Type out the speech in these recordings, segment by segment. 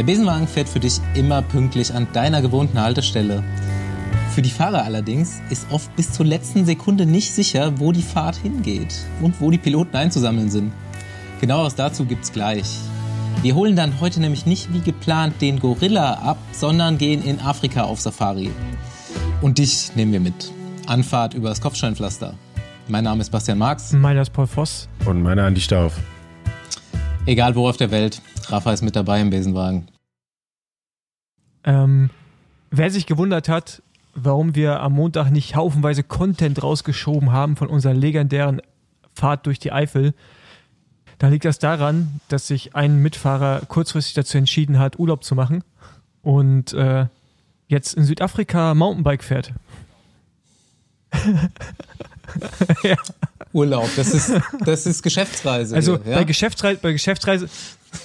Der Besenwagen fährt für dich immer pünktlich an deiner gewohnten Haltestelle. Für die Fahrer allerdings ist oft bis zur letzten Sekunde nicht sicher, wo die Fahrt hingeht und wo die Piloten einzusammeln sind. Genaueres dazu gibt's gleich. Wir holen dann heute nämlich nicht wie geplant den Gorilla ab, sondern gehen in Afrika auf Safari. Und dich nehmen wir mit. Anfahrt übers Kopfsteinpflaster. Mein Name ist Bastian Marx. Meiner ist Paul Voss. Und meiner Andi Stauf. Egal wo auf der Welt, Rafa ist mit dabei im Besenwagen. Ähm, wer sich gewundert hat, warum wir am Montag nicht haufenweise Content rausgeschoben haben von unserer legendären Fahrt durch die Eifel, dann liegt das daran, dass sich ein Mitfahrer kurzfristig dazu entschieden hat, Urlaub zu machen und äh, jetzt in Südafrika Mountainbike fährt. ja. Urlaub, das ist, das ist Geschäftsreise. Also hier, ja? bei, Geschäftsreise, bei Geschäftsreise,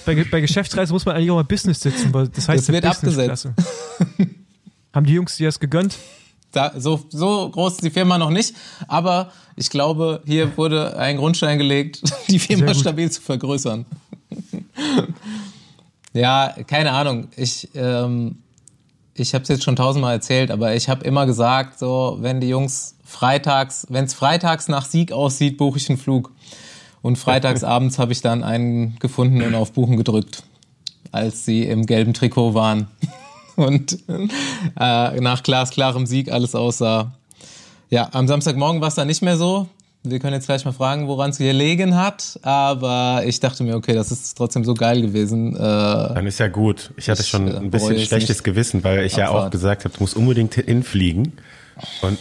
bei, bei Geschäftsreise muss man eigentlich auch mal Business sitzen, weil das heißt das wird abgesetzt. Haben die Jungs dir das gegönnt? Da, so, so groß ist die Firma noch nicht, aber ich glaube, hier wurde ein Grundstein gelegt, die Firma stabil zu vergrößern. ja, keine Ahnung. Ich, ähm, ich habe es jetzt schon tausendmal erzählt, aber ich habe immer gesagt, so wenn die Jungs freitags, wenn es freitags nach Sieg aussieht, buche ich einen Flug. Und freitags abends habe ich dann einen gefunden und auf Buchen gedrückt, als sie im gelben Trikot waren und äh, nach glasklarem Sieg alles aussah. Ja, am Samstagmorgen war es dann nicht mehr so. Wir können jetzt gleich mal fragen, woran es gelegen hat. Aber ich dachte mir, okay, das ist trotzdem so geil gewesen. Äh, Dann ist ja gut. Ich hatte schon äh, ein bisschen schlechtes Gewissen, weil ich Abfahrt. ja auch gesagt habe, du musst unbedingt hinfliegen. Und,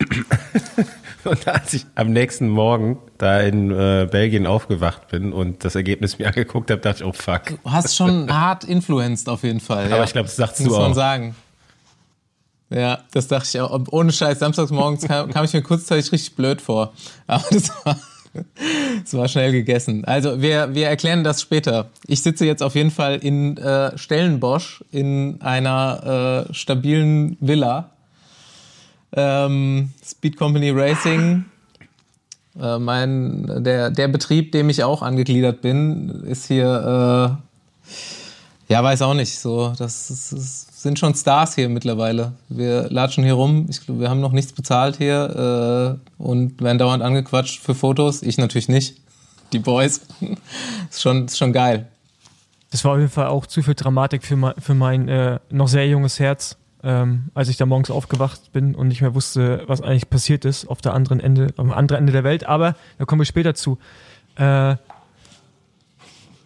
und als ich am nächsten Morgen da in äh, Belgien aufgewacht bin und das Ergebnis mir angeguckt habe, dachte ich, oh fuck. Du hast schon hart influenced auf jeden Fall. Aber ja. ich glaube, das sagst Muss du auch. Muss man sagen. Ja, das dachte ich auch. Ohne Scheiß, samstags morgens kam, kam ich mir kurzzeitig richtig blöd vor. Aber das war, das war schnell gegessen. Also wir, wir erklären das später. Ich sitze jetzt auf jeden Fall in äh, Stellenbosch in einer äh, stabilen Villa. Ähm, Speed Company Racing. Äh, mein, der, der Betrieb, dem ich auch angegliedert bin, ist hier, äh, ja, weiß auch nicht, so, das ist, ist sind schon Stars hier mittlerweile. Wir latschen hier rum. Ich glaube, wir haben noch nichts bezahlt hier äh, und werden dauernd angequatscht für Fotos. Ich natürlich nicht. Die Boys. ist, schon, ist schon geil. Das war auf jeden Fall auch zu viel Dramatik für mein, für mein äh, noch sehr junges Herz, ähm, als ich da morgens aufgewacht bin und nicht mehr wusste, was eigentlich passiert ist auf der anderen Ende, am anderen Ende der Welt. Aber da kommen wir später zu. Äh,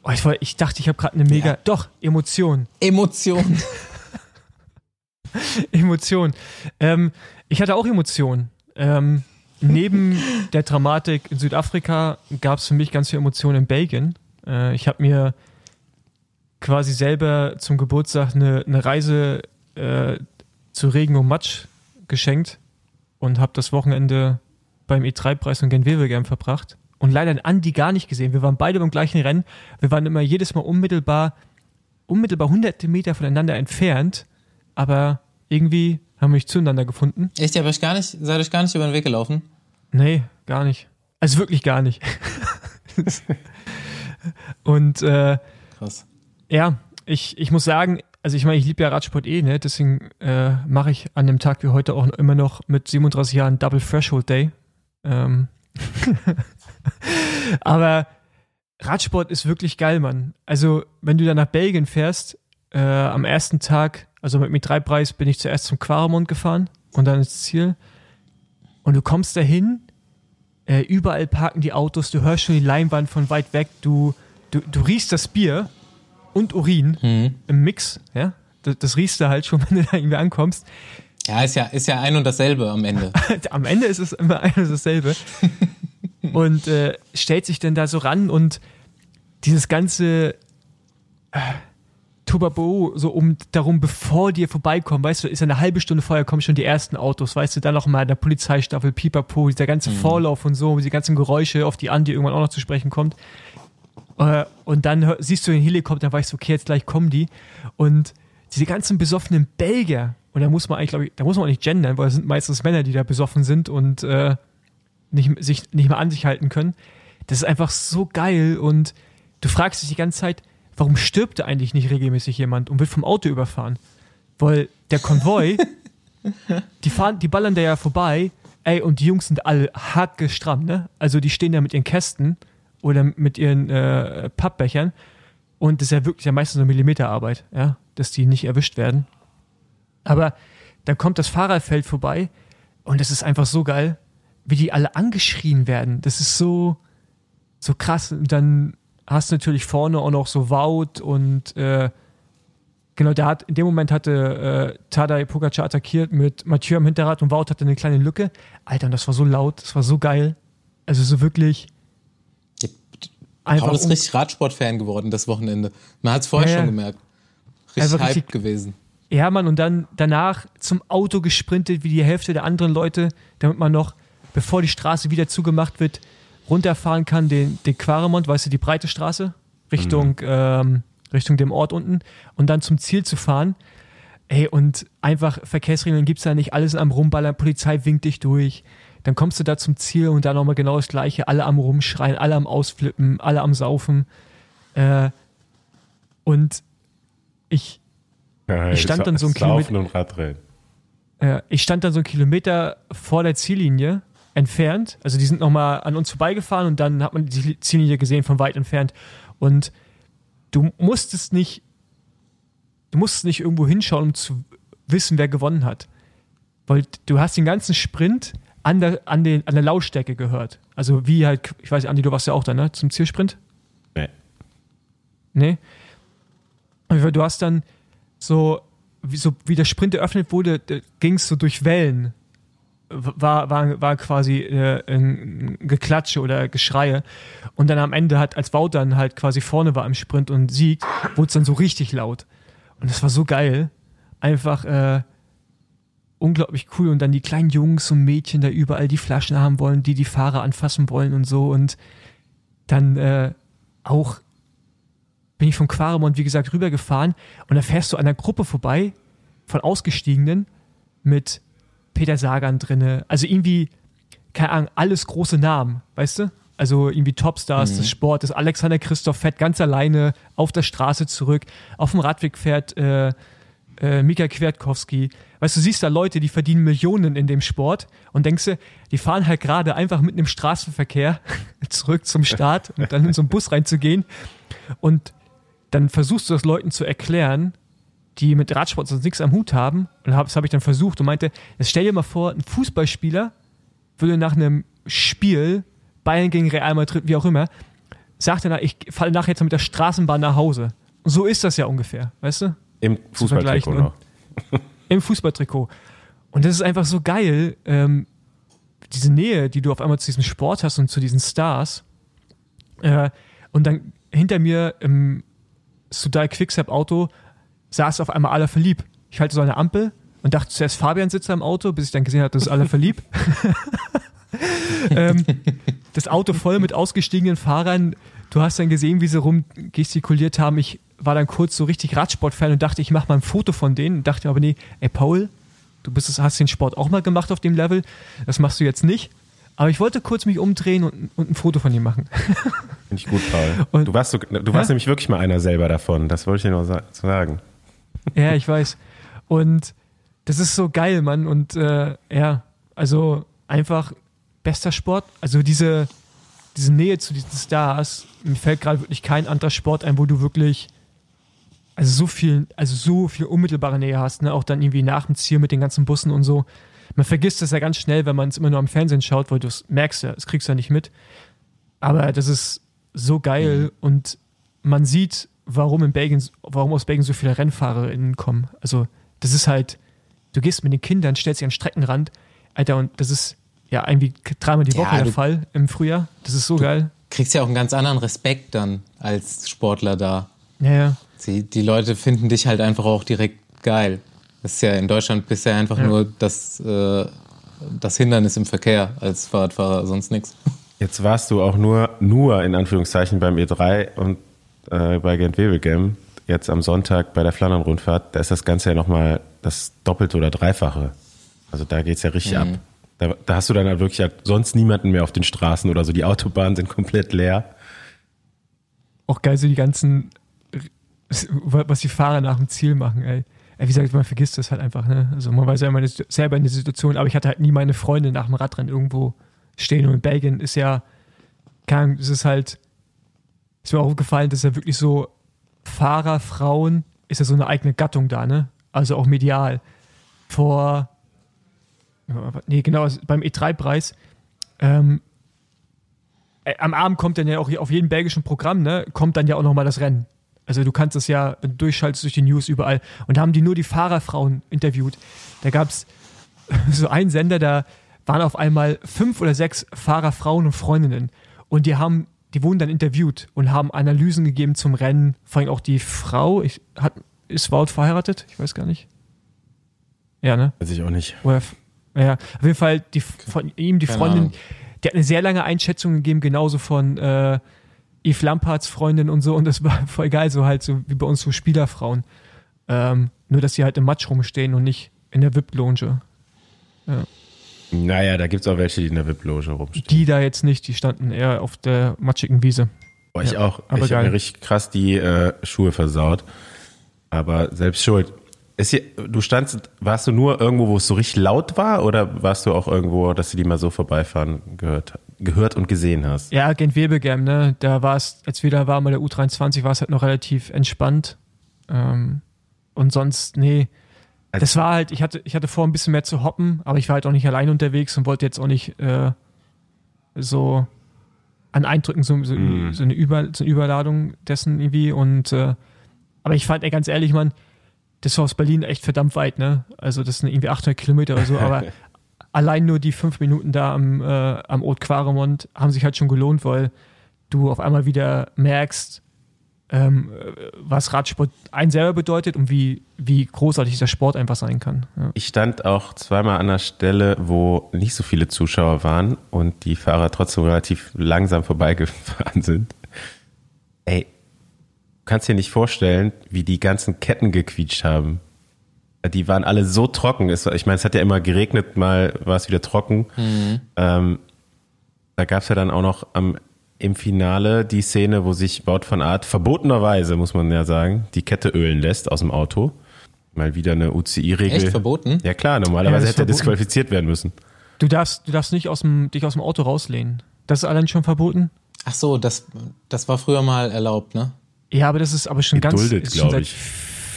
oh, ich, ich, dachte, ich habe gerade eine mega. Ja. Doch, Emotion. Emotion. Emotionen. Ähm, ich hatte auch Emotionen. Ähm, neben der Dramatik in Südafrika gab es für mich ganz viele Emotionen in Belgien. Äh, ich habe mir quasi selber zum Geburtstag eine, eine Reise äh, zu Regen und Matsch geschenkt und habe das Wochenende beim E3-Preis und Gen verbracht. Und leider Andi gar nicht gesehen. Wir waren beide beim gleichen Rennen. Wir waren immer jedes Mal unmittelbar, unmittelbar hunderte Meter voneinander entfernt. Aber irgendwie haben wir nicht zueinander gefunden. Echt? Ihr habt euch gar nicht, seid euch gar nicht über den Weg gelaufen? Nee, gar nicht. Also wirklich gar nicht. Und äh, Krass. Ja, ich, ich muss sagen, also ich meine, ich liebe ja Radsport eh, ne? Deswegen äh, mache ich an dem Tag wie heute auch immer noch mit 37 Jahren Double Threshold Day. Ähm. Aber Radsport ist wirklich geil, Mann. Also, wenn du dann nach Belgien fährst, äh, am ersten Tag also mit Mi3-Preis bin ich zuerst zum Quaremont gefahren und dann ins Ziel. Und du kommst dahin, äh, überall parken die Autos, du hörst schon die Leinwand von weit weg, du, du, du riechst das Bier und Urin mhm. im Mix, ja. Das, das, riechst du halt schon, wenn du da irgendwie ankommst. Ja, ist ja, ist ja ein und dasselbe am Ende. am Ende ist es immer ein und dasselbe. und äh, stellt sich dann da so ran und dieses ganze. Äh, Tobabo so um darum, bevor die vorbeikommen, weißt du, ist eine halbe Stunde vorher kommen schon die ersten Autos, weißt du, dann noch mal der Polizeistaffel, Pipapo, dieser ganze mhm. Vorlauf und so, die ganzen Geräusche, auf die Andi irgendwann auch noch zu sprechen kommt. Äh, und dann siehst du den Helikopter, weißt du, okay, jetzt gleich kommen die. Und diese ganzen besoffenen Belgier, und da muss man eigentlich, glaube ich, da muss man auch nicht gendern, weil es sind meistens Männer, die da besoffen sind und äh, nicht, sich nicht mehr an sich halten können. Das ist einfach so geil und du fragst dich die ganze Zeit, warum stirbt da eigentlich nicht regelmäßig jemand und wird vom Auto überfahren? Weil der Konvoi, die fahren, die ballern da ja vorbei, ey, und die Jungs sind alle hackestramm, ne? Also die stehen da mit ihren Kästen oder mit ihren äh, Pappbechern und das ist ja wirklich ja meistens eine Millimeterarbeit, ja, dass die nicht erwischt werden. Aber dann kommt das Fahrerfeld vorbei und es ist einfach so geil, wie die alle angeschrien werden. Das ist so, so krass. Und dann hast du natürlich vorne auch noch so Wout und äh, genau, der hat, in dem Moment hatte äh, Tadej Pogacar attackiert mit Mathieu am Hinterrad und Wout hatte eine kleine Lücke. Alter, und das war so laut, das war so geil. Also so wirklich. Einfach Paul ist richtig Radsportfan geworden das Wochenende. Man hat es vorher ja, schon gemerkt. Richtig hyped richtig, gewesen. Ja, Mann, und dann danach zum Auto gesprintet wie die Hälfte der anderen Leute, damit man noch, bevor die Straße wieder zugemacht wird, runterfahren kann, den, den Quaremont, weißt du, die breite Straße, Richtung, mhm. ähm, Richtung dem Ort unten und dann zum Ziel zu fahren. Ey, und einfach Verkehrsregeln gibt es da nicht, alles am Rumballern, Polizei winkt dich durch. Dann kommst du da zum Ziel und dann nochmal genau das Gleiche, alle am Rumschreien, alle am Ausflippen, alle am Saufen. Äh, und ich, ja, ich stand dann so ein Kilometer. Und Radrennen. Äh, ich stand dann so einen Kilometer vor der Ziellinie entfernt. Also die sind nochmal an uns vorbeigefahren und dann hat man die Ziellinie gesehen von weit entfernt. Und du musstest nicht, du musstest nicht irgendwo hinschauen, um zu wissen, wer gewonnen hat. Weil du hast den ganzen Sprint an der, an, den, an der Lautstärke gehört. Also wie halt, ich weiß, Andi, du warst ja auch da, ne? Zum Zielsprint? Nee. Nee? Du hast dann so, wie, so, wie der Sprint eröffnet wurde, ging es so durch Wellen. War, war, war quasi äh, ein Geklatsche oder Geschreie. Und dann am Ende hat, als Wout dann halt quasi vorne war im Sprint und siegt, wurde es dann so richtig laut. Und das war so geil. Einfach, äh, unglaublich cool und dann die kleinen Jungs und Mädchen da überall die Flaschen haben wollen, die die Fahrer anfassen wollen und so und dann äh, auch bin ich von Quaremont, wie gesagt, rübergefahren und da fährst du an einer Gruppe vorbei von Ausgestiegenen mit Peter Sagan drinne, also irgendwie, keine Ahnung, alles große Namen, weißt du? Also irgendwie Topstars mhm. des Sportes, Alexander Christoph fährt ganz alleine auf der Straße zurück, auf dem Radweg fährt äh, äh, Mika Kwiatkowski. Weißt du, siehst da Leute, die verdienen Millionen in dem Sport und denkst du, die fahren halt gerade einfach mitten im Straßenverkehr zurück zum Start und dann in so einen Bus reinzugehen. Und dann versuchst du das Leuten zu erklären, die mit Radsport sonst nichts am Hut haben. Und das habe ich dann versucht und meinte, jetzt stell dir mal vor, ein Fußballspieler würde nach einem Spiel, Bayern gegen Real Madrid, wie auch immer, sagt er, ich falle nachher jetzt mit der Straßenbahn nach Hause. So ist das ja ungefähr, weißt du? Im Fußballtrikot noch. Im Fußballtrikot. Und das ist einfach so geil, ähm, diese Nähe, die du auf einmal zu diesem Sport hast und zu diesen Stars. Äh, und dann hinter mir im Sudai Quickstep Auto saß auf einmal aller verliebt. Ich halte so eine Ampel und dachte zuerst Fabian sitzt da im Auto, bis ich dann gesehen habe, dass alle verliebt. ähm, das Auto voll mit ausgestiegenen Fahrern. Du hast dann gesehen, wie sie rumgestikuliert haben. Ich war dann kurz so richtig Radsport-Fan und dachte, ich mache mal ein Foto von denen. Und dachte aber, nee, ey Paul, du bist, hast den Sport auch mal gemacht auf dem Level. Das machst du jetzt nicht. Aber ich wollte kurz mich umdrehen und, und ein Foto von ihm machen. Finde ich gut, Paul. Und, du warst, so, du warst nämlich wirklich mal einer selber davon. Das wollte ich dir noch sagen. Ja, ich weiß. Und das ist so geil, Mann. Und äh, ja, also einfach bester Sport. Also diese, diese Nähe zu diesen Stars. Mir fällt gerade wirklich kein anderer Sport ein, wo du wirklich also so viel, also so viel unmittelbare Nähe hast, ne? Auch dann irgendwie nach dem Ziel mit den ganzen Bussen und so. Man vergisst das ja ganz schnell, wenn man es immer nur am Fernsehen schaut, weil du es merkst ja, das kriegst du ja nicht mit. Aber das ist so geil mhm. und man sieht, warum in Belgien, warum aus Belgien so viele RennfahrerInnen kommen. Also, das ist halt, du gehst mit den Kindern, stellst dich an den Streckenrand, Alter, und das ist ja irgendwie dreimal die Woche ja, der Fall im Frühjahr. Das ist so geil. Kriegst ja auch einen ganz anderen Respekt dann als Sportler da. Ja, ja. Die, die Leute finden dich halt einfach auch direkt geil. Das ist ja in Deutschland bisher einfach ja. nur das, äh, das Hindernis im Verkehr als Fahrradfahrer, sonst nichts. Jetzt warst du auch nur, nur in Anführungszeichen beim E3 und äh, bei Gent Wevelgem. Jetzt am Sonntag bei der Flandern-Rundfahrt, da ist das Ganze ja nochmal das Doppelte oder Dreifache. Also da geht es ja richtig mhm. ab. Da, da, hast du dann halt wirklich halt sonst niemanden mehr auf den Straßen oder so. Die Autobahnen sind komplett leer. Auch geil, so die ganzen was die Fahrer nach dem Ziel machen, ey. wie gesagt, man vergisst das halt einfach, ne? Also man weiß ja immer selber in der Situation, aber ich hatte halt nie meine Freunde nach dem Radrennen irgendwo stehen und in Belgien ist ja, kann, es ist halt, ist mir auch aufgefallen, dass ja wirklich so Fahrer, Frauen, ist ja so eine eigene Gattung da, ne? Also auch medial. Vor, nee, genau, also beim E3-Preis, ähm, äh, am Abend kommt dann ja auch auf jedem belgischen Programm, ne, kommt dann ja auch nochmal das Rennen. Also du kannst das ja, wenn du durchschaltest durch die News überall. Und da haben die nur die Fahrerfrauen interviewt. Da gab es so einen Sender, da waren auf einmal fünf oder sechs Fahrerfrauen und Freundinnen. Und die haben, die wurden dann interviewt und haben Analysen gegeben zum Rennen. Vor allem auch die Frau, ich, hat, ist Wout verheiratet? Ich weiß gar nicht. Ja, ne? Weiß ich auch nicht. Oder, ja, auf jeden Fall die, von ihm, die Freundin, der hat eine sehr lange Einschätzung gegeben, genauso von äh, Yves Lamparts Freundin und so. Und das war voll geil, so halt so wie bei uns so Spielerfrauen. Ähm, nur, dass sie halt im Matsch rumstehen und nicht in der VIP-Lounge. Ja. Naja, da gibt es auch welche, die in der VIP-Loge rumstehen. Die da jetzt nicht, die standen eher auf der matschigen Wiese. Boah, ich ja, auch. Aber ich habe mir richtig krass die äh, Schuhe versaut. Aber selbst schuld. Ist hier, du standst, warst du nur irgendwo, wo es so richtig laut war, oder warst du auch irgendwo, dass du die mal so vorbeifahren gehört, gehört und gesehen hast? Ja, Gent Webegem, ne? Da war es, als wir da waren bei der U23, war es halt noch relativ entspannt. Ähm, und sonst, nee. Also das war halt, ich hatte, ich hatte vor, ein bisschen mehr zu hoppen, aber ich war halt auch nicht allein unterwegs und wollte jetzt auch nicht äh, so an Eindrücken so, so, mm. so, eine Über, so eine Überladung dessen irgendwie. Und äh, aber ich fand, ey, ganz ehrlich, man, das war aus Berlin echt verdammt weit, ne? Also das sind irgendwie 800 Kilometer oder so, aber allein nur die fünf Minuten da am, äh, am Haute Quaremont haben sich halt schon gelohnt, weil du auf einmal wieder merkst, ähm, was Radsport ein selber bedeutet und wie, wie großartig dieser Sport einfach sein kann. Ja. Ich stand auch zweimal an der Stelle, wo nicht so viele Zuschauer waren und die Fahrer trotzdem relativ langsam vorbeigefahren sind. Ey, kannst dir nicht vorstellen, wie die ganzen Ketten gequietscht haben. Die waren alle so trocken. Ich meine, es hat ja immer geregnet, mal war es wieder trocken. Mhm. Ähm, da gab es ja dann auch noch am, im Finale die Szene, wo sich Baut von Art verbotenerweise, muss man ja sagen, die Kette ölen lässt aus dem Auto. Mal wieder eine UCI-Regel. Echt verboten? Ja klar, normalerweise ja, hätte er disqualifiziert werden müssen. Du darfst, du darfst nicht aus dem, dich aus dem Auto rauslehnen. Das ist allein schon verboten? Ach so, das, das war früher mal erlaub, ne? Ja, aber das ist aber schon Geduldet, ganz schon seit ich.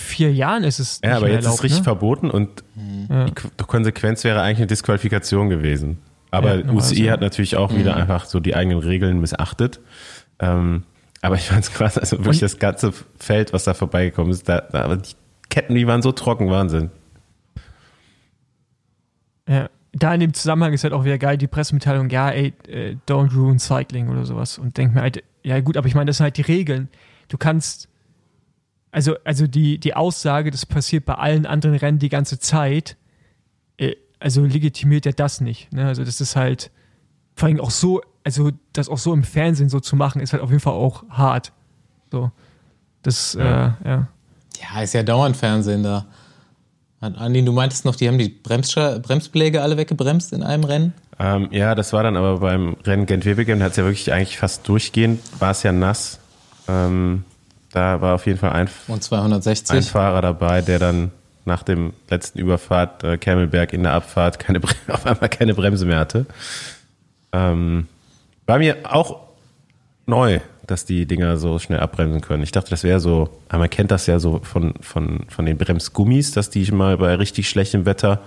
Vier Jahren ist es. Ja, aber jetzt erlaubt, ist es richtig ne? verboten und ja. die Konsequenz wäre eigentlich eine Disqualifikation gewesen. Aber ja, UCI hat natürlich auch mhm. wieder einfach so die eigenen Regeln missachtet. Ähm, aber ich fand es krass, also wirklich und? das ganze Feld, was da vorbeigekommen ist, da, da, aber die Ketten, die waren so trocken, Wahnsinn. Ja, da in dem Zusammenhang ist halt auch wieder geil die Pressemitteilung, ja, ey, äh, don't ruin cycling oder sowas. Und denk mir halt, ja gut, aber ich meine, das sind halt die Regeln du kannst, also, also die, die Aussage, das passiert bei allen anderen Rennen die ganze Zeit, äh, also legitimiert ja das nicht. Ne? Also das ist halt, vor allem auch so, also das auch so im Fernsehen so zu machen, ist halt auf jeden Fall auch hart. So. Das, ja. Äh, ja. Ja, ist ja dauernd Fernsehen da. Andi, du meintest noch, die haben die Brems Bremsbeläge alle weggebremst in einem Rennen? Ähm, ja, das war dann aber beim Rennen Gent-Wevelgem, da hat es ja wirklich eigentlich fast durchgehend, war es ja nass. Ähm, da war auf jeden Fall ein, Und 260. ein Fahrer dabei, der dann nach dem letzten Überfahrt äh, Kemmelberg in der Abfahrt keine, auf einmal keine Bremse mehr hatte. Ähm, war mir auch neu, dass die Dinger so schnell abbremsen können. Ich dachte, das wäre so, aber man kennt das ja so von, von, von den Bremsgummis, dass die mal bei richtig schlechtem Wetter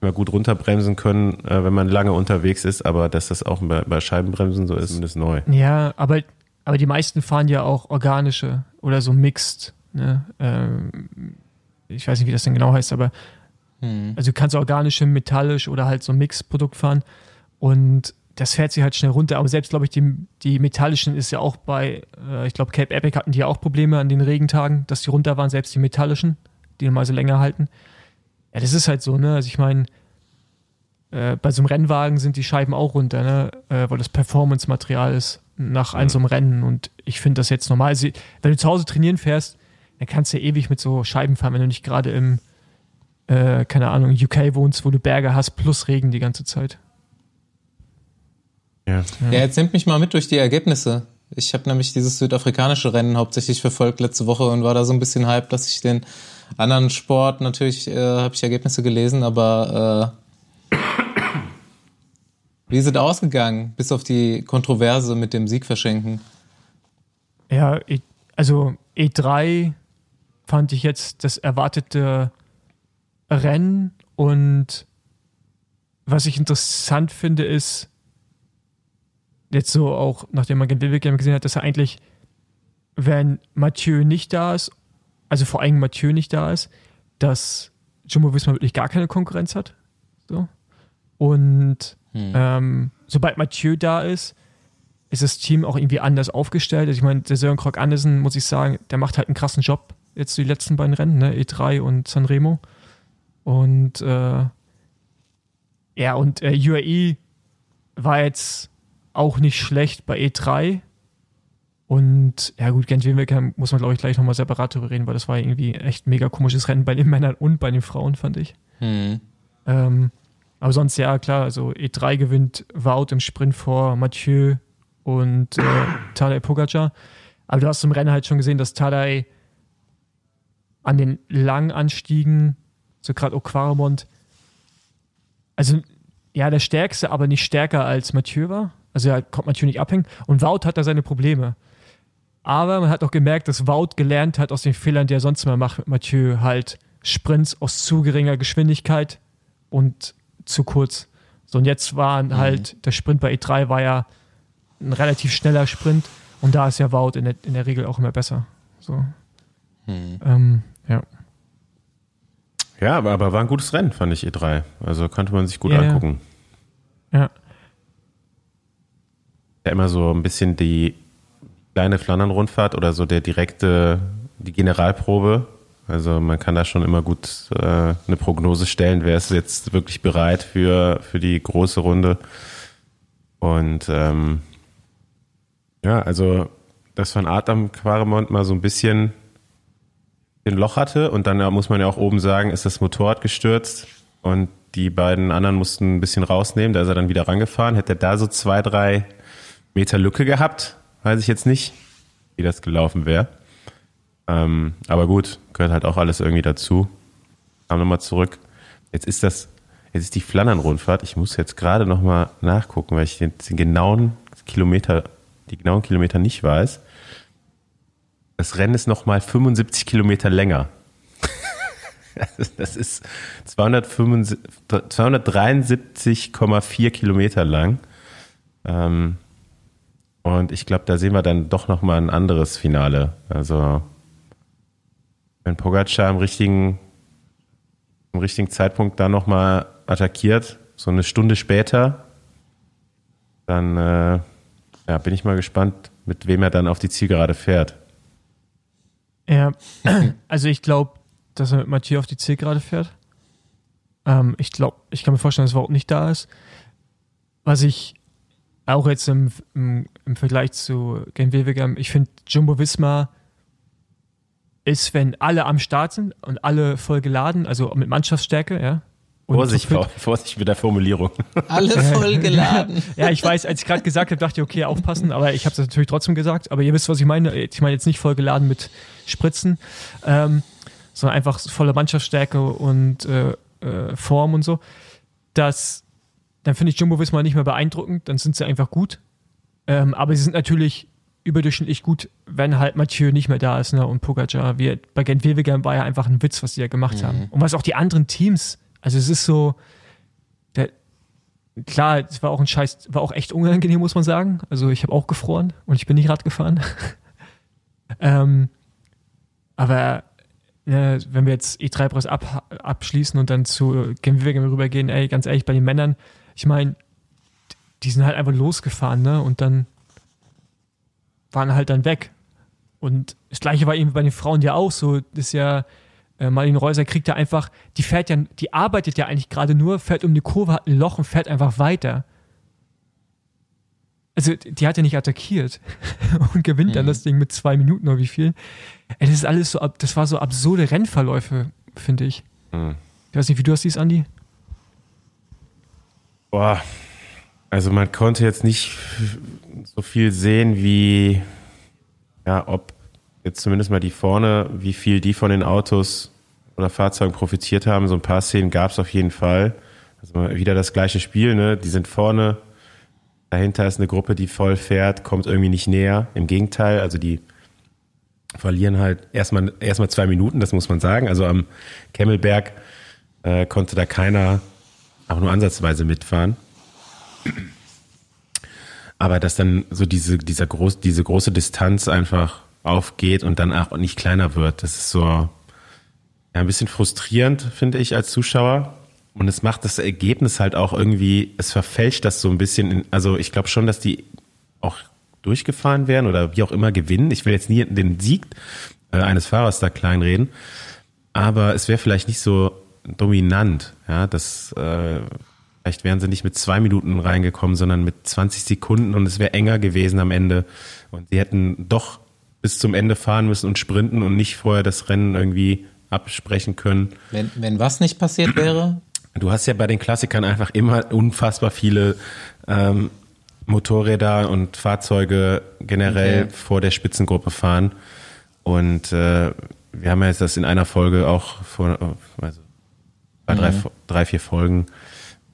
mal gut runterbremsen können, äh, wenn man lange unterwegs ist, aber dass das auch bei, bei Scheibenbremsen so ist, ist neu. Ja, aber aber die meisten fahren ja auch organische oder so mixed. Ne? Ähm, ich weiß nicht, wie das denn genau heißt, aber hm. also du kannst organische, metallisch oder halt so ein Mix-Produkt fahren. Und das fährt sich halt schnell runter. Aber selbst, glaube ich, die, die metallischen ist ja auch bei, äh, ich glaube, Cape Epic hatten die ja auch Probleme an den Regentagen, dass die runter waren, selbst die metallischen, die normalerweise länger halten. Ja, das ist halt so, ne? Also ich meine, äh, bei so einem Rennwagen sind die Scheiben auch runter, ne? Äh, weil das Performance-Material ist nach einem so einem Rennen. Und ich finde das jetzt normal. Also, wenn du zu Hause trainieren fährst, dann kannst du ja ewig mit so Scheiben fahren, wenn du nicht gerade im, äh, keine Ahnung, UK wohnst, wo du Berge hast plus Regen die ganze Zeit. Ja. ja. jetzt nimmt mich mal mit durch die Ergebnisse. Ich habe nämlich dieses südafrikanische Rennen hauptsächlich verfolgt letzte Woche und war da so ein bisschen hype, dass ich den anderen Sport natürlich äh, habe ich Ergebnisse gelesen, aber äh, wie sind ausgegangen, bis auf die Kontroverse mit dem Sieg verschenken? Ja, also E3 fand ich jetzt das erwartete Rennen und was ich interessant finde, ist, jetzt so auch, nachdem man Game gesehen hat, dass er eigentlich, wenn Mathieu nicht da ist, also vor allem Mathieu nicht da ist, dass Jumbo Visma wirklich gar keine Konkurrenz hat. So. Und hm. ähm, sobald Mathieu da ist, ist das Team auch irgendwie anders aufgestellt. Also ich meine, der Sören Krog Andersen, muss ich sagen, der macht halt einen krassen Job jetzt die letzten beiden Rennen, ne? E3 und Sanremo. Und äh, ja, und äh, UAE war jetzt auch nicht schlecht bei E3. Und ja gut, Gent Wevelgem muss man glaube ich gleich nochmal separat drüber reden, weil das war irgendwie echt mega komisches Rennen bei den Männern und bei den Frauen, fand ich. Hm. Ähm, aber sonst ja, klar, also E3 gewinnt Wout im Sprint vor Mathieu und äh, Tadej Pogacar. Aber du hast im Rennen halt schon gesehen, dass Tadej an den langen Anstiegen, so gerade Oquaramont, also ja, der Stärkste, aber nicht stärker als Mathieu war. Also er konnte Mathieu nicht abhängen. Und Wout hat da seine Probleme. Aber man hat auch gemerkt, dass Wout gelernt hat aus den Fehlern, die er sonst immer macht mit Mathieu, halt Sprints aus zu geringer Geschwindigkeit und zu kurz. So, und jetzt war mhm. halt, der Sprint bei E3 war ja ein relativ schneller Sprint und da ist ja Wout in der, in der Regel auch immer besser. So. Mhm. Ähm, ja. Ja, aber, aber war ein gutes Rennen, fand ich E3. Also konnte man sich gut ja, angucken. Ja. Ja, immer so ein bisschen die kleine Flandern-Rundfahrt oder so der direkte, die Generalprobe. Also man kann da schon immer gut äh, eine Prognose stellen, wer ist jetzt wirklich bereit für, für die große Runde. Und ähm, ja, also das von Art am Quaremont mal so ein bisschen ein Loch hatte und dann muss man ja auch oben sagen, ist das Motorrad gestürzt und die beiden anderen mussten ein bisschen rausnehmen, da ist er dann wieder rangefahren. Hätte er da so zwei, drei Meter Lücke gehabt, weiß ich jetzt nicht, wie das gelaufen wäre. Ähm, aber gut, gehört halt auch alles irgendwie dazu. Kam nochmal zurück. Jetzt ist das, jetzt ist die Flandern-Rundfahrt. Ich muss jetzt gerade nochmal nachgucken, weil ich den, den genauen Kilometer, die genauen Kilometer nicht weiß. Das Rennen ist nochmal 75 Kilometer länger. das ist 273,4 Kilometer lang. Ähm, und ich glaube, da sehen wir dann doch nochmal ein anderes Finale. Also, wenn Pogacar im richtigen, im richtigen Zeitpunkt da nochmal attackiert, so eine Stunde später, dann äh, ja, bin ich mal gespannt, mit wem er dann auf die Zielgerade fährt. Ja, also ich glaube, dass er mit Mathieu auf die C gerade fährt. Ähm, ich glaube, ich kann mir vorstellen, dass er überhaupt nicht da ist. Was ich auch jetzt im, im, im Vergleich zu Gen Wevelgem, ich finde Jumbo Visma ist, wenn alle am Start sind und alle voll geladen, also mit Mannschaftsstärke, ja, Vorsicht, Vorsicht mit der Formulierung. Alle voll geladen. ja, ich weiß, als ich gerade gesagt habe, dachte ich, okay, aufpassen, aber ich habe es natürlich trotzdem gesagt. Aber ihr wisst, was ich meine. Ich meine jetzt nicht voll geladen mit Spritzen, ähm, sondern einfach volle Mannschaftsstärke und äh, äh, Form und so. Das, dann finde ich Jumbo Visma nicht mehr beeindruckend, dann sind sie einfach gut. Ähm, aber sie sind natürlich überdurchschnittlich gut, wenn halt Mathieu nicht mehr da ist ne? und Pogacar. Wie, bei Gent Wevelgem war ja einfach ein Witz, was die da gemacht mhm. haben. Und was auch die anderen Teams also es ist so, der, klar, es war auch ein Scheiß, war auch echt unangenehm, muss man sagen. Also ich habe auch gefroren und ich bin nicht Rad gefahren. ähm, aber ne, wenn wir jetzt E3-Preis ab, abschließen und dann zu Genwegen rübergehen, ey, ganz ehrlich, bei den Männern, ich meine, die sind halt einfach losgefahren, ne? Und dann waren halt dann weg. Und das gleiche war eben bei den Frauen ja auch so. Das ist ja, äh, Marlene Reuser kriegt ja einfach, die fährt ja, die arbeitet ja eigentlich gerade nur, fährt um die Kurve, hat ein Loch und fährt einfach weiter. Also, die hat ja nicht attackiert und gewinnt mhm. dann das Ding mit zwei Minuten oder wie viel. Ey, das ist alles so, das war so absurde Rennverläufe, finde ich. Mhm. Ich weiß nicht, wie du das siehst, Andi? Boah, also man konnte jetzt nicht so viel sehen, wie, ja, ob jetzt zumindest mal die vorne, wie viel die von den Autos oder Fahrzeugen profitiert haben. So ein paar Szenen gab es auf jeden Fall. Also wieder das gleiche Spiel, ne? Die sind vorne, dahinter ist eine Gruppe, die voll fährt, kommt irgendwie nicht näher. Im Gegenteil, also die verlieren halt erstmal erstmal zwei Minuten, das muss man sagen. Also am Kemmelberg äh, konnte da keiner auch nur ansatzweise mitfahren. Aber dass dann so diese, dieser groß, diese große Distanz einfach aufgeht und dann auch nicht kleiner wird, das ist so ja, ein bisschen frustrierend, finde ich, als Zuschauer. Und es macht das Ergebnis halt auch irgendwie, es verfälscht das so ein bisschen. In, also ich glaube schon, dass die auch durchgefahren werden oder wie auch immer gewinnen. Ich will jetzt nie den Sieg äh, eines Fahrers da kleinreden, aber es wäre vielleicht nicht so dominant. Ja, das äh, vielleicht wären sie nicht mit zwei Minuten reingekommen, sondern mit 20 Sekunden und es wäre enger gewesen am Ende. Und sie hätten doch bis zum Ende fahren müssen und sprinten und nicht vorher das Rennen irgendwie absprechen können. Wenn, wenn was nicht passiert wäre? Du hast ja bei den Klassikern einfach immer unfassbar viele ähm, Motorräder und Fahrzeuge generell okay. vor der Spitzengruppe fahren. Und äh, wir haben ja jetzt das in einer Folge auch vor, also bei mhm. drei, drei, vier Folgen,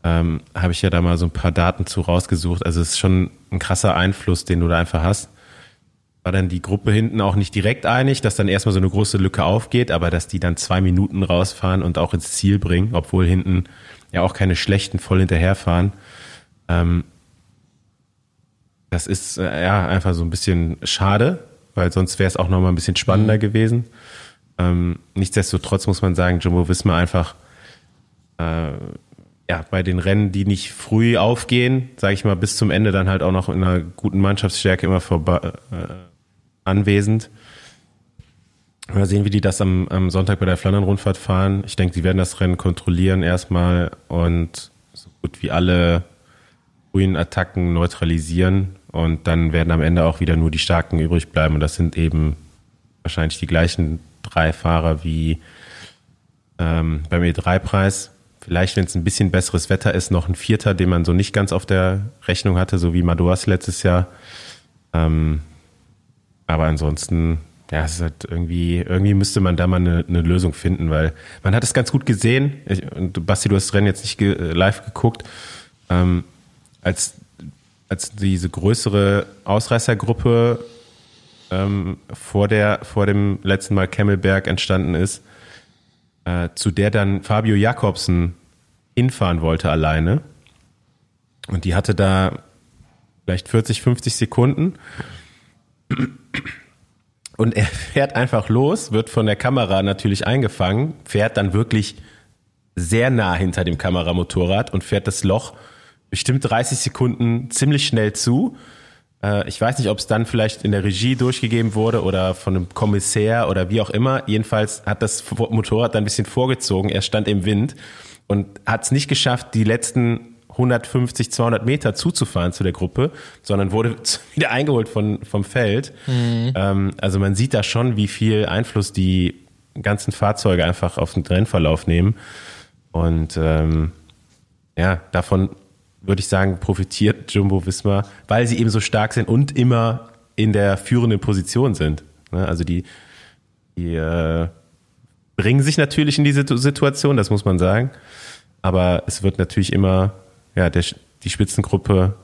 ähm, habe ich ja da mal so ein paar Daten zu rausgesucht. Also es ist schon ein krasser Einfluss, den du da einfach hast. War dann die Gruppe hinten auch nicht direkt einig, dass dann erstmal so eine große Lücke aufgeht, aber dass die dann zwei Minuten rausfahren und auch ins Ziel bringen, obwohl hinten ja auch keine schlechten voll hinterherfahren. Ähm, das ist äh, ja einfach so ein bisschen schade, weil sonst wäre es auch noch mal ein bisschen spannender mhm. gewesen. Ähm, nichtsdestotrotz muss man sagen, Jumbo Wismar einfach äh, ja bei den Rennen, die nicht früh aufgehen, sage ich mal, bis zum Ende dann halt auch noch in einer guten Mannschaftsstärke immer vorbei, äh, anwesend. Mal sehen, wie die das am, am Sonntag bei der Flandern-Rundfahrt fahren. Ich denke, sie werden das Rennen kontrollieren erstmal und so gut wie alle frühen Attacken neutralisieren und dann werden am Ende auch wieder nur die Starken übrig bleiben. Und das sind eben wahrscheinlich die gleichen drei Fahrer wie ähm, beim E3-Preis. Vielleicht, wenn es ein bisschen besseres Wetter ist, noch ein Vierter, den man so nicht ganz auf der Rechnung hatte, so wie Madoas letztes Jahr. Ähm, aber ansonsten, ja, es ist halt irgendwie, irgendwie müsste man da mal eine, eine Lösung finden, weil man hat es ganz gut gesehen. Ich, und Basti, du hast das Rennen jetzt nicht ge live geguckt. Ähm, als als diese größere Ausreißergruppe ähm, vor, der, vor dem letzten Mal Kemmelberg entstanden ist, äh, zu der dann Fabio Jakobsen hinfahren wollte alleine. Und die hatte da vielleicht 40, 50 Sekunden. Und er fährt einfach los, wird von der Kamera natürlich eingefangen, fährt dann wirklich sehr nah hinter dem Kameramotorrad und fährt das Loch bestimmt 30 Sekunden ziemlich schnell zu. Äh, ich weiß nicht, ob es dann vielleicht in der Regie durchgegeben wurde oder von einem Kommissär oder wie auch immer. Jedenfalls hat das Motorrad dann ein bisschen vorgezogen. Er stand im Wind und hat es nicht geschafft, die letzten 150, 200 Meter zuzufahren zu der Gruppe, sondern wurde wieder eingeholt von, vom Feld. Mhm. Ähm, also man sieht da schon, wie viel Einfluss die ganzen Fahrzeuge einfach auf den Rennverlauf nehmen. Und ähm, ja, davon würde ich sagen, profitiert Jumbo Wismar, weil sie eben so stark sind und immer in der führenden Position sind. Ne, also die, die äh, bringen sich natürlich in diese Situation, das muss man sagen. Aber es wird natürlich immer, ja, der, die Spitzengruppe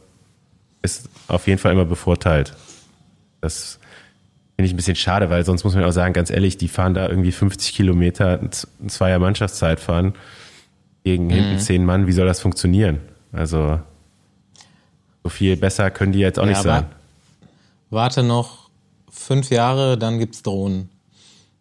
ist auf jeden Fall immer bevorteilt. Das finde ich ein bisschen schade, weil sonst muss man auch sagen, ganz ehrlich, die fahren da irgendwie 50 Kilometer, ein Zweier Mannschaftszeit fahren gegen hinten mhm. zehn Mann. Wie soll das funktionieren? Also so viel besser können die jetzt auch ja, nicht sein. Warte noch fünf Jahre, dann gibt's Drohnen.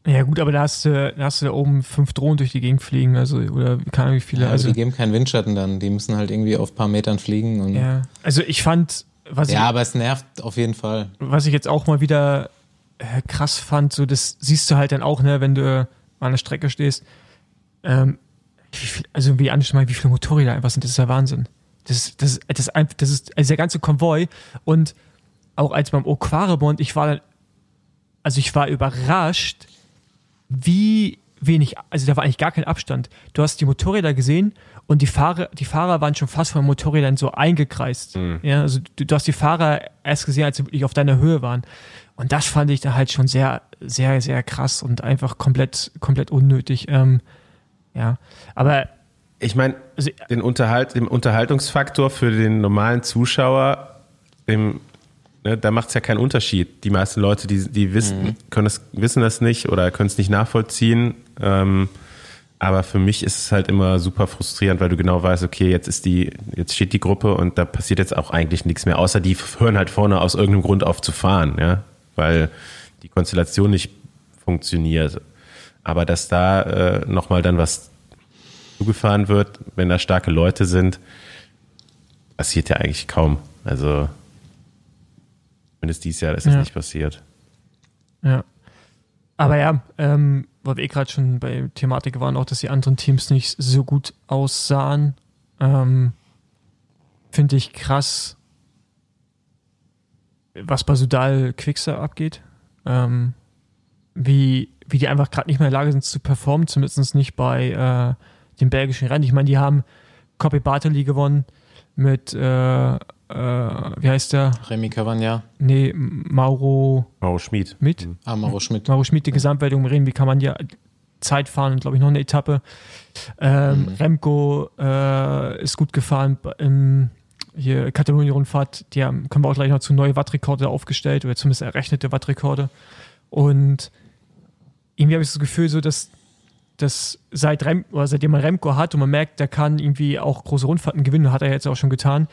Ja gut, aber da hast du, da hast du da oben fünf Drohnen durch die Gegend fliegen, also oder keine Ahnung wie viele. Ja, also die geben keinen Windschatten dann, die müssen halt irgendwie auf ein paar Metern fliegen. Und ja, also ich fand, was ja, ich, aber es nervt auf jeden Fall. Was ich jetzt auch mal wieder äh, krass fand, so das siehst du halt dann auch, ne, wenn du an der Strecke stehst. Ähm, viel, also wie anschmal, wie viele Motorräder einfach sind, das ist ja Wahnsinn. Das, das, das, das ist also der ganze Konvoi und auch als beim Aquarebond, ich war also ich war überrascht, wie wenig, also da war eigentlich gar kein Abstand. Du hast die Motorräder gesehen und die Fahrer, die Fahrer waren schon fast von den Motorrädern so eingekreist. Mhm. Ja, also du, du, hast die Fahrer erst gesehen, als sie wirklich auf deiner Höhe waren. Und das fand ich da halt schon sehr, sehr, sehr krass und einfach komplett, komplett unnötig. Ähm, ja, aber ich meine, also, den, Unterhalt, den Unterhaltungsfaktor für den normalen Zuschauer, dem, ne, da macht es ja keinen Unterschied. Die meisten Leute, die, die wissen, mhm. können das, wissen das nicht oder können es nicht nachvollziehen. Ähm, aber für mich ist es halt immer super frustrierend, weil du genau weißt, okay, jetzt ist die, jetzt steht die Gruppe und da passiert jetzt auch eigentlich nichts mehr, außer die hören halt vorne aus irgendeinem Grund auf zu fahren, ja, weil die Konstellation nicht funktioniert. Aber dass da äh, nochmal dann was zugefahren wird, wenn da starke Leute sind, passiert ja eigentlich kaum. Also zumindest dieses Jahr ist es ja. nicht passiert. Ja. Aber ja, ähm, weil wir eh gerade schon bei Thematik waren, auch dass die anderen Teams nicht so gut aussahen, ähm, finde ich krass, was bei Sudal Quickster abgeht. Ähm, wie, wie die einfach gerade nicht mehr in der Lage sind zu performen, zumindest nicht bei äh, den belgischen Rennen. Ich meine, die haben Copy Bartoli gewonnen mit, äh, äh, wie heißt der? Remy Cavagna. Nee, Mauro. Mauro Schmid. Mit? Mhm. Ah, Mauro Schmid. Mauro Schmid, die ja. Gesamtwertung Remy Cavagna. Zeit fahren und glaube ich noch eine Etappe. Ähm, mhm. Remco äh, ist gut gefahren im hier Katalonien-Rundfahrt. Die haben, können wir auch gleich noch zu neue Wattrekorde aufgestellt oder zumindest errechnete Wattrekorde. Und irgendwie habe ich das Gefühl, so dass dass seit Rem, oder seitdem man Remco hat und man merkt, der kann irgendwie auch große Rundfahrten gewinnen, hat er jetzt auch schon getan,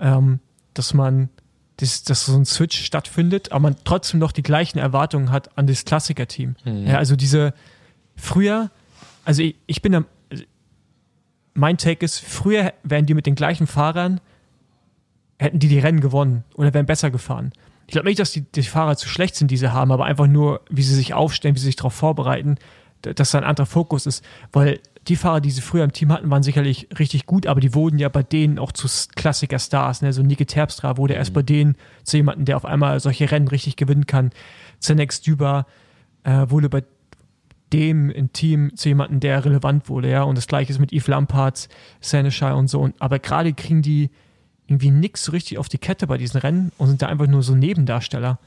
ähm, dass man, dass, dass so ein Switch stattfindet, aber man trotzdem noch die gleichen Erwartungen hat an das Klassiker-Team. Mhm. Ja, also diese früher, also ich, ich bin da, mein Take ist, früher wären die mit den gleichen Fahrern, hätten die die Rennen gewonnen oder wären besser gefahren. Ich glaube nicht, dass die, die Fahrer zu schlecht sind, die sie haben, aber einfach nur, wie sie sich aufstellen, wie sie sich darauf vorbereiten, dass da ein anderer Fokus ist, weil die Fahrer, die sie früher im Team hatten, waren sicherlich richtig gut, aber die wurden ja bei denen auch zu Klassiker-Stars. Ne? So Niki Terpstra wurde mhm. erst bei denen zu jemandem, der auf einmal solche Rennen richtig gewinnen kann. Zenex Düber äh, wurde bei dem im Team zu jemandem, der relevant wurde, ja. Und das gleiche ist mit Yves Lamparts, Seneschal und so. Und, aber gerade kriegen die irgendwie nichts so richtig auf die Kette bei diesen Rennen und sind da einfach nur so Nebendarsteller.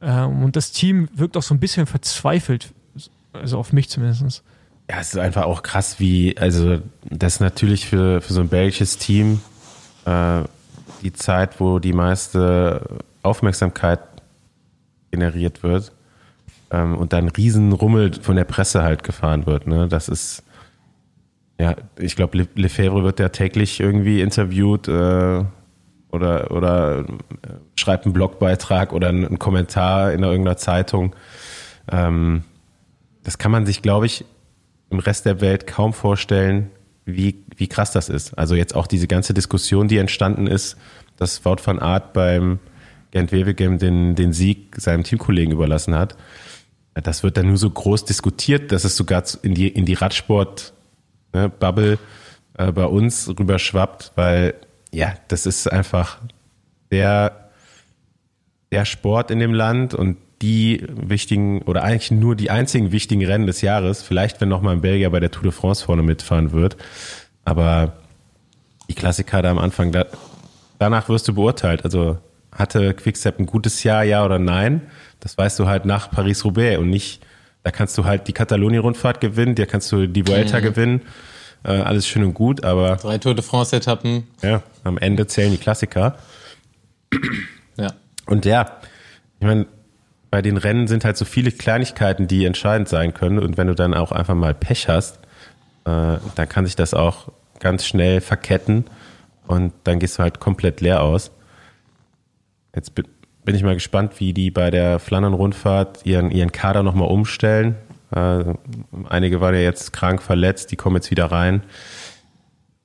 Ähm, und das Team wirkt auch so ein bisschen verzweifelt, also auf mich zumindest. Ja, es ist einfach auch krass, wie, also das ist natürlich für, für so ein belgisches Team äh, die Zeit, wo die meiste Aufmerksamkeit generiert wird ähm, und dann Riesenrummel von der Presse halt gefahren wird. Ne? Das ist, ja, ich glaube, Le Lefebvre wird ja täglich irgendwie interviewt äh, oder, oder äh, schreibt einen Blogbeitrag oder einen, Kommentar in irgendeiner Zeitung. Ähm, das kann man sich, glaube ich, im Rest der Welt kaum vorstellen, wie, wie krass das ist. Also jetzt auch diese ganze Diskussion, die entstanden ist, dass Wout van Aert beim Gent Wevelgem den, den Sieg seinem Teamkollegen überlassen hat. Das wird dann nur so groß diskutiert, dass es sogar in die, in die Radsport-Bubble äh, bei uns rüberschwappt, weil ja, das ist einfach der, der Sport in dem Land und die wichtigen oder eigentlich nur die einzigen wichtigen Rennen des Jahres. Vielleicht, wenn nochmal ein Belgier bei der Tour de France vorne mitfahren wird. Aber die Klassiker da am Anfang, da, danach wirst du beurteilt. Also hatte Quickstep ein gutes Jahr, ja oder nein? Das weißt du halt nach Paris-Roubaix und nicht, da kannst du halt die Katalonien-Rundfahrt gewinnen, da kannst du die Vuelta mhm. gewinnen. Äh, alles schön und gut, aber. Drei Tour de France-Etappen. Ja, am Ende zählen die Klassiker. Ja. Und ja, ich meine, bei den Rennen sind halt so viele Kleinigkeiten, die entscheidend sein können. Und wenn du dann auch einfach mal Pech hast, äh, dann kann sich das auch ganz schnell verketten und dann gehst du halt komplett leer aus. Jetzt bin ich mal gespannt, wie die bei der Flandern-Rundfahrt ihren, ihren Kader nochmal umstellen. Äh, einige waren ja jetzt krank verletzt, die kommen jetzt wieder rein.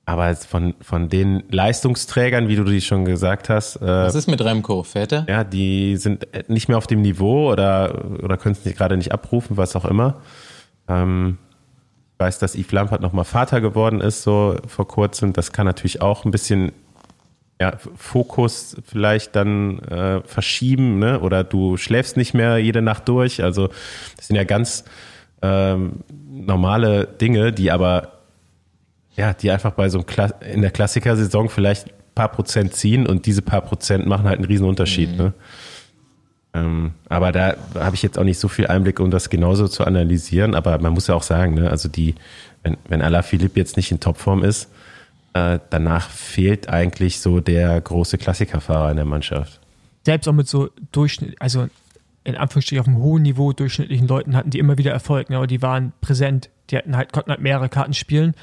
Aber von, von den Leistungsträgern, wie du die schon gesagt hast. Äh, Was ist mit Remco? Fährt er? Ja, die sind nicht mehr auf dem Niveau oder, oder können es gerade nicht abrufen, was auch immer. Ähm, ich weiß, dass Yves Lampert nochmal Vater geworden ist, so vor kurzem. Das kann natürlich auch ein bisschen ja, Fokus vielleicht dann äh, verschieben, ne? Oder du schläfst nicht mehr jede Nacht durch. Also das sind ja ganz ähm, normale Dinge, die aber ja, die einfach bei so einem Kla in der Klassiker-Saison vielleicht ein paar Prozent ziehen und diese paar Prozent machen halt einen riesen Unterschied. Mhm. Ne? Ähm, aber da habe ich jetzt auch nicht so viel Einblick, um das genauso zu analysieren. Aber man muss ja auch sagen, ne, also die, wenn, wenn Alaphilippe jetzt nicht in Topform ist, äh, danach fehlt eigentlich so der große Klassikerfahrer in der Mannschaft. Selbst auch mit so Durchschnitt, also in Anführungsstrichen auf einem hohen Niveau durchschnittlichen Leuten hatten die immer wieder Erfolg, ne, aber die waren präsent, die hatten halt, konnten halt mehrere Karten spielen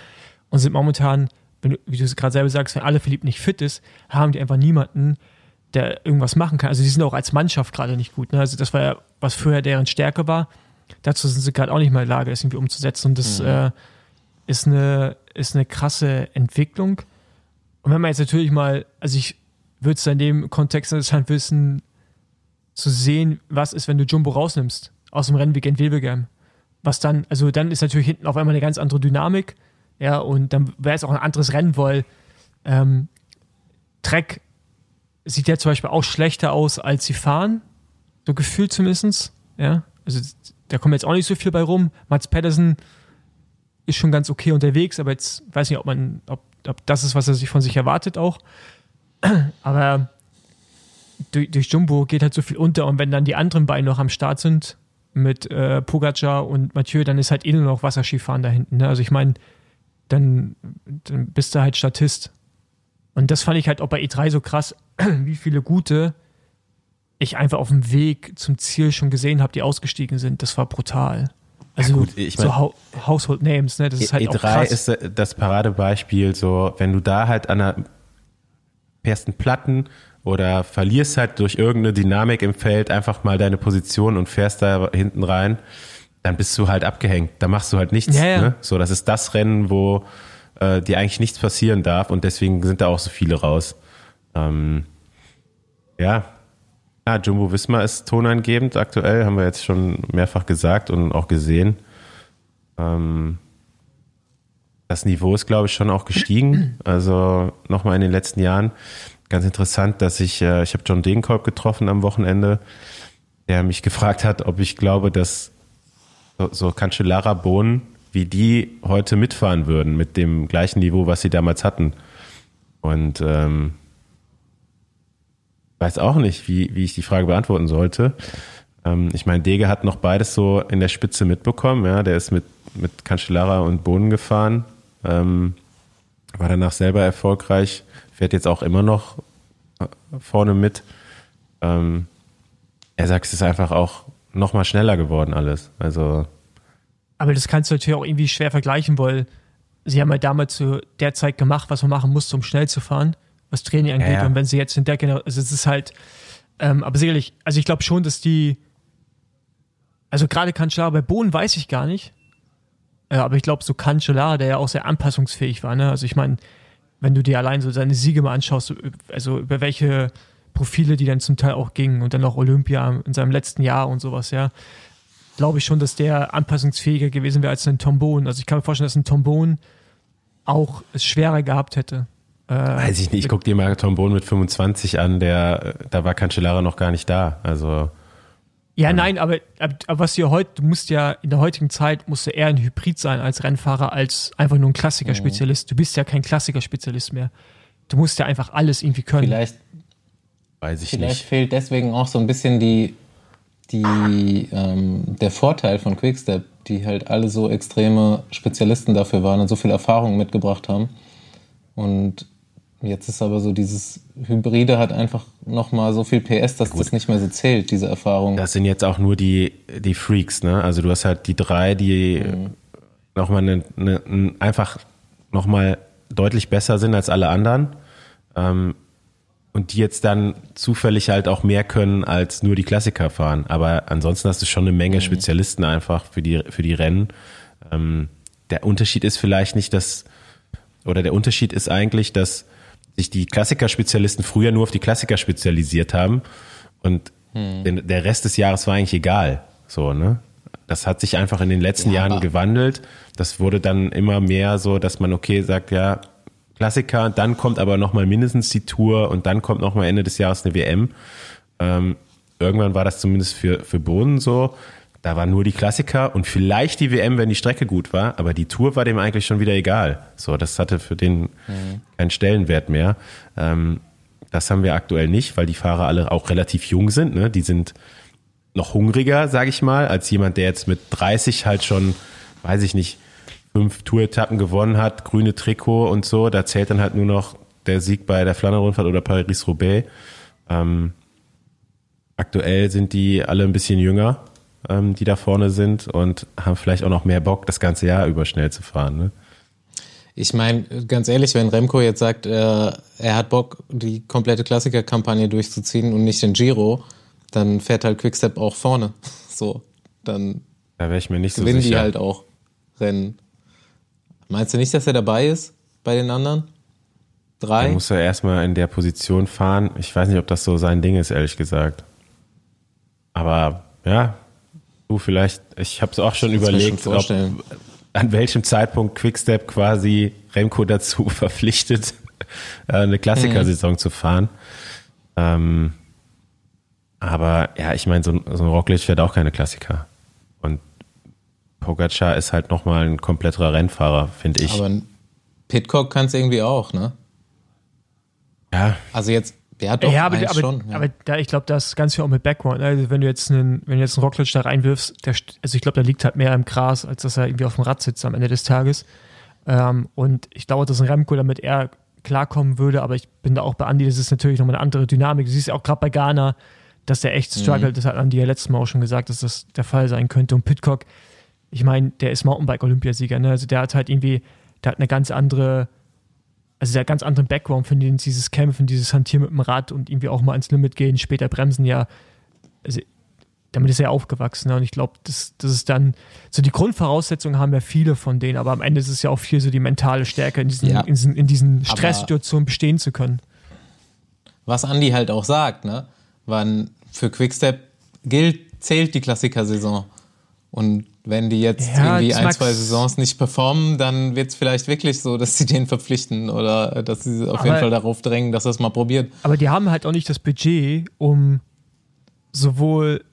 und sind momentan, du, wie du es gerade selber sagst, wenn Alaphilippe nicht fit ist, haben die einfach niemanden, der irgendwas machen kann. Also die sind auch als Mannschaft gerade nicht gut. Ne? Also das war ja, was früher deren Stärke war. Dazu sind sie gerade auch nicht mal in der Lage, das irgendwie umzusetzen. Und das mhm. äh, ist, eine, ist eine krasse Entwicklung. Und wenn man jetzt natürlich mal, also ich würde es in dem Kontext interessant wissen, zu sehen, was ist, wenn du Jumbo rausnimmst aus dem Rennen wie Gent Wevelgem. Was dann, also dann ist natürlich hinten auf einmal eine ganz andere Dynamik. Ja, und dann wäre es auch ein anderes Rennen, weil ähm, Trek sieht ja zum Beispiel auch schlechter aus, als sie fahren. So gefühlt zumindest. Ja, also da kommt jetzt auch nicht so viel bei rum. Mats Pedersen ist schon ganz okay unterwegs, aber jetzt weiß nicht, ob man, ob, ob das ist, was er sich von sich erwartet auch. Aber durch, durch Jumbo geht halt so viel unter und wenn dann die anderen beiden noch am Start sind mit äh, Pogacar und Mathieu, dann ist halt eh nur noch Wasserskifahren da hinten. Ne? Also ich meine, dann, dann bist du halt Statist. Und das fand ich halt auch bei E3 so krass, wie viele gute ich einfach auf dem Weg zum Ziel schon gesehen habe, die ausgestiegen sind. Das war brutal. Also ja, gut, ich mein, so Household Names, ne? Das ist halt E3 auch krass. ist äh, das Paradebeispiel, so wenn du da halt an der ersten Platten oder verlierst halt durch irgendeine Dynamik im Feld einfach mal deine Position und fährst da hinten rein, dann bist du halt abgehängt. Da machst du halt nichts. Ja, ja. Ne? So, das ist das Rennen, wo äh, dir eigentlich nichts passieren darf und deswegen sind da auch so viele raus. Ähm, ja. ja, Jumbo Wismar ist tonangebend aktuell, haben wir jetzt schon mehrfach gesagt und auch gesehen. Ähm, das Niveau ist, glaube ich, schon auch gestiegen. Also nochmal in den letzten Jahren. Ganz interessant, dass ich, äh, ich habe John Degenkolb getroffen am Wochenende, der mich gefragt hat, ob ich glaube, dass so, so Cancellara Bohnen wie die heute mitfahren würden mit dem gleichen Niveau, was sie damals hatten. Und ähm, weiß auch nicht, wie, wie ich die Frage beantworten sollte. Ähm, ich meine, Dege hat noch beides so in der Spitze mitbekommen. Ja, der ist mit, mit Cancellara und Boden gefahren. Ähm, war danach selber erfolgreich, fährt jetzt auch immer noch äh, vorne mit. Ähm, er sagt, es ist einfach auch noch mal schneller geworden alles. Also aber das kannst du natürlich auch irgendwie schwer vergleichen, weil sie haben ja damals zu der Zeit gemacht, was man machen musste, um schnell zu fahren, was Training angeht. Ja, ja. Und wenn sie jetzt entdecken, also es ist halt, ähm, aber sicherlich, also ich glaube schon, dass die, also gerade Cancellara bei Bohnen weiß ich gar nicht, äh, aber ich glaube so Cancellara, der ja auch sehr anpassungsfähig war, ne? Also ich meine, wenn du dir allein so seine Siege mal anschaust, also über welche Profile die dann zum Teil auch gingen und dann auch Olympia in seinem letzten Jahr und sowas, ja glaube ich schon, dass der anpassungsfähiger gewesen wäre als ein Tombon. Also ich kann mir vorstellen, dass ein Tombon auch es schwerer gehabt hätte. Äh, Weiß ich nicht, ich guck dir mal Tombon mit 25 an, der, da war Cancellara noch gar nicht da. Also. Ja, ähm. nein, aber, aber, was hier heute, du musst ja in der heutigen Zeit musst du eher ein Hybrid sein als Rennfahrer, als einfach nur ein Klassikerspezialist. Du bist ja kein Klassikerspezialist mehr. Du musst ja einfach alles irgendwie können. Vielleicht, Weiß ich vielleicht nicht. fehlt deswegen auch so ein bisschen die die, ähm, der Vorteil von Quickstep, die halt alle so extreme Spezialisten dafür waren und so viel Erfahrung mitgebracht haben. Und jetzt ist aber so dieses Hybride hat einfach nochmal so viel PS, dass Gut. das nicht mehr so zählt, diese Erfahrung. Das sind jetzt auch nur die, die Freaks, ne? Also du hast halt die drei, die mhm. nochmal eine, eine, einfach nochmal deutlich besser sind als alle anderen. Ähm, und die jetzt dann zufällig halt auch mehr können als nur die Klassiker fahren. Aber ansonsten hast du schon eine Menge mhm. Spezialisten einfach für die, für die Rennen. Ähm, der Unterschied ist vielleicht nicht, dass, oder der Unterschied ist eigentlich, dass sich die Klassiker-Spezialisten früher nur auf die Klassiker spezialisiert haben und mhm. der Rest des Jahres war eigentlich egal. So, ne? Das hat sich einfach in den letzten ja, Jahren gewandelt. Das wurde dann immer mehr so, dass man okay sagt, ja, Klassiker, dann kommt aber nochmal mindestens die Tour und dann kommt nochmal Ende des Jahres eine WM. Ähm, irgendwann war das zumindest für, für Bohnen so. da waren nur die Klassiker und vielleicht die WM, wenn die Strecke gut war, aber die Tour war dem eigentlich schon wieder egal. So, das hatte für den mhm. keinen Stellenwert mehr. Ähm, das haben wir aktuell nicht, weil die Fahrer alle auch relativ jung sind. Ne? Die sind noch hungriger, sage ich mal, als jemand, der jetzt mit 30 halt schon, weiß ich nicht, fünf Tour-Etappen gewonnen hat, grüne Trikot und so. Da zählt dann halt nur noch der Sieg bei der Flandern-Rundfahrt oder Paris-Roubaix. Ähm, aktuell sind die alle ein bisschen jünger ähm, die da vorne sind und haben vielleicht auch noch mehr Bock, das ganze Jahr über schnell zu fahren. Ne? Ich meine, ganz ehrlich, wenn Remco jetzt sagt, äh, er hat Bock, die komplette Klassiker-Kampagne durchzuziehen und nicht den Giro, dann fährt halt Quickstep auch vorne. So, dann da wäre ich mir nicht so gewinnen sicher. die halt auch Rennen. Meinst du nicht, dass er dabei ist bei den anderen? Drei? Er muss ja erstmal in der Position fahren. Ich weiß nicht, ob das so sein Ding ist, ehrlich gesagt. Aber ja, Du vielleicht, ich habe es auch schon überlegt, schon ob, an welchem Zeitpunkt Quickstep quasi Remco dazu verpflichtet, äh, eine Klassikersaison mhm. zu fahren. Ähm, aber ja, ich meine, so, so ein Roglic fährt auch keine Klassiker. Pogacar ist halt nochmal ein kompletterer Rennfahrer, finde ich. Aber Pitcock kann es irgendwie auch, ne? Ja. Also jetzt ja, doch, ja, aber, aber, schon, ja. aber da, ich glaube, das ganz viel auch mit Background. Ne? Also wenn du jetzt einen, wenn du jetzt einen Rockledge da reinwirfst, der, also ich glaube, der liegt halt mehr im Gras, als dass er irgendwie auf dem Rad sitzt am Ende des Tages. Ähm, und ich glaube, dass ein Remco damit eher klarkommen würde, aber ich bin da auch bei Andi, das ist natürlich nochmal eine andere Dynamik. Du siehst ja auch gerade bei Ghana, dass der echt mhm. struggelt. Mhm. Das hat Andi ja letztes Mal auch schon gesagt, dass das der Fall sein könnte. Und Pitcock, ich meine, der ist Mountainbike-Olympiasieger, ne? Also der hat halt irgendwie, der hat eine ganz andere also der ganz andere Background von denen, dieses Kämpfen, dieses Hantieren mit dem Rad und irgendwie auch mal ans Limit gehen, später bremsen, ja, also damit ist er aufgewachsen. Ne? Und ich glaube, das, das ist dann, so die Grundvoraussetzungen haben ja viele von denen, aber am Ende ist es ja auch viel so die mentale Stärke, in diesen, ja. in diesen, in diesen Stresssituationen bestehen zu können. Was Andi halt auch sagt, ne? Wann für Quickstep gilt, zählt die Klassiker-Saison. Und wenn die jetzt ja, irgendwie ein, zwei Saisons nicht performen, dann wird es vielleicht wirklich so, dass sie den verpflichten oder dass sie auf aber, jeden Fall darauf drängen, dass er es mal probiert. Aber die haben halt auch nicht das Budget, um sowohl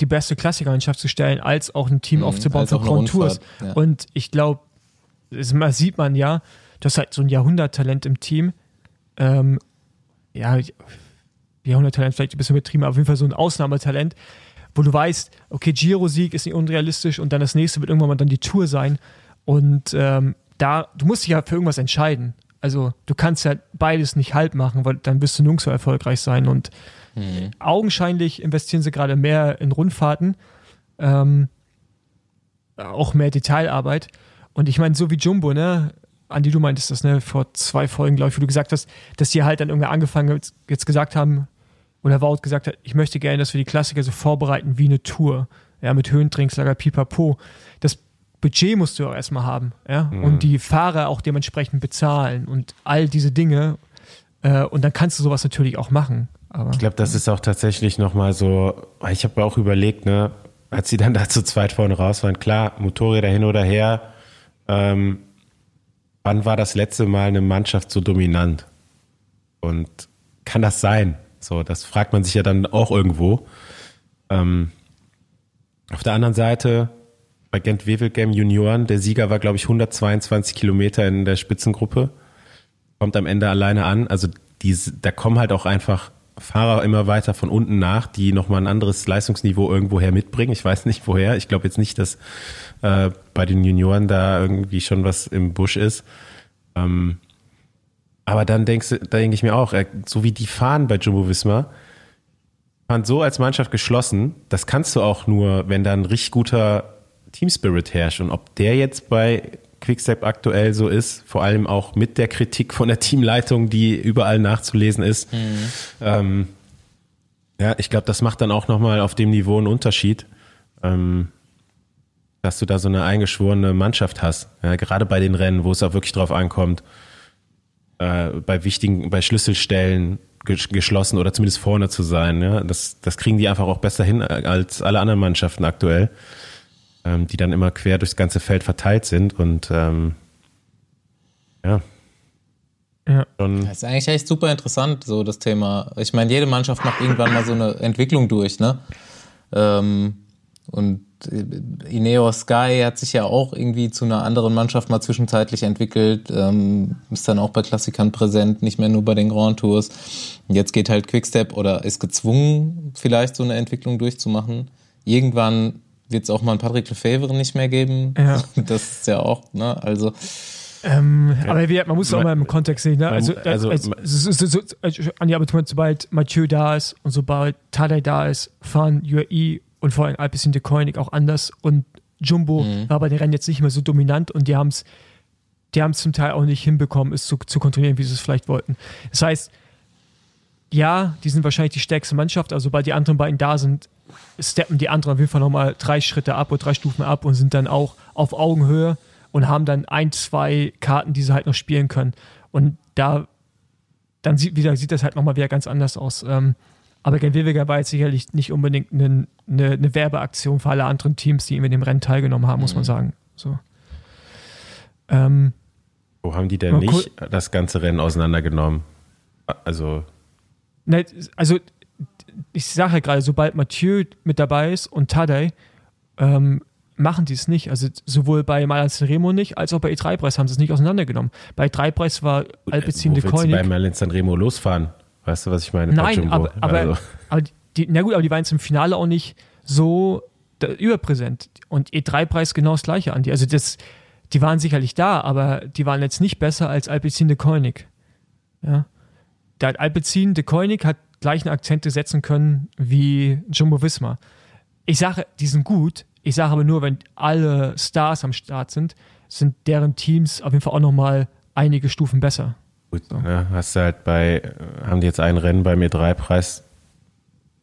die beste Klassikermannschaft zu stellen, als auch ein Team mhm, aufzubauen für Grand Tours. Ja. Und ich glaube, das sieht man ja, du hast halt so ein Jahrhunderttalent im Team. Ähm, ja, Jahrhunderttalent vielleicht ein bisschen übertrieben, aber auf jeden Fall so ein Ausnahmetalent wo du weißt, okay, Giro-Sieg ist nicht unrealistisch und dann das nächste wird irgendwann mal dann die Tour sein. Und ähm, da, du musst dich ja für irgendwas entscheiden. Also du kannst ja beides nicht halb machen, weil dann wirst du nirgendwo erfolgreich sein. Und mhm. augenscheinlich investieren sie gerade mehr in Rundfahrten, ähm, auch mehr Detailarbeit. Und ich meine, so wie Jumbo, ne? Andi, du meintest das, ne, vor zwei Folgen, glaube ich, wo du gesagt hast, dass die halt dann irgendwie angefangen jetzt gesagt haben, oder Wout gesagt hat, ich möchte gerne, dass wir die Klassiker so vorbereiten wie eine Tour. Ja, mit Höhentrinkslager, pipapo. Das Budget musst du auch erstmal haben, ja, mhm. und die Fahrer auch dementsprechend bezahlen und all diese Dinge. Äh, und dann kannst du sowas natürlich auch machen. Aber, ich glaube, das ist auch tatsächlich nochmal so, ich habe auch überlegt, ne, als sie dann da zu zweit vorne raus waren, klar, Motorräder hin oder her, ähm, wann war das letzte Mal eine Mannschaft so dominant? Und kann das sein? So, das fragt man sich ja dann auch irgendwo. Ähm, auf der anderen Seite, bei Gent Wevelgem Junioren, der Sieger war, glaube ich, 122 Kilometer in der Spitzengruppe. Kommt am Ende alleine an. Also die, da kommen halt auch einfach Fahrer immer weiter von unten nach, die nochmal ein anderes Leistungsniveau irgendwoher mitbringen. Ich weiß nicht woher. Ich glaube jetzt nicht, dass äh, bei den Junioren da irgendwie schon was im Busch ist. Ähm, aber dann denkst du, da denke ich mir auch, so wie die fahren bei Jumbo Visma, fahren so als Mannschaft geschlossen, das kannst du auch nur, wenn da ein richtig guter Teamspirit herrscht. Und ob der jetzt bei Quickstep aktuell so ist, vor allem auch mit der Kritik von der Teamleitung, die überall nachzulesen ist. Mhm. Ähm, ja, ich glaube, das macht dann auch nochmal auf dem Niveau einen Unterschied, ähm, dass du da so eine eingeschworene Mannschaft hast. Ja, gerade bei den Rennen, wo es auch wirklich drauf ankommt äh, bei wichtigen, bei Schlüsselstellen geschlossen oder zumindest vorne zu sein. Ja? Das, das kriegen die einfach auch besser hin als alle anderen Mannschaften aktuell, ähm, die dann immer quer durchs ganze Feld verteilt sind und ähm, ja. Ja. Das ist eigentlich echt super interessant, so das Thema. Ich meine, jede Mannschaft macht irgendwann mal so eine Entwicklung durch, ne? Ähm, und Ineos Sky hat sich ja auch irgendwie zu einer anderen Mannschaft mal zwischenzeitlich entwickelt, ähm, ist dann auch bei Klassikern präsent, nicht mehr nur bei den Grand Tours. Jetzt geht halt Quickstep oder ist gezwungen, vielleicht so eine Entwicklung durchzumachen. Irgendwann wird es auch mal einen Patrick Lefevre nicht mehr geben. Ja. Das ist ja auch, ne, also. Ähm, ja. Aber wie, man muss auch mal im Kontext sehen. Ne? Also, also, also, so, so, so, Anja, aber sobald Mathieu da ist und sobald Tadej da ist, fahren UAE und vor allem Alpecin de Koenig auch anders und Jumbo mhm. war bei den Rennen jetzt nicht mehr so dominant und die haben es die haben es zum Teil auch nicht hinbekommen, es zu, zu kontrollieren, wie sie es vielleicht wollten. Das heißt, ja, die sind wahrscheinlich die stärkste Mannschaft, also sobald die anderen beiden da sind, steppen die anderen auf jeden Fall nochmal drei Schritte ab oder drei Stufen ab und sind dann auch auf Augenhöhe und haben dann ein, zwei Karten, die sie halt noch spielen können. Und da, dann sieht, wieder, sieht das halt nochmal wieder ganz anders aus. Ähm, aber Genwewiger war jetzt sicherlich nicht unbedingt eine, eine, eine, Werbeaktion für alle anderen Teams, die in dem Rennen teilgenommen haben, muss man mhm. sagen. So. Ähm, Wo haben die denn nicht das ganze Rennen auseinandergenommen? Also. Ne, also, ich sage ja gerade, sobald Mathieu mit dabei ist und Tadej, ähm, machen die es nicht. Also sowohl bei Malan Remo nicht, als auch bei E3-Preis haben sie es nicht auseinandergenommen. Bei E3-Preis war Alpecin de Koenig. bei Malan Remo losfahren? Weißt du, was ich meine? Nein, aber, aber, also. aber die, na gut, aber die waren jetzt im Finale auch nicht so überpräsent. Und E3-Preis genau das gleiche an die. Also das, die waren sicherlich da, aber die waren jetzt nicht besser als Alpecin de Koenig. Ja. Der Alpecin de Koenig hat gleichen Akzente setzen können wie Jumbo Visma. Ich sage, die sind gut. Ich sage aber nur, wenn alle Stars am Start sind, sind deren Teams auf jeden Fall auch nochmal einige Stufen besser. Gut, so. ja, hast du halt bei, haben die jetzt ein Rennen beim E3-Preis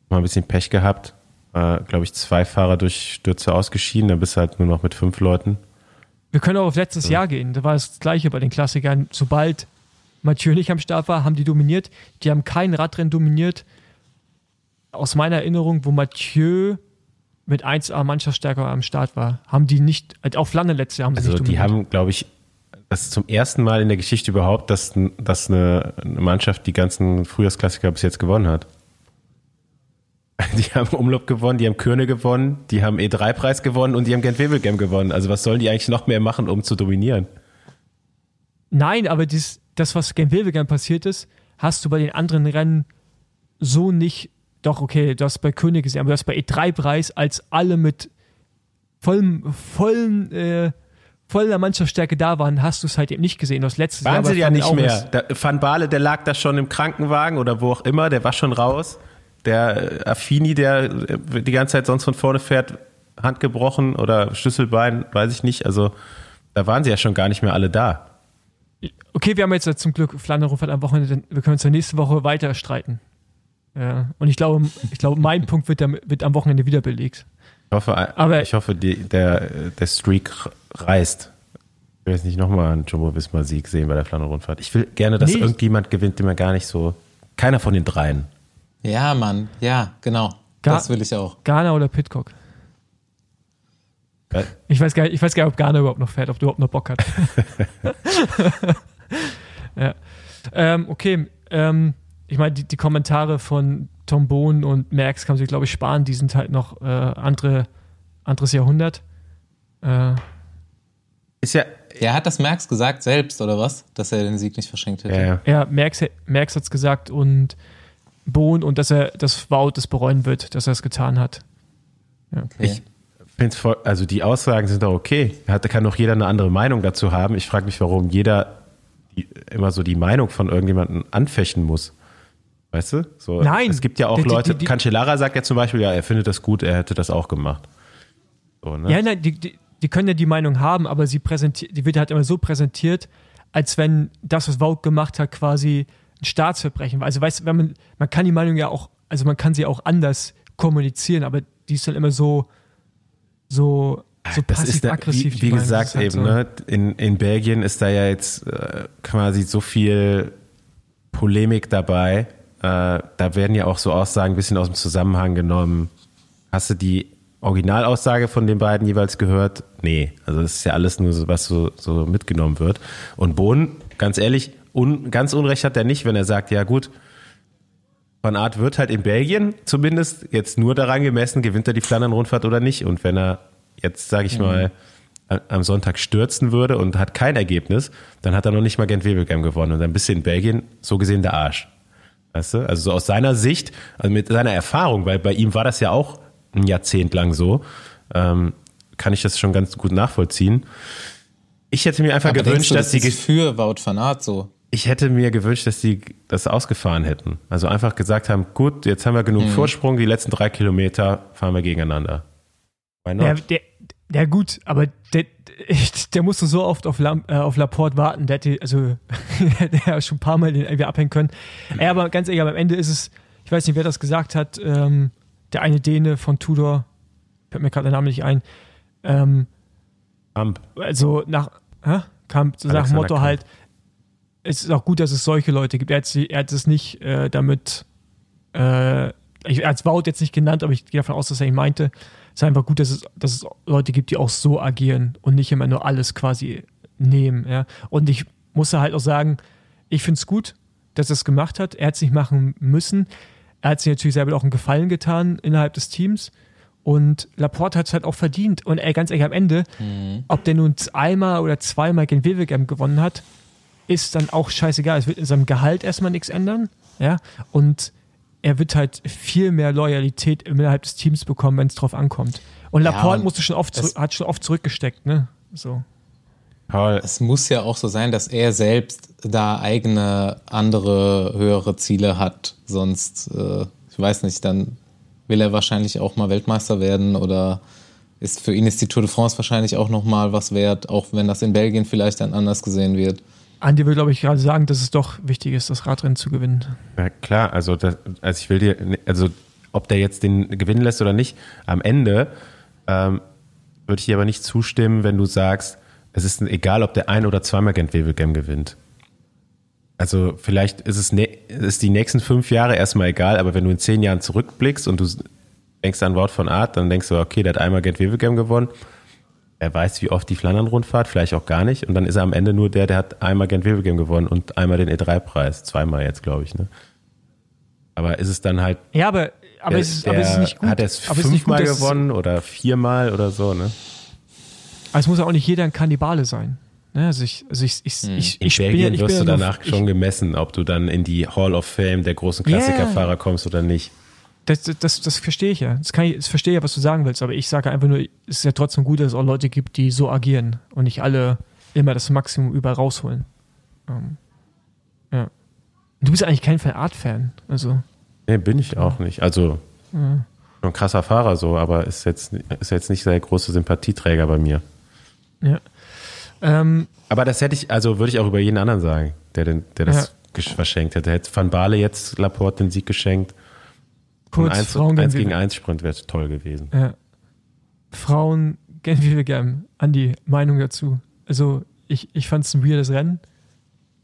mal ein bisschen Pech gehabt. Äh, Glaube ich, zwei Fahrer durch Stürze ausgeschieden, dann bist du halt nur noch mit fünf Leuten. Wir können auch auf letztes ja. Jahr gehen. Da war das Gleiche bei den Klassikern. Sobald Mathieu nicht am Start war, haben die dominiert. Die haben kein Radrennen dominiert. Aus meiner Erinnerung, wo Mathieu mit 1A Mannschaftsstärke am Start war, haben die nicht, auch Flanne letztes Jahr haben sie also nicht dominiert. die haben, glaube ich, das ist zum ersten Mal in der Geschichte überhaupt, dass, dass eine, eine Mannschaft die ganzen Frühjahrsklassiker bis jetzt gewonnen hat. Die haben Umlob gewonnen, die haben Kürne gewonnen, die haben E3-Preis gewonnen und die haben Gent Wevelgem gewonnen. Also was sollen die eigentlich noch mehr machen, um zu dominieren? Nein, aber dies, das, was Gent Wevelgem passiert ist, hast du bei den anderen Rennen so nicht. Doch, okay, du hast bei König gesehen, aber du hast bei E3-Preis, als alle mit vollem, vollen äh, voller Mannschaftsstärke da waren, hast du es halt eben nicht gesehen. Das letzte waren Jahr sie ja nicht mehr. Der Van Baale, der lag da schon im Krankenwagen oder wo auch immer, der war schon raus. Der äh, Affini, der äh, die ganze Zeit sonst von vorne fährt, Hand gebrochen oder Schlüsselbein, weiß ich nicht. Also da waren sie ja schon gar nicht mehr alle da. Okay, wir haben jetzt zum Glück Flandern Rundfahrt am Wochenende, wir können uns ja nächste Woche weiter streiten. Ja. Und ich glaube, ich glaube, mein Punkt wird, wird am Wochenende wieder belegt. Ich hoffe, Aber ich hoffe die, der, der Streak reißt. Ich will jetzt nicht nochmal einen Jumbo-Visma-Sieg sehen bei der Flandern-Rundfahrt. Ich will gerne, dass nee. irgendjemand gewinnt, den man gar nicht so. Keiner von den dreien. Ja, Mann. Ja, genau. Gar, das will ich auch. Ghana oder Pitcock? Ich weiß, gar nicht, ich weiß gar nicht, ob Ghana überhaupt noch fährt, ob du überhaupt noch Bock hat. ja. Ähm, okay. Ähm, ich meine, die, die, Kommentare von Tom Bohn und Merckx kann man sich, glaube ich, sparen. Die sind halt noch äh, andere, anderes Jahrhundert. Äh, ist ja. Er hat das Merckx gesagt selbst, oder was? Dass er den Sieg nicht verschenkt hätte. Ja, ja Merckx, Merckx hat es gesagt und Bohn und dass er das Wout das bereuen wird, dass er es getan hat. Ja. Okay. Ich finde voll, also die Aussagen sind doch okay. Da kann doch jeder eine andere Meinung dazu haben. Ich frage mich, warum jeder die, immer so die Meinung von irgendjemandem anfechten muss. Weißt du? So, Nein. Es gibt ja auch die, Leute, die, die, Cancellara sagt ja zum Beispiel, ja, er findet das gut, er hätte das auch gemacht. So, ne? Ja, nein, die, die, können ja die Meinung haben, aber sie präsentiert, die wird halt immer so präsentiert, als wenn das, was Vogue gemacht hat, quasi ein Staatsverbrechen war. Also weißt du, wenn man, man kann die Meinung ja auch, also man kann sie auch anders kommunizieren, aber die ist dann immer so, so so passiv-aggressiv. Wie, wie gesagt, halt eben, so. ne? in, in Belgien ist da ja jetzt äh, quasi so viel Polemik dabei, äh, da werden ja auch so Aussagen ein bisschen aus dem Zusammenhang genommen. Hast du die Originalaussage von den beiden jeweils gehört? Nee, also das ist ja alles nur so, was so, so mitgenommen wird. Und Bohn, ganz ehrlich, un, ganz Unrecht hat er nicht, wenn er sagt, ja gut, Van Art wird halt in Belgien zumindest jetzt nur daran gemessen, gewinnt er die Flandern-Rundfahrt oder nicht. Und wenn er jetzt, sage ich mhm. mal, am Sonntag stürzen würde und hat kein Ergebnis, dann hat er noch nicht mal Gent-Wevelgem gewonnen und dann bist du in Belgien so gesehen der Arsch. Weißt du? Also so aus seiner Sicht, also mit seiner Erfahrung, weil bei ihm war das ja auch ein Jahrzehnt lang so, ähm, kann ich das schon ganz gut nachvollziehen. Ich hätte mir einfach Aber gewünscht, du, dass die für Wout van Aert so. Ich hätte mir gewünscht, dass die das ausgefahren hätten. Also einfach gesagt haben, gut, jetzt haben wir genug mhm. Vorsprung, die letzten drei Kilometer fahren wir gegeneinander. Why not? Ja, der, ja gut, aber der, der musste so oft auf, Lam, äh, auf Laporte warten, der hätte, also der hat schon ein paar Mal den irgendwie abhängen können. Ja, aber ganz ehrlich, am Ende ist es, ich weiß nicht, wer das gesagt hat, ähm, der eine Däne von Tudor, fällt mir gerade der Name nicht ein, ähm, Kamp. Also nach, hä? Kamp, so nach dem Motto Kamp. halt, es ist auch gut, dass es solche Leute gibt. Er hat, er hat es nicht äh, damit, äh, er hat es Wout jetzt nicht genannt, aber ich gehe davon aus, dass er ihn meinte ist einfach gut, dass es, dass es Leute gibt, die auch so agieren und nicht immer nur alles quasi nehmen. Ja? Und ich muss halt auch sagen, ich finde es gut, dass er es gemacht hat. Er hat es nicht machen müssen. Er hat sich natürlich selber auch einen Gefallen getan innerhalb des Teams. Und Laporte hat es halt auch verdient. Und ey, ganz ehrlich, am Ende, mhm. ob der nun einmal oder zweimal gegen Wevelgem gewonnen hat, ist dann auch scheißegal. Es wird in seinem Gehalt erstmal nichts ändern. Ja. Und er wird halt viel mehr Loyalität innerhalb des Teams bekommen, wenn es drauf ankommt. Und Laporte ja, musste schon oft hat schon oft zurückgesteckt, ne? So. Paul. Es muss ja auch so sein, dass er selbst da eigene, andere, höhere Ziele hat. Sonst, äh, ich weiß nicht, dann will er wahrscheinlich auch mal Weltmeister werden oder ist für ihn ist die Tour de France wahrscheinlich auch nochmal was wert, auch wenn das in Belgien vielleicht dann anders gesehen wird. Andi will, glaube ich, gerade sagen, dass es doch wichtig ist, das Radrennen zu gewinnen. Ja, klar, also, das, also ich will dir, also ob der jetzt den gewinnen lässt oder nicht, am Ende ähm, würde ich dir aber nicht zustimmen, wenn du sagst, es ist egal, ob der ein oder zweimal Gent Wevelgem gewinnt. Also vielleicht ist es ne, ist die nächsten fünf Jahre erstmal egal, aber wenn du in zehn Jahren zurückblickst und du denkst an Wort von Art, dann denkst du, okay, der hat einmal Gent Wevelgem gewonnen er weiß, wie oft die Flandern-Rundfahrt, vielleicht auch gar nicht. Und dann ist er am Ende nur der, der hat einmal Gent Wevelgem gewonnen und einmal den E3-Preis. Zweimal jetzt, glaube ich. Ne? Aber ist es dann halt. Ja, aber, aber, der, ist, aber ist es nicht gut. Hat er es fünfmal gewonnen oder viermal oder so, ne? Aber es muss ja auch nicht jeder ein Kannibale sein. Ne? Also ich, also ich, ich, hm. ich, in ich Belgien bin, wirst du danach schon gemessen, ob du dann in die Hall of Fame der großen Klassikerfahrer yeah. kommst oder nicht. Das, das, das verstehe ich ja. Das, kann ich, das verstehe ja, was du sagen willst, aber ich sage einfach nur, es ist ja trotzdem gut, dass es auch Leute gibt, die so agieren und nicht alle immer das Maximum überall rausholen. Ähm, ja. Du bist eigentlich kein Art-Fan. Also. Nee, bin ich auch nicht. Also, ja. ein krasser Fahrer so, aber ist jetzt, ist jetzt nicht sehr große Sympathieträger bei mir. Ja. Ähm, aber das hätte ich, also würde ich auch über jeden anderen sagen, der, den, der das ja. verschenkt hätte. Hätte Van Baale jetzt Laporte den Sieg geschenkt Kurz, ein 1, Frauen 1 gegen 1 Sprint wäre toll gewesen. Ja. Frauen gern wie wir gern. Andi, Meinung dazu. Also, ich, ich fand es ein weirdes Rennen.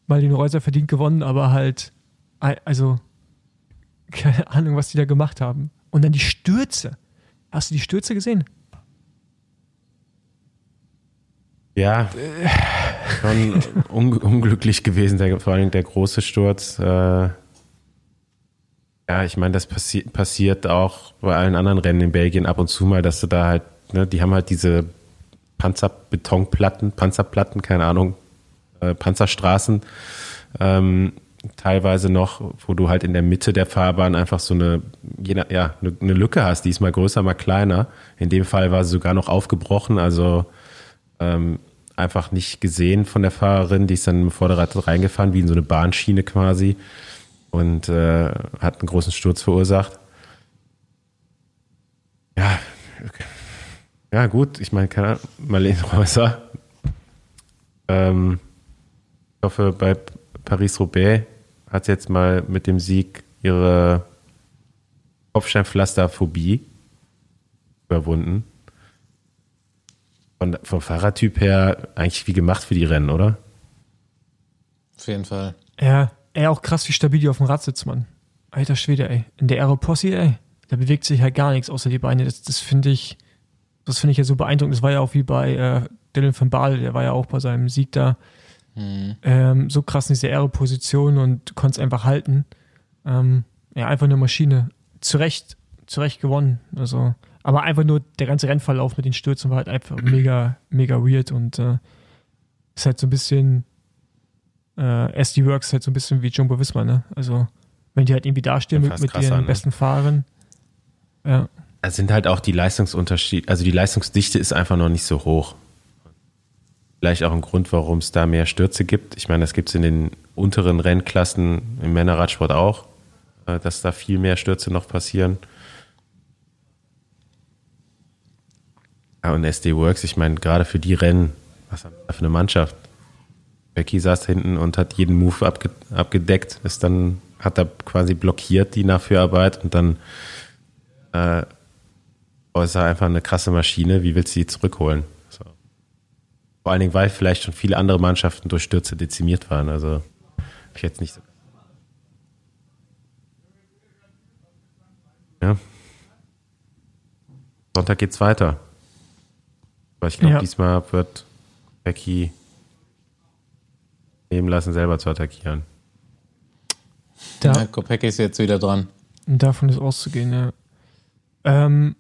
Marlene Reuser verdient gewonnen, aber halt, also, keine Ahnung, was die da gemacht haben. Und dann die Stürze. Hast du die Stürze gesehen? Ja, schon un unglücklich gewesen, der, vor allem der große Sturz. Äh, ja, ich meine, das passi passiert auch bei allen anderen Rennen in Belgien ab und zu mal, dass du da halt, ne, die haben halt diese Panzerbetonplatten, Panzerplatten, keine Ahnung, äh, Panzerstraßen, ähm, teilweise noch, wo du halt in der Mitte der Fahrbahn einfach so eine, ja, eine, eine Lücke hast, die ist mal größer, mal kleiner. In dem Fall war sie sogar noch aufgebrochen, also ähm, einfach nicht gesehen von der Fahrerin, die ist dann im Vorderrad reingefahren, wie in so eine Bahnschiene quasi und äh, hat einen großen Sturz verursacht. Ja, okay. ja gut, ich meine, keine Ahnung, Marlene Reuser. Ähm, ich hoffe, bei Paris-Roubaix hat sie jetzt mal mit dem Sieg ihre Kopfsteinpflasterphobie überwunden. Von, vom Fahrradtyp her eigentlich wie gemacht für die Rennen, oder? Auf jeden Fall. Ja, Ey, auch krass, wie stabil die auf dem Rad sitzt, Mann. Alter Schwede, ey. In der Aeropossi, ey, da bewegt sich halt gar nichts außer die Beine. Das, das finde ich, das finde ich ja so beeindruckend. Das war ja auch wie bei äh, Dylan van Baal, der war ja auch bei seinem Sieg da mhm. ähm, so krass in dieser Aeroposition und konnte es einfach halten. Ähm, ja, einfach eine Maschine. Zu Recht, zu Recht gewonnen. Also, aber einfach nur der ganze Rennverlauf mit den Stürzen war halt einfach mega, mega weird und äh, ist halt so ein bisschen äh, SD Works halt so ein bisschen wie Jumbo Visma, ne? Also, wenn die halt irgendwie dastehen mit, mit krasser, ihren ne? besten Fahrern. Ja. Es sind halt auch die Leistungsunterschiede, also die Leistungsdichte ist einfach noch nicht so hoch. Vielleicht auch ein Grund, warum es da mehr Stürze gibt. Ich meine, das gibt es in den unteren Rennklassen im Männerradsport auch, äh, dass da viel mehr Stürze noch passieren. Ja, und SD Works, ich meine, gerade für die Rennen, was haben wir da für eine Mannschaft? Becky saß hinten und hat jeden Move abge abgedeckt, ist dann, hat da quasi blockiert die Nachführarbeit und dann äh, oh, ist er einfach eine krasse Maschine. Wie willst du die zurückholen? So. Vor allen Dingen, weil vielleicht schon viele andere Mannschaften durch Stürze dezimiert waren. Also ich jetzt nicht so. Ja. Sonntag geht's weiter. Aber ich glaube, Ja. diesmal wird Becky nehmen lassen, selber zu attackieren. Da, Ja, Kopecky ist jetzt wieder dran. Davon ist auszugehen, ja. Ähm,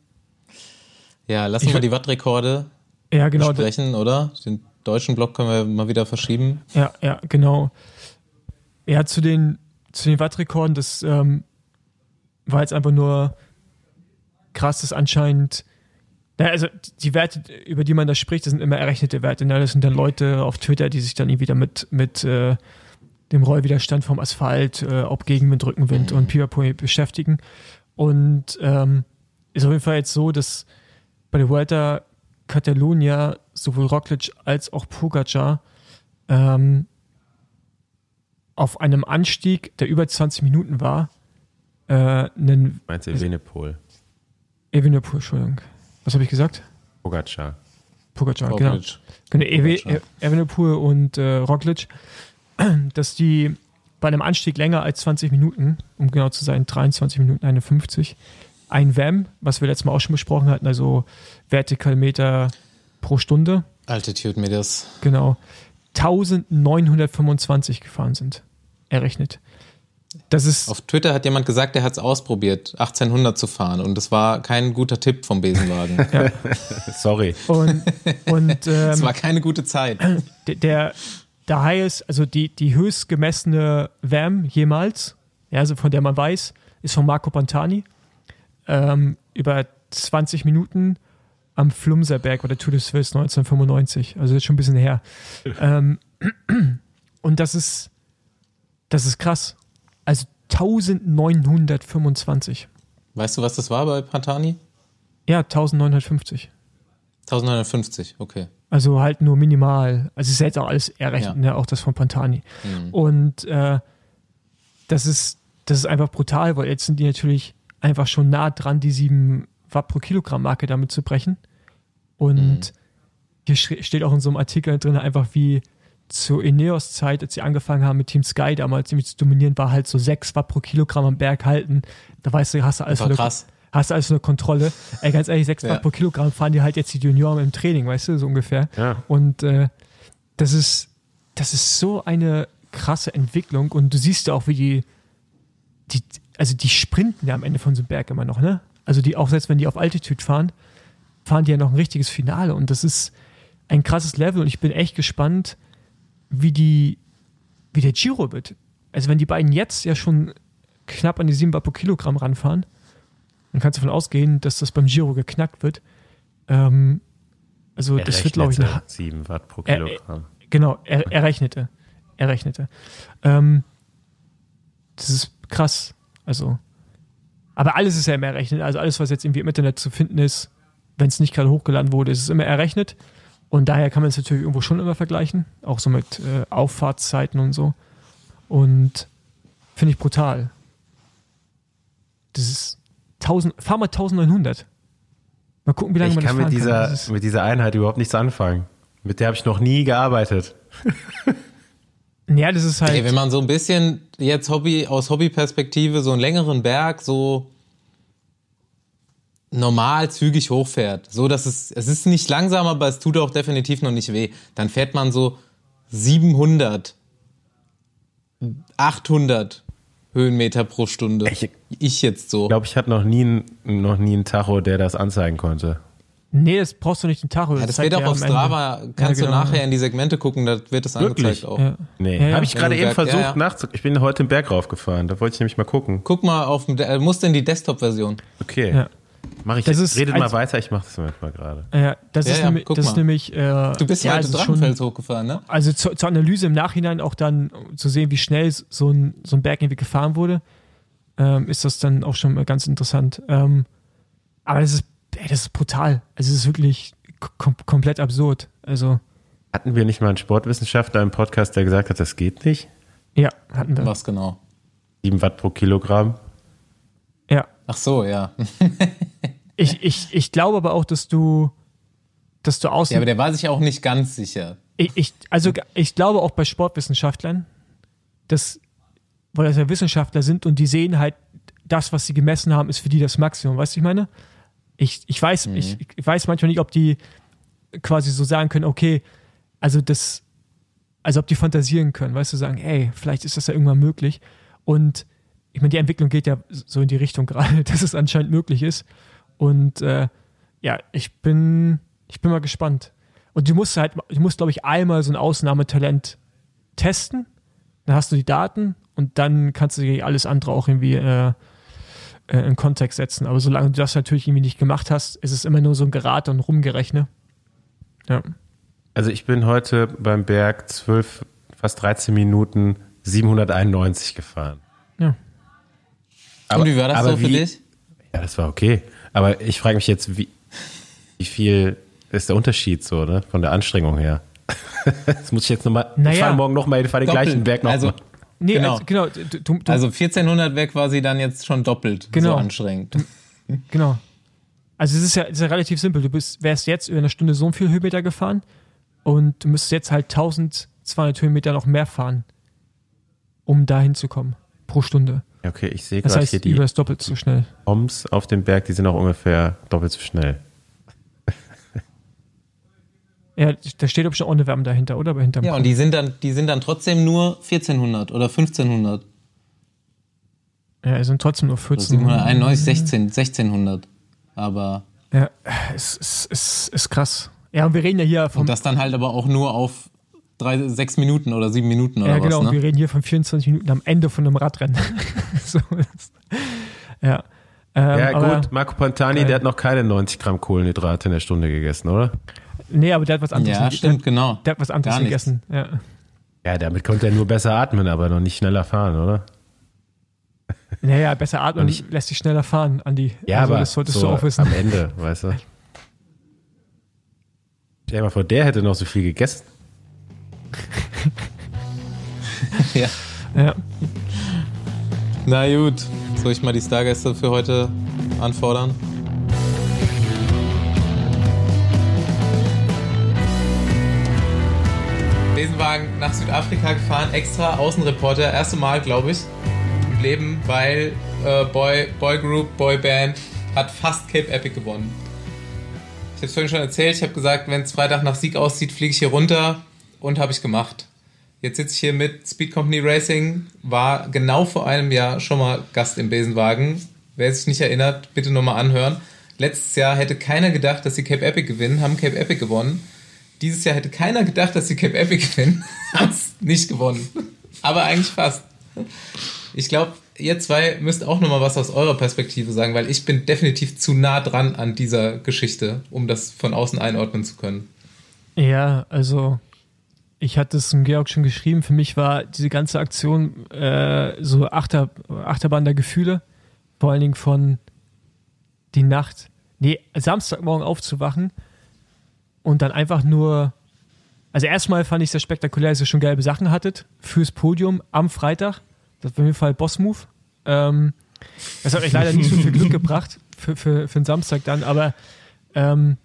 Ja, lassen Ich wir wür- die Wattrekorde ja, genau. besprechen, oder? Den deutschen Block können wir mal wieder verschieben. Ja, ja, genau. Ja, zu den, zu den Wattrekorden, das ähm, war jetzt einfach nur krass, dass anscheinend. Also die Werte, über die man da spricht, das sind immer errechnete Werte. Ne? Das sind dann Leute auf Twitter, die sich dann irgendwie damit mit äh, dem Rollwiderstand vom Asphalt, äh, ob Gegenwind, Rückenwind und Pipapo beschäftigen. Und ähm, ist auf jeden Fall jetzt so, dass bei der Vuelta Catalunya sowohl Roglic als auch Pogacar ähm, auf einem Anstieg, der über 20 Minuten war, äh, einen Meinst du Evenepoel? Evenepoel, Entschuldigung. Was habe ich gesagt? Pogacar. Pogacar, genau. Roglic. Genau, Ewe, Pogacar. Evenepoel und äh, Roglic, dass die bei einem Anstieg länger als 20 Minuten, um genau zu sein, 23 Minuten 51, ein WAM, was wir letztes Mal auch schon besprochen hatten, also Vertikalmeter pro Stunde, Altitude Meters. genau, 1925 gefahren sind, errechnet. Das ist, Auf Twitter hat jemand gesagt, der hat es ausprobiert, 1800 zu fahren. Und das war kein guter Tipp vom Besenwagen. Sorry. und, und Es ähm, war keine gute Zeit. der, der, der highest, also die, die höchst gemessene WAM jemals, ja, also von der man weiß, ist von Marco Pantani. Ähm, über 20 Minuten am Flumserberg bei der Tour de Suisse 1995. Also jetzt schon ein bisschen her. ähm, und das ist, das ist krass. Also 1925. Weißt du, was das war bei Pantani? Ja, 1950. 1950, okay. Also halt nur minimal. Also ist jetzt auch alles errechnet, Ja. ne? auch das von Pantani. Mhm. Und äh, das ist, das ist einfach brutal, weil jetzt sind die natürlich einfach schon nah dran, die 7 Watt pro Kilogramm Marke damit zu brechen. Und Mhm. hier steht auch in so einem Artikel drin, einfach wie zur Ineos-Zeit, als sie angefangen haben mit Team Sky damals irgendwie zu dominieren, war halt so 6 Watt pro Kilogramm am Berg halten. Da weißt du, hast du alles unter- krass. hast du alles unter Kontrolle. Ey, ganz ehrlich, 6 Ja. Watt pro Kilogramm fahren die halt jetzt die Junioren im Training, weißt du, so ungefähr. Ja. Und äh, das ist, das ist so eine krasse Entwicklung und du siehst ja auch, wie die, die, also die sprinten ja am Ende von so einem Berg immer noch, ne? Also die, auch selbst wenn die auf Altitude fahren, fahren die ja noch ein richtiges Finale und das ist ein krasses Level und ich bin echt gespannt, wie die, wie der Giro wird. Also wenn die beiden jetzt ja schon knapp an die 7 Watt pro Kilogramm ranfahren, dann kannst du davon ausgehen, dass das beim Giro geknackt wird. Ähm, also das wird, glaube ich, eine, 7 Watt pro Kilogramm. Genau, er, errechnete. Errechnete. Ähm, das ist krass. Also. Aber alles ist ja immer errechnet. Also alles, was jetzt irgendwie im Internet zu finden ist, wenn es nicht gerade hochgeladen wurde, ist es immer errechnet. Und daher kann man es natürlich irgendwo schon immer vergleichen. Auch so mit äh, Auffahrtszeiten und so. Und finde ich brutal. Das ist 1000, fahr mal 1900. Mal gucken, wie lange Ich man das kann fahren mit dieser, kann. Das ist, mit dieser Einheit überhaupt nichts anfangen. Mit der habe ich noch nie gearbeitet. ja, das ist halt. Ey, wenn man so ein bisschen jetzt Hobby, aus Hobbyperspektive so einen längeren Berg so normal zügig hochfährt, so dass es, es ist nicht langsam, aber es tut auch definitiv noch nicht weh, dann fährt man so 700, 800 Höhenmeter pro Stunde. Ich- ich jetzt so. Ich glaube, ich hatte noch nie, einen- noch nie einen Tacho, der das anzeigen konnte. Nee, das brauchst du nicht den Tacho. Ja, das wird auch ja auf am Ende. Strava, kannst Ja, du genau. nachher in die Segmente gucken, da wird das Wirklich? angezeigt auch. Ja. Nee, Ja, ja. habe ich gerade du eben Berg- versucht ja, ja. nachzugucken. Ich bin heute den Berg raufgefahren, da wollte ich nämlich mal gucken. Guck mal auf musst in die Desktop-Version. Okay, Ja. Mach ich Das jetzt. ist Redet mal weiter, ich mache das manchmal gerade. Ja, das Ja, ist ja, nämlich, das ist mal. nämlich äh, Du bist ja, ja schon, Drachenfels hochgefahren, ne? also zur, zur Analyse im Nachhinein auch dann zu sehen, wie schnell so ein, so ein Berg irgendwie gefahren wurde, ähm, ist das dann auch schon mal ganz interessant. Ähm, aber das ist, ey, das ist brutal. Also es ist wirklich kom komplett absurd. Also Hatten wir nicht mal einen Sportwissenschaftler im Podcast, der gesagt hat, das geht nicht? ja, hatten wir. Was genau? 7 Watt pro Kilogramm. Ach so, ja. Ich, ich, ich glaube aber auch, dass du, dass du außen Ja, aber der war sich auch nicht ganz sicher. ich, ich, also ich glaube auch bei Sportwissenschaftlern, dass, weil das ja Wissenschaftler sind und die sehen halt, das, was sie gemessen haben, ist für die das Maximum. Weißt du, ich meine? Ich, ich, weiß, ich, ich weiß manchmal nicht, ob die quasi so sagen können, okay, also das, also ob die fantasieren können, weißt du, sagen, ey, vielleicht ist das ja irgendwann möglich. Und ich meine, die Entwicklung geht ja so in die Richtung gerade, dass es anscheinend möglich ist. Und äh, ja, ich bin, ich bin mal gespannt. Und du musst halt, du musst, glaube ich, einmal so ein Ausnahmetalent testen, dann hast du die Daten und dann kannst du dir alles andere auch irgendwie äh, äh, in Kontext setzen. Aber solange du das natürlich irgendwie nicht gemacht hast, ist es immer nur so ein Gerate und Rumgerechne. Ja. Also ich bin heute beim Berg 12, fast 13 Minuten 791 gefahren. Ja. Und wie war das aber so für wie- dich? Ja, das war okay. Aber ich frage mich jetzt, wie, wie viel ist der Unterschied so, ne? Von der Anstrengung her? das muss ich jetzt nochmal. Ich Naja. fahre morgen nochmal, ich fahre den Doppelt. gleichen Berg nochmal. Also, Nee, Genau. also, genau. Du, du, also 1400 wäre quasi dann jetzt schon doppelt Genau. so anstrengend. Genau. Also es ist ja, es ist ja relativ simpel. Du bist, wärst jetzt über eine Stunde so viel Höhenmeter gefahren und du müsstest jetzt halt 1200 Höhenmeter noch mehr fahren, um da hinzukommen. Pro Stunde. Okay, ich sehe gerade hier die über das doppelt so schnell. Oms auf dem Berg, die sind auch ungefähr doppelt so schnell. Ja, da steht bestimmt auch eine Wärme dahinter, oder? Aber hinterm Ja, und die sind dann, die sind dann trotzdem nur 1400 oder 1500. ja, es sind trotzdem nur Oder 14. 791, 16, 1600. Aber, Ja, es ist, es ist krass. Ja, und wir reden ja hier vom und das dann halt aber auch nur auf drei, sechs Minuten oder sieben Minuten oder Ja, genau. was, und Wir ne? reden hier von 24 Minuten am Ende von einem Radrennen. so ist, ja. Ähm, ja, aber, gut, Marco Pantani, geil. der hat noch keine 90 Gramm Kohlenhydrate in der Stunde gegessen, oder? Nee, aber der hat was anderes, Ja, der, stimmt, genau. der hat was anderes gegessen. Ja. Ja, damit konnte er nur besser atmen, aber noch nicht schneller fahren, oder? Naja, besser atmen ich- lässt sich schneller fahren, Andi. Ja, also, aber das solltest so du auch wissen. am Ende, weißt du. Stell dir mal vor, der hätte noch so viel gegessen. Ja. Ja. Na gut, soll ich mal die Stargäste für heute anfordern? Besenwagen nach Südafrika gefahren, extra Außenreporter, erste Mal, glaube ich, im Leben, weil äh, Boy, Boy Group, Boy Band hat fast Cape Epic gewonnen. Ich habe es vorhin schon erzählt, ich habe gesagt, wenn es Freitag nach Sieg aussieht, fliege ich hier runter und habe ich gemacht. Jetzt sitze ich hier mit Speed Company Racing, war genau vor einem Jahr schon mal Gast im Besenwagen. Wer sich nicht erinnert, bitte nochmal anhören. Letztes Jahr hätte keiner gedacht, dass sie Cape Epic gewinnen, haben Cape Epic gewonnen. Dieses Jahr hätte keiner gedacht, dass sie Cape Epic gewinnen, haben es nicht gewonnen. Aber eigentlich fast. Ich glaube, ihr zwei müsst auch nochmal was aus eurer Perspektive sagen, weil ich bin definitiv zu nah dran an dieser Geschichte, um das von außen einordnen zu können. Ja, also ich hatte es dem Georg schon geschrieben. Für mich war diese ganze Aktion äh, so Achter, Achterbahn der Gefühle. Vor allen Dingen von die Nacht, nee, Samstagmorgen aufzuwachen und dann einfach nur. Also erstmal fand ich es sehr spektakulär, dass ihr schon gelbe Sachen hattet fürs Podium am Freitag. Das war auf jeden Fall Boss-Move. Ähm, das hat euch leider nicht so viel Glück gebracht für, für, für den Samstag dann, aber ähm,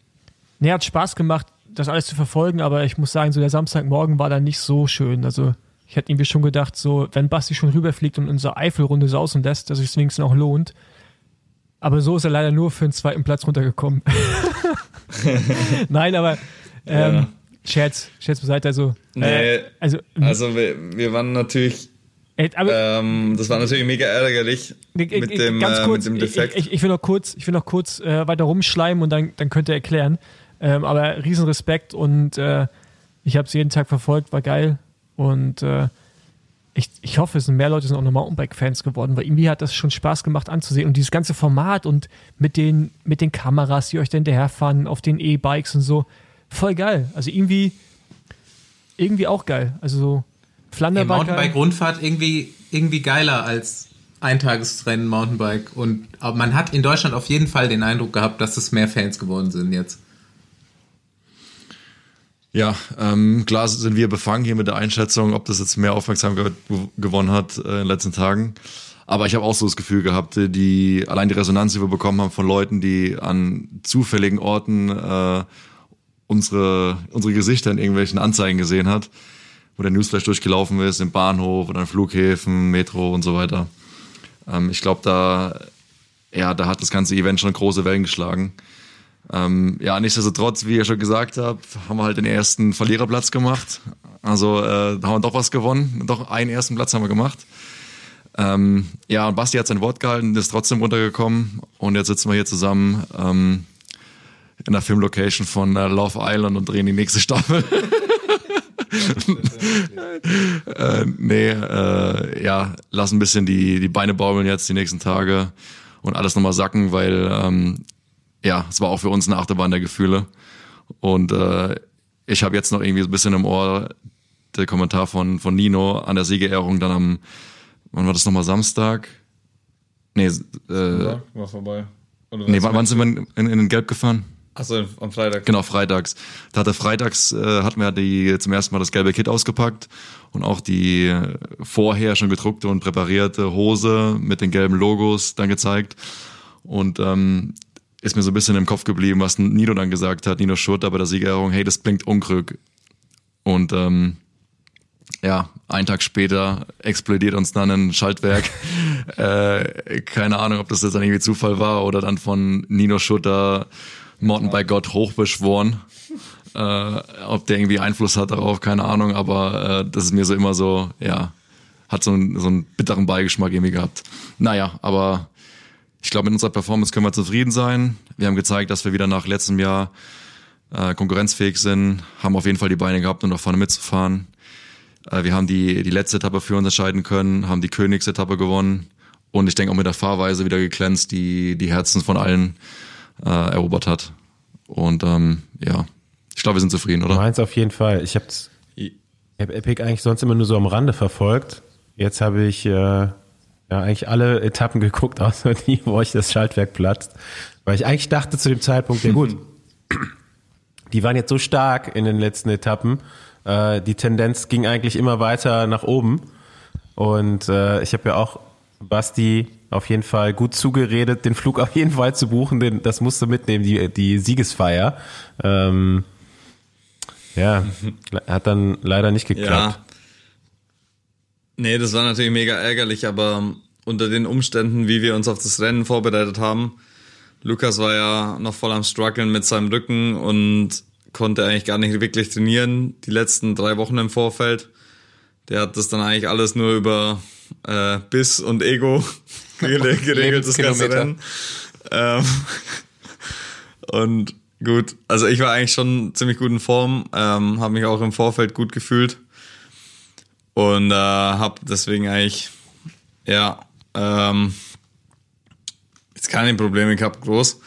nee, hat Spaß gemacht, das alles zu verfolgen, aber ich muss sagen, so der Samstagmorgen war dann nicht so schön. Also ich hätte irgendwie schon gedacht, so, wenn Basti schon rüberfliegt und unsere Eifelrunde sausen lässt, dass es wenigstens auch lohnt. Aber so ist er leider nur für den zweiten Platz runtergekommen. Nein, aber ähm, Ja. Scherz, Scherz beiseite, also, Nee, äh, also, Also wir, wir waren natürlich ähm, das war natürlich mega ärgerlich mit dem, kurz, äh, mit dem Defekt. Ich, ich, ich, will noch kurz, ich will noch kurz äh, weiter rumschleimen und dann, dann könnt ihr erklären. Ähm, aber Riesenrespekt und äh, ich habe es jeden Tag verfolgt, war geil. Und äh, ich, ich hoffe, es sind mehr Leute sind auch noch Mountainbike-Fans geworden, weil irgendwie hat das schon Spaß gemacht anzusehen. Und dieses ganze Format und mit den, mit den Kameras, die euch dann hinterherfahren auf den E-Bikes und so, voll geil. Also irgendwie, irgendwie auch geil. Also so Flandern hey, Mountainbike-Rundfahrt irgendwie, irgendwie geiler als Eintagesrennen Mountainbike. Und aber man hat in Deutschland auf jeden Fall den Eindruck gehabt, dass es mehr Fans geworden sind jetzt. Ja, ähm, klar sind wir befangen hier mit der Einschätzung, ob das jetzt mehr Aufmerksamkeit gewonnen hat äh, in den letzten Tagen. Aber ich habe auch so das Gefühl gehabt, äh, die allein die Resonanz, die wir bekommen haben von Leuten, die an zufälligen Orten äh, unsere unsere Gesichter in irgendwelchen Anzeigen gesehen hat, wo der Newsflash durchgelaufen ist, im Bahnhof oder in Flughäfen, Metro und so weiter. Ähm, ich glaube, da ja, da hat das ganze Event schon große Wellen geschlagen. Ähm, ja, nichtsdestotrotz, wie ihr schon gesagt habt, haben wir halt den ersten Verliererplatz gemacht. Also äh, haben wir doch was gewonnen. Doch einen ersten Platz haben wir gemacht. Ähm, ja, und Basti hat sein Wort gehalten, ist trotzdem runtergekommen. Und jetzt sitzen wir hier zusammen ähm, in der Filmlocation von äh, Love Island und drehen die nächste Staffel. äh, nee, äh, ja, lass ein bisschen die, die Beine baumeln jetzt die nächsten Tage und alles nochmal sacken, weil ähm, ja, es war auch für uns eine Achterbahn der Gefühle. Und äh, ich habe jetzt noch irgendwie so ein bisschen im Ohr der Kommentar von, von Nino an der Siegerehrung dann am, wann war das nochmal, Samstag? Nee, äh, war vorbei. Oder nee, wann, wann sind wir in, in, in Gelb gefahren? Achso, am Freitag. Genau, freitags. Da hatte freitags äh, hatten wir die zum ersten Mal das gelbe Kit ausgepackt und auch die äh, vorher schon gedruckte und präparierte Hose mit den gelben Logos dann gezeigt. Und ähm, ist mir so ein bisschen im Kopf geblieben, was Nino dann gesagt hat, Nino Schurter bei der Siegerehrung, hey, das blinkt unkrück. Und ähm, ja, einen Tag später explodiert uns dann ein Schaltwerk. äh, keine Ahnung, ob das jetzt dann irgendwie Zufall war oder dann von Nino Schutter Mountainbike Gott hochbeschworen. Äh, ob der irgendwie Einfluss hat darauf, keine Ahnung, aber äh, das ist mir so immer so, ja, hat so, einen, so einen bitteren Beigeschmack irgendwie gehabt. Naja, aber ich glaube, mit unserer Performance können wir zufrieden sein. Wir haben gezeigt, dass wir wieder nach letztem Jahr äh, konkurrenzfähig sind, haben auf jeden Fall die Beine gehabt, um nach vorne mitzufahren. Äh, wir haben die, die letzte Etappe für uns entscheiden können, haben die Königsetappe gewonnen und ich denke auch mit der Fahrweise wieder geglänzt, die die Herzen von allen äh, erobert hat. Und ähm, ja, ich glaube, wir sind zufrieden, oder? Meins auf jeden Fall. Ich habe ich hab Epic eigentlich sonst immer nur so am Rande verfolgt. Jetzt habe ich äh, ja, eigentlich alle Etappen geguckt, außer die, wo euch das Schaltwerk platzt. Weil ich eigentlich dachte zu dem Zeitpunkt, ja gut, die waren jetzt so stark in den letzten Etappen. Äh, die Tendenz ging eigentlich immer weiter nach oben. Und äh, ich habe ja auch Basti auf jeden Fall gut zugeredet, den Flug auf jeden Fall zu buchen, denn das musste mitnehmen, die, die Siegesfeier. Ähm, ja, hat dann leider nicht geklappt. Ja. Nee, das war natürlich mega ärgerlich, aber unter den Umständen, wie wir uns auf das Rennen vorbereitet haben, Lukas war ja noch voll am struggeln mit seinem Rücken und konnte eigentlich gar nicht wirklich trainieren die letzten drei Wochen im Vorfeld. Der hat das dann eigentlich alles nur über äh, Biss und Ego geregelt, das ganze Rennen. Ähm, und gut, also ich war eigentlich schon ziemlich gut in Form, ähm, habe mich auch im Vorfeld gut gefühlt und äh, habe deswegen eigentlich, ja, ähm, jetzt keine Probleme gehabt, groß.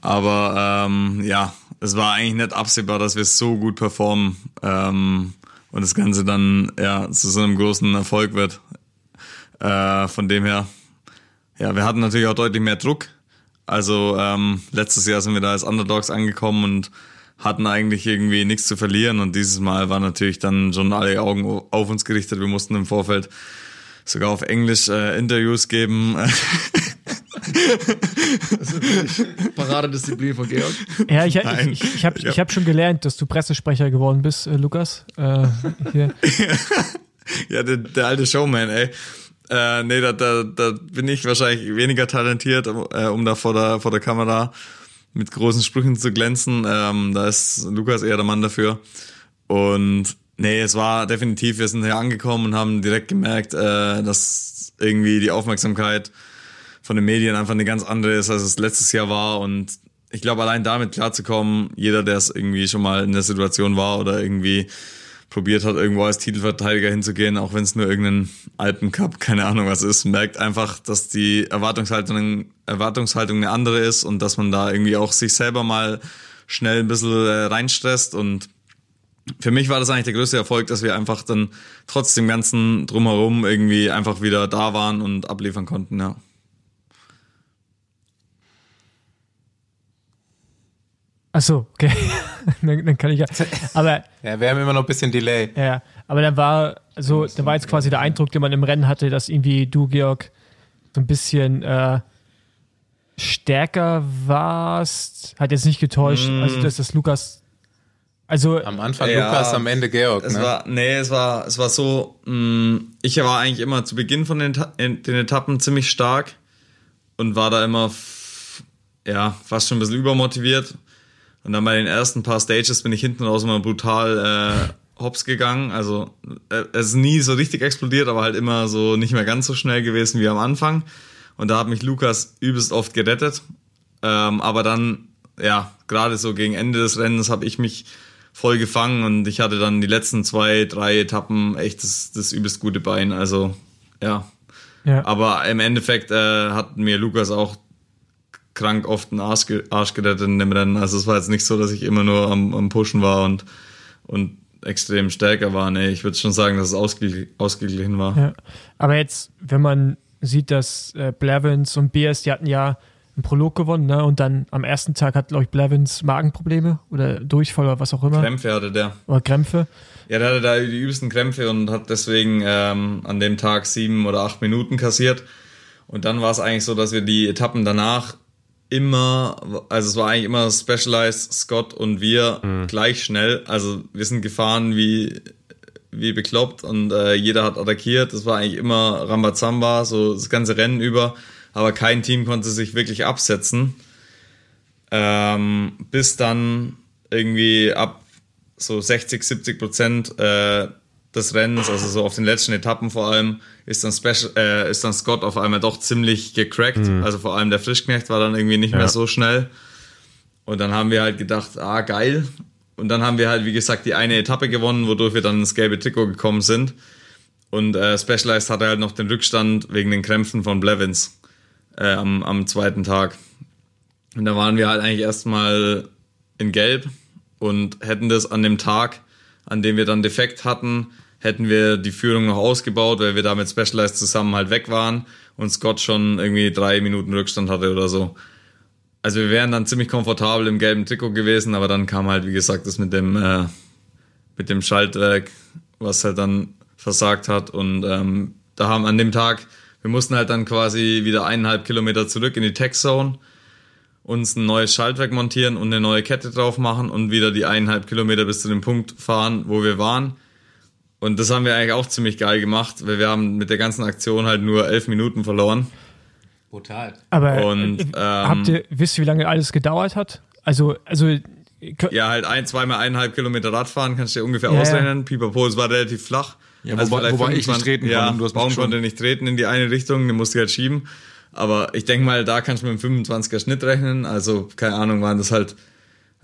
Aber ähm, ja, es war eigentlich nicht absehbar, dass wir so gut performen ähm, und das Ganze dann ja zu so einem großen Erfolg wird. Äh, von dem her, ja, wir hatten natürlich auch deutlich mehr Druck. Also ähm, letztes Jahr sind wir da als Underdogs angekommen und hatten eigentlich irgendwie nichts zu verlieren und dieses Mal war natürlich dann schon alle Augen auf uns gerichtet. Wir mussten im Vorfeld sogar auf Englisch äh, Interviews geben. Paradedisziplin von Georg. Ja, ich, ich, ich, ich habe ja. hab schon gelernt, dass du Pressesprecher geworden bist, äh, Lukas. Äh, ja, der, der alte Showman, ey. Äh, nee, da, da, da bin ich wahrscheinlich weniger talentiert, äh, um da vor der, vor der Kamera mit großen Sprüchen zu glänzen. Ähm, da ist Lukas eher der Mann dafür. Und Nee, es war definitiv, wir sind hier angekommen und haben direkt gemerkt, äh, dass irgendwie die Aufmerksamkeit von den Medien einfach eine ganz andere ist, als es letztes Jahr war. Und ich glaube, allein damit klarzukommen, jeder, der es irgendwie schon mal in der Situation war oder irgendwie probiert hat, irgendwo als Titelverteidiger hinzugehen, auch wenn es nur irgendein Alpencup, keine Ahnung was ist, merkt einfach, dass die Erwartungshaltung, Erwartungshaltung eine andere ist und dass man da irgendwie auch sich selber mal schnell ein bisschen äh, reinstresst und für mich war das eigentlich der größte Erfolg, dass wir einfach dann trotz dem ganzen Drumherum irgendwie einfach wieder da waren und abliefern konnten, ja. Ach so, okay. dann, dann kann ich ja. Aber Ja, wir haben immer noch ein bisschen Delay. Ja, aber dann war, also, dann war jetzt quasi der Eindruck, den man im Rennen hatte, dass irgendwie du, Georg, so ein bisschen äh, stärker warst. Hat jetzt nicht getäuscht. Also, dass das Lukas. Also, Am Anfang Ja, Lukas, am Ende Georg. Es Ne? war, nee, es war, es war so, mh, ich war eigentlich immer zu Beginn von den, den Etappen ziemlich stark und war da immer, ja, fast schon ein bisschen übermotiviert. Und dann bei den ersten paar Stages bin ich hinten raus immer brutal äh, hops gegangen. Also äh, es ist nie so richtig explodiert, aber halt immer so nicht mehr ganz so schnell gewesen wie am Anfang. Und da hat mich Lukas übelst oft gerettet. Ähm, aber dann, ja, gerade so gegen Ende des Rennens habe ich mich voll gefangen und ich hatte dann die letzten zwei, drei Etappen echt das, das übelst gute Bein. Also, ja. ja. Aber im Endeffekt äh, hat mir Lukas auch krank oft den Arsch, Arsch gerettet in dem Rennen. Also es war jetzt nicht so, dass ich immer nur am, am Pushen war und, und extrem stärker war. Nee, ich würde schon sagen, dass es ausge ausgeglichen war. Ja. Aber jetzt, wenn man sieht, dass äh, Blevins und BS, die hatten ja einen Prolog gewonnen, ne? Und dann am ersten Tag hat, glaube ich, Blevins Magenprobleme oder Durchfall oder was auch immer. Krämpfe hatte der. Oder Krämpfe. Ja, der hatte da die übelsten Krämpfe und hat deswegen ähm, an dem Tag sieben oder acht Minuten kassiert. Und dann war es eigentlich so, dass wir die Etappen danach immer, also es war eigentlich immer Specialized, Scott und wir gleich schnell. Also wir sind gefahren wie, wie bekloppt und äh, jeder hat attackiert. Das war eigentlich immer Rambazamba, so das ganze Rennen über. Aber kein Team konnte sich wirklich absetzen. Ähm, bis dann irgendwie ab so 60, 70 Prozent äh, des Rennens, also so auf den letzten Etappen vor allem, ist dann, Special, äh, ist dann Scott auf einmal doch ziemlich gecrackt. Also vor allem der Frischknecht war dann irgendwie nicht mehr so schnell. Und dann haben wir halt gedacht, ah, geil. Und dann haben wir halt, wie gesagt, die eine Etappe gewonnen, wodurch wir dann ins gelbe Trikot gekommen sind. Und äh, Specialized hatte halt noch den Rückstand wegen den Krämpfen von Blevins äh, am, am zweiten Tag. Und da waren wir halt eigentlich erstmal in Gelb und hätten das an dem Tag, an dem wir dann defekt hatten, hätten wir die Führung noch ausgebaut, weil wir da mit Specialized zusammen halt weg waren und Scott schon irgendwie drei Minuten Rückstand hatte oder so. Also wir wären dann ziemlich komfortabel im gelben Trikot gewesen, aber dann kam halt, wie gesagt, das mit dem, äh, mit dem Schaltwerk, was halt dann versagt hat. Und ähm, da haben an dem Tag, wir mussten halt dann quasi wieder eineinhalb Kilometer zurück in die Tech Zone, uns ein neues Schaltwerk montieren und eine neue Kette drauf machen und wieder die eineinhalb Kilometer bis zu dem Punkt fahren, wo wir waren. Und das haben wir eigentlich auch ziemlich geil gemacht, weil wir haben mit der ganzen Aktion halt nur elf Minuten verloren. Brutal. Aber Und, äh, ähm, habt ihr, wisst ihr, wie lange alles gedauert hat? Also, also Ja, halt ein, zweimal eineinhalb Kilometer Radfahren, kannst du dir ungefähr Ja, ausrechnen. Pipapo, es war relativ flach. Ja, wobei- vielleicht wobei ich nicht 25 treten ja, konnte, du hast Baum schon- konnte nicht treten in die eine Richtung, den musste ich halt schieben. Aber ich denke mal, da kannst du mit einem 25er Schnitt rechnen. Also, keine Ahnung, waren das halt,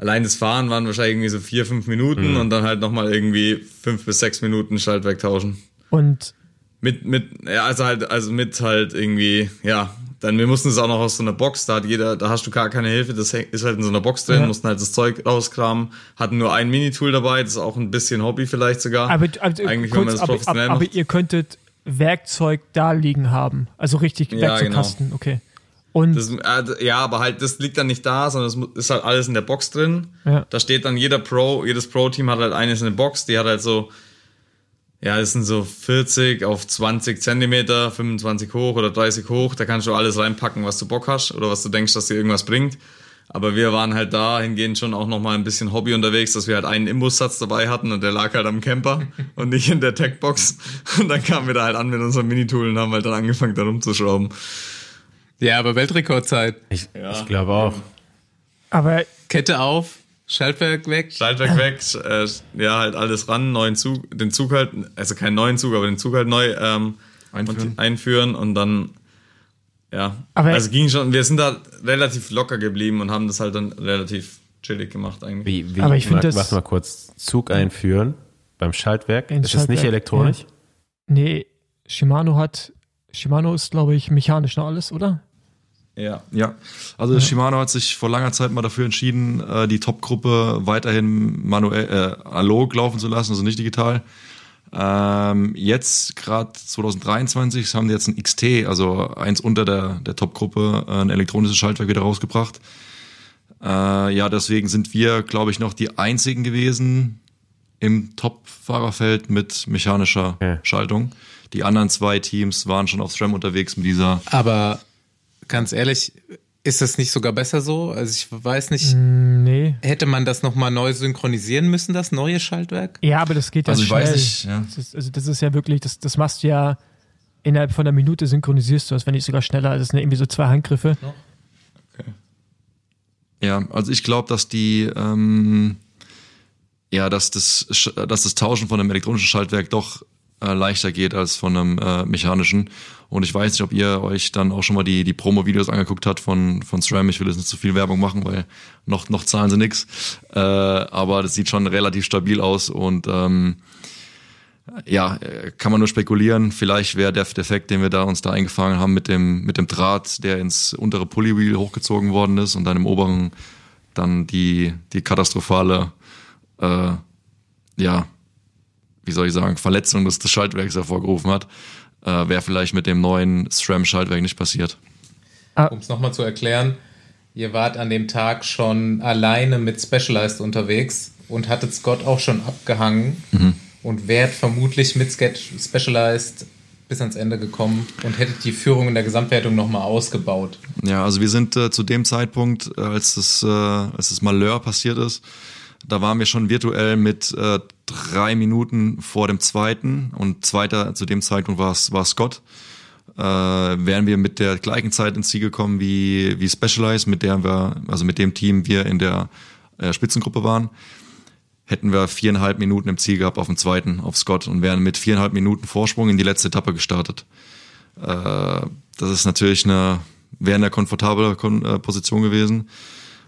allein das Fahren waren wahrscheinlich irgendwie so vier, fünf Minuten und dann halt nochmal irgendwie fünf bis sechs Minuten Schaltwerk tauschen. und Mit, mit, ja, also halt, also mit halt irgendwie, ja, dann, wir mussten es auch noch aus so einer Box, da hat jeder, da hast du gar keine Hilfe, das ist halt in so einer Box drin, Ja. mussten halt das Zeug rauskramen, hatten nur ein Minitool dabei, das ist auch ein bisschen Hobby vielleicht sogar. aber, aber, Eigentlich, wenn man das aber, professionell aber, aber macht. ihr könntet Werkzeug da liegen haben. Also richtig Ja, Werkzeugkasten, okay. Und Das, äh, ja, aber halt, das liegt dann nicht da, sondern es ist halt alles in der Box drin. Ja. Da steht dann jeder Pro, jedes Pro-Team hat halt eine so eine Box, die hat halt so, ja, das sind so 40 auf 20 Zentimeter, 25 hoch oder 30 hoch. Da kannst du alles reinpacken, was du Bock hast oder was du denkst, dass dir irgendwas bringt. Aber wir waren halt dahingehend schon auch noch mal ein bisschen Hobby unterwegs, dass wir halt einen Imbussatz dabei hatten und der lag halt am Camper und nicht in der Tech-Box. Und dann kamen wir da halt an mit unserem Minitool und haben halt dann angefangen, da rumzuschrauben. Ja, aber Weltrekordzeit. Ich, ich glaube auch. aber Kette auf, Schaltwerk weg. Schaltwerk weg, äh, ja, halt alles ran, neuen Zug, den Zug halt, also keinen neuen Zug, aber den Zug halt neu ähm, Einführen. und einführen und dann, ja. Aber- also ging schon, wir sind da relativ locker geblieben und haben das halt dann relativ chillig gemacht eigentlich. Wie, wie, Aber ich find warte, das- warte mal kurz. Zug einführen beim Schaltwerk. Ist das nicht Schaltwerk, elektronisch? Nee, Shimano hat, Shimano ist, glaube ich, mechanisch noch alles, oder? Ja. Ja, also Shimano hat sich vor langer Zeit mal dafür entschieden, äh, die Top-Gruppe weiterhin manuell, äh, analog laufen zu lassen, also nicht digital. Ähm, jetzt, gerade 2023, haben die jetzt ein XT, also eins unter der, der Top-Gruppe, äh, ein elektronisches Schaltwerk wieder rausgebracht. Äh, ja, deswegen sind wir, glaube ich, noch die einzigen gewesen im Top-Fahrerfeld mit mechanischer Okay. Schaltung. Die anderen zwei Teams waren schon auf SRAM unterwegs mit dieser Aber ganz ehrlich, ist das nicht sogar besser so? Also ich weiß nicht, Hm, Nee. hätte man das nochmal neu synchronisieren müssen, das neue Schaltwerk? Ja, aber das geht ja Also ich schnell. weiß nicht, ja. Das ist, also das ist ja wirklich, das, das machst du ja innerhalb von einer Minute synchronisierst du das, wenn nicht sogar schneller. Das sind irgendwie so zwei Handgriffe. Ja, also ich glaube, dass die, ähm, ja, dass das, dass das Tauschen von einem elektronischen Schaltwerk doch äh, leichter geht als von einem äh, mechanischen. Und ich weiß nicht, ob ihr euch dann auch schon mal die, die Promo-Videos angeguckt habt von, von SRAM. Ich will jetzt nicht zu viel Werbung machen, weil noch, noch zahlen sie nix. Äh, aber das sieht schon relativ stabil aus und ähm, ja, kann man nur spekulieren. Vielleicht wäre der Defekt, den wir da uns da eingefangen haben mit dem, mit dem Draht, der ins untere Pullywheel hochgezogen worden ist und dann im oberen dann die, die katastrophale, äh, ja, wie soll ich sagen, Verletzung des, des Schaltwerks hervorgerufen hat, äh, wäre vielleicht mit dem neuen SRAM-Schaltwerk nicht passiert. Um es nochmal zu erklären, ihr wart an dem Tag schon alleine mit Specialized unterwegs und hattet Scott auch schon abgehangen und wärt vermutlich mit Specialized bis ans Ende gekommen und hättet die Führung in der Gesamtwertung nochmal ausgebaut. Ja, also wir sind äh, zu dem Zeitpunkt, äh, als das, äh, als das Malheur passiert ist, da waren wir schon virtuell mit äh, drei Minuten vor dem zweiten und zweiter zu dem Zeitpunkt war war Scott. Äh, wären wir mit der gleichen Zeit ins Ziel gekommen wie wie Specialized, mit der wir also mit dem Team wir in der äh, Spitzengruppe waren, hätten wir viereinhalb Minuten im Ziel gehabt auf dem zweiten auf Scott und wären mit viereinhalb Minuten Vorsprung in die letzte Etappe gestartet. Äh, das ist natürlich eine, wäre eine komfortable Kon äh, Position gewesen.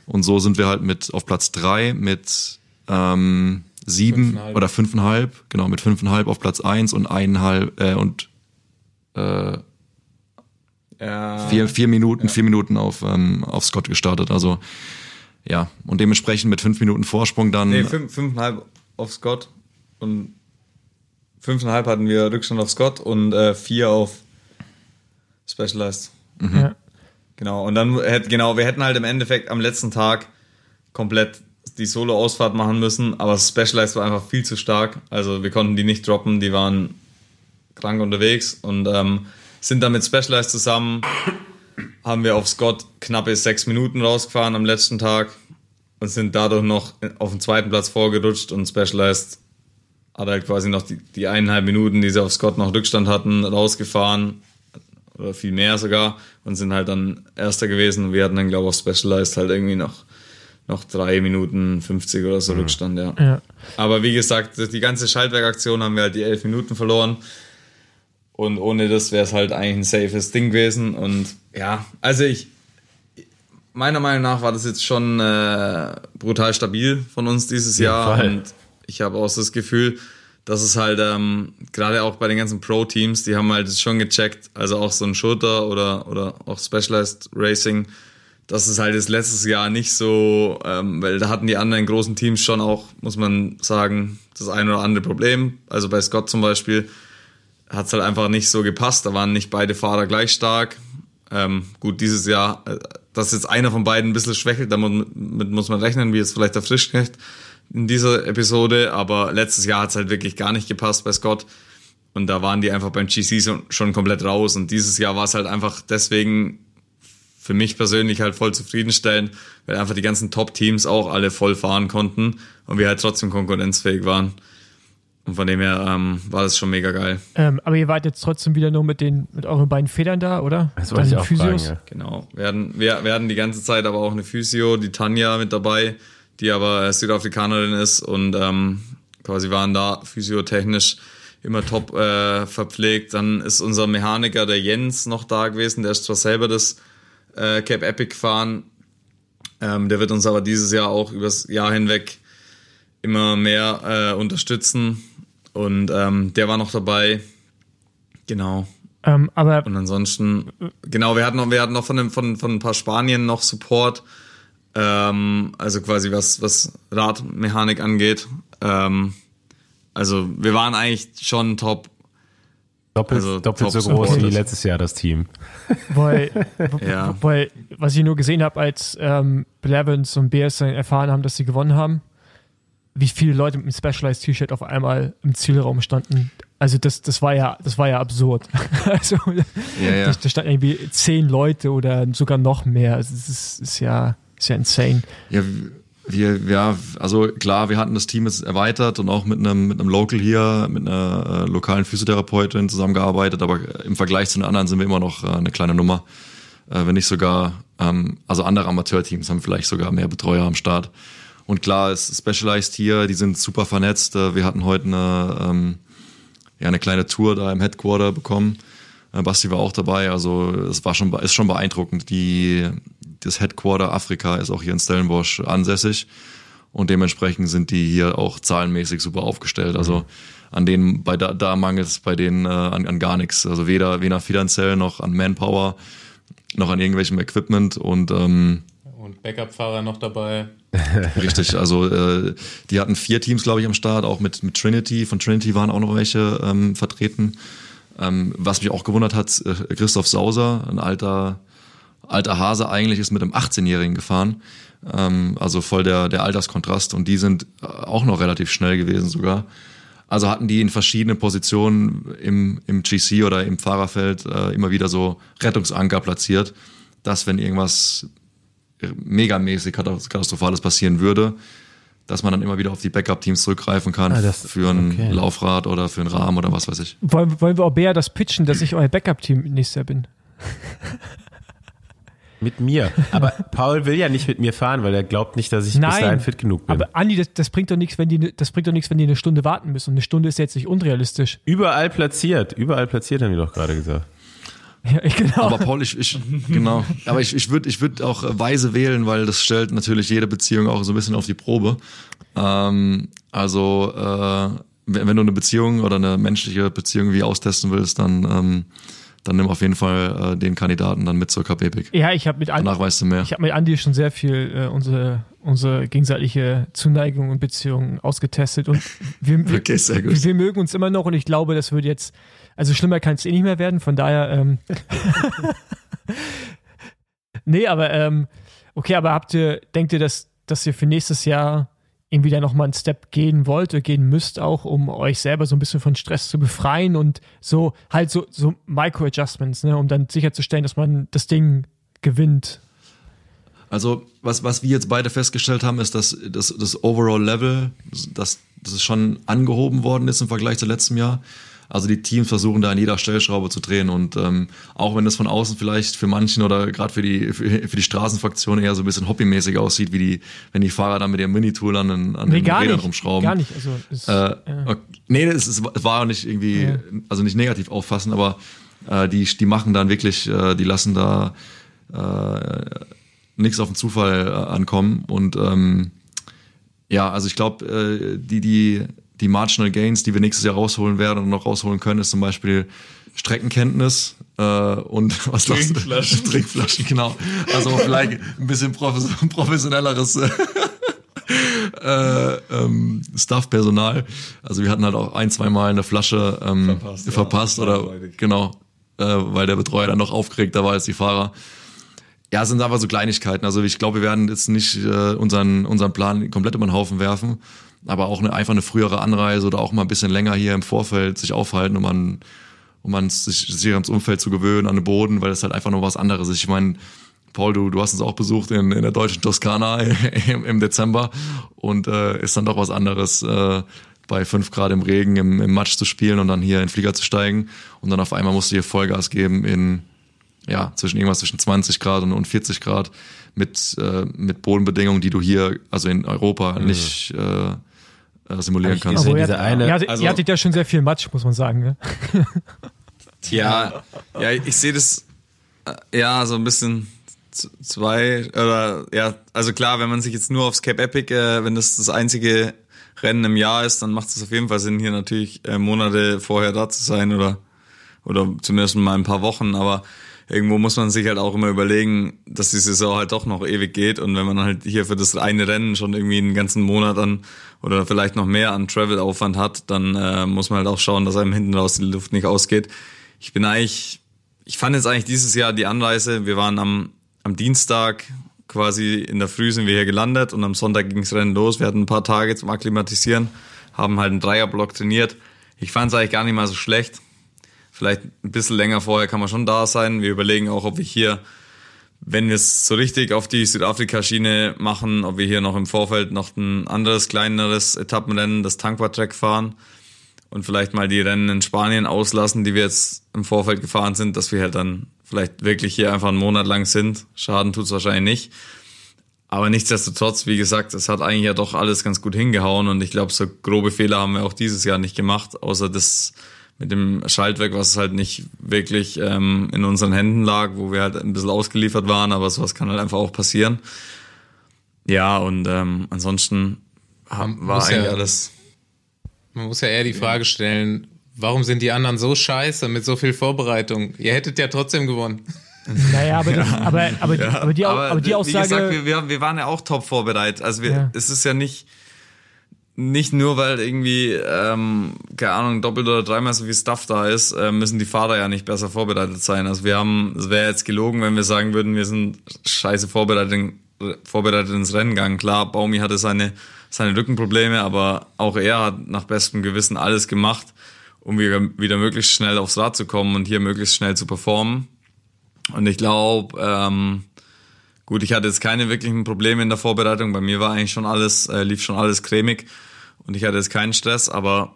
Und so sind wir halt mit auf Platz drei mit ähm, sieben Fünfeinhalb. oder fünfeinhalb, genau, mit fünfeinhalb auf Platz eins und eineinhalb äh, und äh, Ja. vier, vier Minuten, vier Minuten auf, ähm, auf Scott gestartet. Also ja, und dementsprechend mit fünf Minuten Vorsprung dann. Nee, fünf, fünfeinhalb auf Scott und fünfeinhalb hatten wir Rückstand auf Scott und äh, vier auf Specialized. Ja. Genau, und dann hätte, genau, wir hätten halt im Endeffekt am letzten Tag komplett die Solo-Ausfahrt machen müssen, aber Specialized war einfach viel zu stark. Also wir konnten die nicht droppen, die waren krank unterwegs und ähm, sind dann mit Specialized zusammen, haben wir auf Scott knappe sechs Minuten rausgefahren am letzten Tag und sind dadurch noch auf den zweiten Platz vorgerutscht und Specialized hat halt quasi noch die, die eineinhalb Minuten, die sie auf Scott noch Rückstand hatten, rausgefahren oder viel mehr sogar und sind halt dann Erster gewesen. Und wir hatten dann, glaube ich, auf Specialized halt irgendwie noch, noch drei Minuten 50 oder so Rückstand, ja. Ja. Aber wie gesagt, die ganze Schaltwerkaktion haben wir halt die elf Minuten verloren. Und ohne das wäre es halt eigentlich ein safes Ding gewesen. Und ja, also ich, meiner Meinung nach war das jetzt schon äh, brutal stabil von uns dieses Jahr. Und ich habe auch so das Gefühl, dass es halt ähm, gerade auch bei den ganzen Pro-Teams, die haben halt das schon gecheckt, also auch so ein Shooter oder, oder auch Specialized Racing, dass es halt das letztes Jahr nicht so, ähm, weil da hatten die anderen großen Teams schon auch, muss man sagen, das ein oder andere Problem. Also bei Scott zum Beispiel hat es halt einfach nicht so gepasst. Da waren nicht beide Fahrer gleich stark. Ähm, gut, dieses Jahr, äh, dass jetzt einer von beiden ein bisschen schwächelt, damit muss man rechnen, wie jetzt vielleicht der Frischknecht in dieser Episode. Aber letztes Jahr hat es halt wirklich gar nicht gepasst bei Scott. Und da waren die einfach beim GC schon komplett raus. Und dieses Jahr war es halt einfach deswegen für mich persönlich halt voll zufriedenstellend, weil einfach die ganzen Top-Teams auch alle voll fahren konnten und wir halt trotzdem konkurrenzfähig waren. Und von dem her ähm, war das schon mega geil. Ähm, aber ihr wart jetzt trotzdem wieder nur mit den mit euren beiden Federn da, oder? Das wollte ich auch fragen, Physios? ja. Genau. Wir hatten, wir, wir hatten die ganze Zeit aber auch eine Physio, die Tanja mit dabei, die aber Südafrikanerin ist und ähm, quasi waren da physiotechnisch immer top äh, verpflegt. Dann ist unser Mechaniker, der Jens, noch da gewesen. Der ist zwar selber das äh, Cape Epic gefahren, ähm, der wird uns aber dieses Jahr auch übers Jahr hinweg immer mehr äh, unterstützen. Und ähm, der war noch dabei. Genau. Ähm, aber Und ansonsten, genau, wir hatten noch, wir hatten noch von, dem, von, von ein paar Spanien noch Support. Ähm, also quasi was, was Radmechanik angeht. Ähm, also wir waren eigentlich schon top. Doppelt, Also doppelt so top groß supported. wie letztes Jahr das Team. weil, Ja. weil was ich nur gesehen habe, als ähm, Blevins und BS dann erfahren haben, dass sie gewonnen haben, wie viele Leute mit einem Specialized T-Shirt auf einmal im Zielraum standen. Also das, das war ja, das war ja absurd. also Ja, ja. Da, da standen irgendwie zehn Leute oder sogar noch mehr. Also das ist, ist ja, ist ja insane. Ja, wir, ja, also klar, wir hatten das Team jetzt erweitert und auch mit einem, mit einem Local hier, mit einer äh, lokalen Physiotherapeutin zusammengearbeitet, aber im Vergleich zu den anderen sind wir immer noch äh, eine kleine Nummer. Äh, wenn nicht sogar, ähm, also andere Amateurteams haben vielleicht sogar mehr Betreuer am Start. Und klar, ist Specialized hier, die sind super vernetzt. Äh, wir hatten heute eine, ähm, ja, eine kleine Tour da im Headquarter bekommen. Äh, Basti war auch dabei, also es war schon, ist schon beeindruckend. Die, das Headquarter Afrika ist auch hier in Stellenbosch ansässig und dementsprechend sind die hier auch zahlenmäßig super aufgestellt. Also an denen, bei da, da mangelt es bei denen äh, an, an gar nichts. Also weder, weder finanziell noch an Manpower, noch an irgendwelchem Equipment und ähm, Und Backup-Fahrer noch dabei. Richtig, also äh, die hatten vier Teams, glaube ich, am Start, auch mit, mit Trinity. Von Trinity waren auch noch welche ähm, vertreten. Ähm, was mich auch gewundert hat, äh, Christoph Sauser, ein alter, alter Hase eigentlich, ist mit einem 18-Jährigen gefahren. Ähm, also voll der, der Alterskontrast. Und die sind äh, auch noch relativ schnell gewesen sogar. Also hatten die in verschiedenen Positionen im, im GC oder im Fahrerfeld äh, immer wieder so Rettungsanker platziert, dass wenn irgendwas megamäßig katastrophales passieren würde, dass man dann immer wieder auf die Backup-Teams zurückgreifen kann Ah, das- für ein okay. Laufrad oder für einen Rahmen oder was weiß ich. Wollen, wollen wir auch Bea das pitchen, dass ich euer Backup-Team nächstes Jahr bin? Mit mir. Aber Paul will ja nicht mit mir fahren, weil er glaubt nicht, dass ich bis dahin Nein, fit genug bin. aber Andi, das, das bringt doch nichts, wenn die, das bringt doch nichts, wenn die eine Stunde warten müssen. Und eine Stunde ist jetzt nicht unrealistisch. überall platziert. Überall platziert, haben die doch gerade gesagt. Ja, genau. Aber Paul, ich, ich genau. Aber ich, ich würde ich würd auch äh, weise wählen, weil das stellt natürlich jede Beziehung auch so ein bisschen auf die Probe. Ähm, also äh, wenn, wenn du eine Beziehung oder eine menschliche Beziehung wie austesten willst, dann ähm, dann nimm auf jeden Fall äh, den Kandidaten dann mit zur Kapepik. ja, ich habe mit Andi, Danach weißt du mehr. ich habe mit Andi schon sehr viel äh, unsere, unsere gegenseitige Zuneigung und Beziehung ausgetestet und wir, wir, Okay, wir, wir mögen uns immer noch und ich glaube, das wird jetzt, also schlimmer kann es eh nicht mehr werden, von daher, ähm, nee, aber, ähm, okay, aber habt ihr, denkt ihr, dass, dass ihr für nächstes Jahr irgendwie da nochmal einen Step gehen wollt oder gehen müsst auch, um euch selber so ein bisschen von Stress zu befreien und so halt so, so Micro-Adjustments, ne, um dann sicherzustellen, dass man das Ding gewinnt. Also, was, was wir jetzt beide festgestellt haben, ist, dass das, das Overall Level, dass, dass es schon angehoben worden ist im Vergleich zu letztem Jahr. Also die Teams versuchen da an jeder Stellschraube zu drehen und ähm, auch wenn das von außen vielleicht für manchen oder gerade für die für, für die Straßenfraktion eher so ein bisschen hobbymäßig aussieht, wie die, wenn die Fahrer dann mit ihrem Minitool an den, an Nee, den Rädern nicht. rumschrauben. Gar nicht. Also, es, Äh, ja. Nee, es, es war auch nicht irgendwie, Ja. also nicht negativ auffassen, aber äh, die, die machen dann wirklich, äh, die lassen da äh, nichts auf den Zufall äh, ankommen. Und ähm, ja, also ich glaube, äh, die, die, die Marginal Gains, die wir nächstes Jahr rausholen werden und noch rausholen können, ist zum Beispiel Streckenkenntnis äh, und was? Trinkflaschen. Trinkflaschen, genau. Also vielleicht ein bisschen profes professionelleres äh, äh, ähm, Staff-Personal. Also wir hatten halt auch ein, zwei Mal eine Flasche ähm, Verpasst, ja. verpasst oder Eindeutig. genau, äh, weil der Betreuer dann noch aufgeregter war als die Fahrer. Ja, es sind einfach so Kleinigkeiten. Also ich glaube, wir werden jetzt nicht äh, unseren, unseren Plan komplett über den Haufen werfen, aber auch eine, einfach eine frühere Anreise oder auch mal ein bisschen länger hier im Vorfeld sich aufhalten, um an um an sich, sich ans Umfeld zu gewöhnen, an den Boden, weil das halt einfach noch was anderes ist. Ich meine, Paul, du, du hast uns auch besucht in, in der deutschen Toskana im, im Dezember und äh, ist dann doch was anderes, äh, bei fünf Grad im Regen im, im Matsch zu spielen und dann hier in den Flieger zu steigen und dann auf einmal musst du hier Vollgas geben in ja, zwischen irgendwas zwischen 20 Grad und, und 40 Grad mit, äh, mit Bodenbedingungen, die du hier, also in Europa, Mhm. nicht äh, äh, simulieren Hab ich kannst. gesehen. Hattet- eine- ihr, hattet, also- ihr hattet ja schon sehr viel Matsch, muss man sagen. Ne? Ja, ja, ich sehe das äh, ja so ein bisschen zwei oder ja, also klar, wenn man sich jetzt nur aufs Cape Epic, äh, wenn das das einzige Rennen im Jahr ist, dann macht es auf jeden Fall Sinn, hier natürlich äh, Monate vorher da zu sein oder oder zumindest mal ein paar Wochen, aber irgendwo muss man sich halt auch immer überlegen, dass die Saison halt doch noch ewig geht und wenn man halt hier für das eine Rennen schon irgendwie einen ganzen Monat an oder vielleicht noch mehr an Travel-Aufwand hat, dann äh, muss man halt auch schauen, dass einem hinten raus die Luft nicht ausgeht. Ich bin eigentlich, ich fand jetzt eigentlich dieses Jahr die Anreise, wir waren am, am Dienstag quasi in der Früh sind wir hier gelandet und am Sonntag ging's Rennen los. Wir hatten ein paar Tage zum Akklimatisieren, haben halt einen Dreierblock trainiert. Ich fand es eigentlich gar nicht mal so schlecht. Vielleicht ein bisschen länger vorher kann man schon da sein. Wir überlegen auch, ob wir hier, wenn wir es so richtig auf die Südafrika-Schiene machen, ob wir hier noch im Vorfeld noch ein anderes, kleineres Etappenrennen, das Tankwa-Track fahren und vielleicht mal die Rennen in Spanien auslassen, die wir jetzt im Vorfeld gefahren sind, dass wir halt dann vielleicht wirklich hier einfach einen Monat lang sind. Schaden tut's wahrscheinlich nicht. Aber nichtsdestotrotz, wie gesagt, es hat eigentlich ja doch alles ganz gut hingehauen und ich glaube, so grobe Fehler haben wir auch dieses Jahr nicht gemacht, außer das mit dem Schaltwerk, was halt nicht wirklich ähm, in unseren Händen lag, wo wir halt ein bisschen ausgeliefert waren, aber sowas kann halt einfach auch passieren. Ja, und ähm, ansonsten Man war muss ja- eigentlich alles. Man muss ja eher die Frage stellen, warum sind die anderen so scheiße mit so viel Vorbereitung? Ihr hättet ja trotzdem gewonnen. Naja, aber, das, aber, aber, die, aber, die, aber die wie Aussage. gesagt, wir, wir, wir waren ja auch top vorbereitet. Also wir, Ja. es ist ja nicht, nicht nur, weil irgendwie, ähm, keine Ahnung, doppelt oder dreimal so viel Stuff da ist, äh, müssen die Fahrer ja nicht besser vorbereitet sein. Also wir haben, es wäre jetzt gelogen, wenn wir sagen würden, wir sind scheiße vorbereitet, vorbereitet ins Rennen gegangen. Klar, Baumi hatte seine, seine Rückenprobleme, aber auch er hat nach bestem Gewissen alles gemacht, um wieder, wieder möglichst schnell aufs Rad zu kommen und hier möglichst schnell zu performen. Und ich glaube, ähm, gut, ich hatte jetzt keine wirklichen Probleme in der Vorbereitung. Bei mir war eigentlich schon alles, äh, lief schon alles cremig und ich hatte jetzt keinen Stress, aber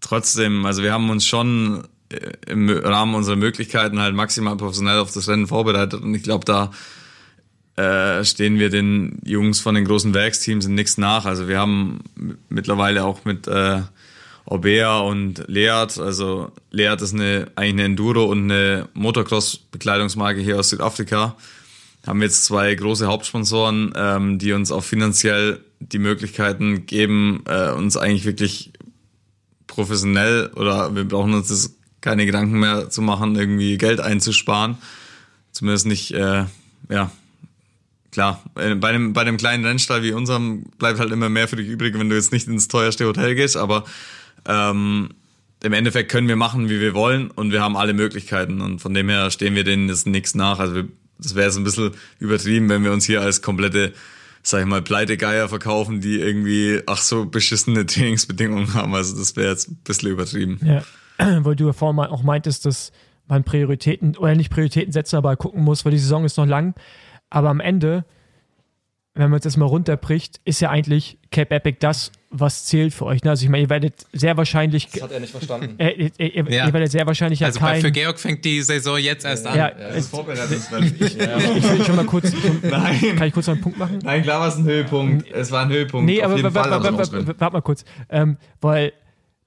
trotzdem, also wir haben uns schon äh, im Rahmen unserer Möglichkeiten halt maximal professionell auf das Rennen vorbereitet. Und ich glaube, da äh, stehen wir den Jungs von den großen Werksteams in nichts nach. Also wir haben mittlerweile auch mit äh, Orbea und Leat, also Leat ist eine, eigentlich eine Enduro- und eine Motocross-Bekleidungsmarke hier aus Südafrika, haben jetzt zwei große Hauptsponsoren, ähm, die uns auch finanziell die Möglichkeiten geben, äh, uns eigentlich wirklich professionell oder wir brauchen uns das keine Gedanken mehr zu machen, irgendwie Geld einzusparen. Zumindest nicht, äh, ja, klar, äh, bei einem, bei einem kleinen Rennstall wie unserem bleibt halt immer mehr für dich übrig, wenn du jetzt nicht ins teuerste Hotel gehst, aber ähm, im Endeffekt können wir machen, wie wir wollen und wir haben alle Möglichkeiten und von dem her stehen wir denen jetzt nichts nach. Also wir, das wäre jetzt ein bisschen übertrieben, wenn wir uns hier als komplette, sag ich mal, Pleitegeier verkaufen, die irgendwie, ach so, beschissene Trainingsbedingungen haben. Also das wäre jetzt ein bisschen übertrieben. Ja, weil du ja vorhin auch meintest, dass man Prioritäten, oder nicht Prioritäten setzen, aber gucken muss, weil die Saison ist noch lang. Aber am Ende, wenn man es jetzt mal runterbricht, ist ja eigentlich Cape Epic das, was zählt für euch. Ne? Also ich meine, ihr werdet sehr wahrscheinlich, hat er nicht verstanden. äh, ihr, ihr, Ja. ihr werdet sehr wahrscheinlich ja Also bei, kein... für Georg fängt die Saison jetzt erst an. ja, Das äh, Vorbereitungsrennen. ich will schon mal kurz, schon, Nein. kann ich kurz noch einen Punkt machen? Nein, klar war es ein Höhepunkt. Es war ein Höhepunkt. Nee, auf aber jeden warte Fall. mal kurz. Ähm, weil,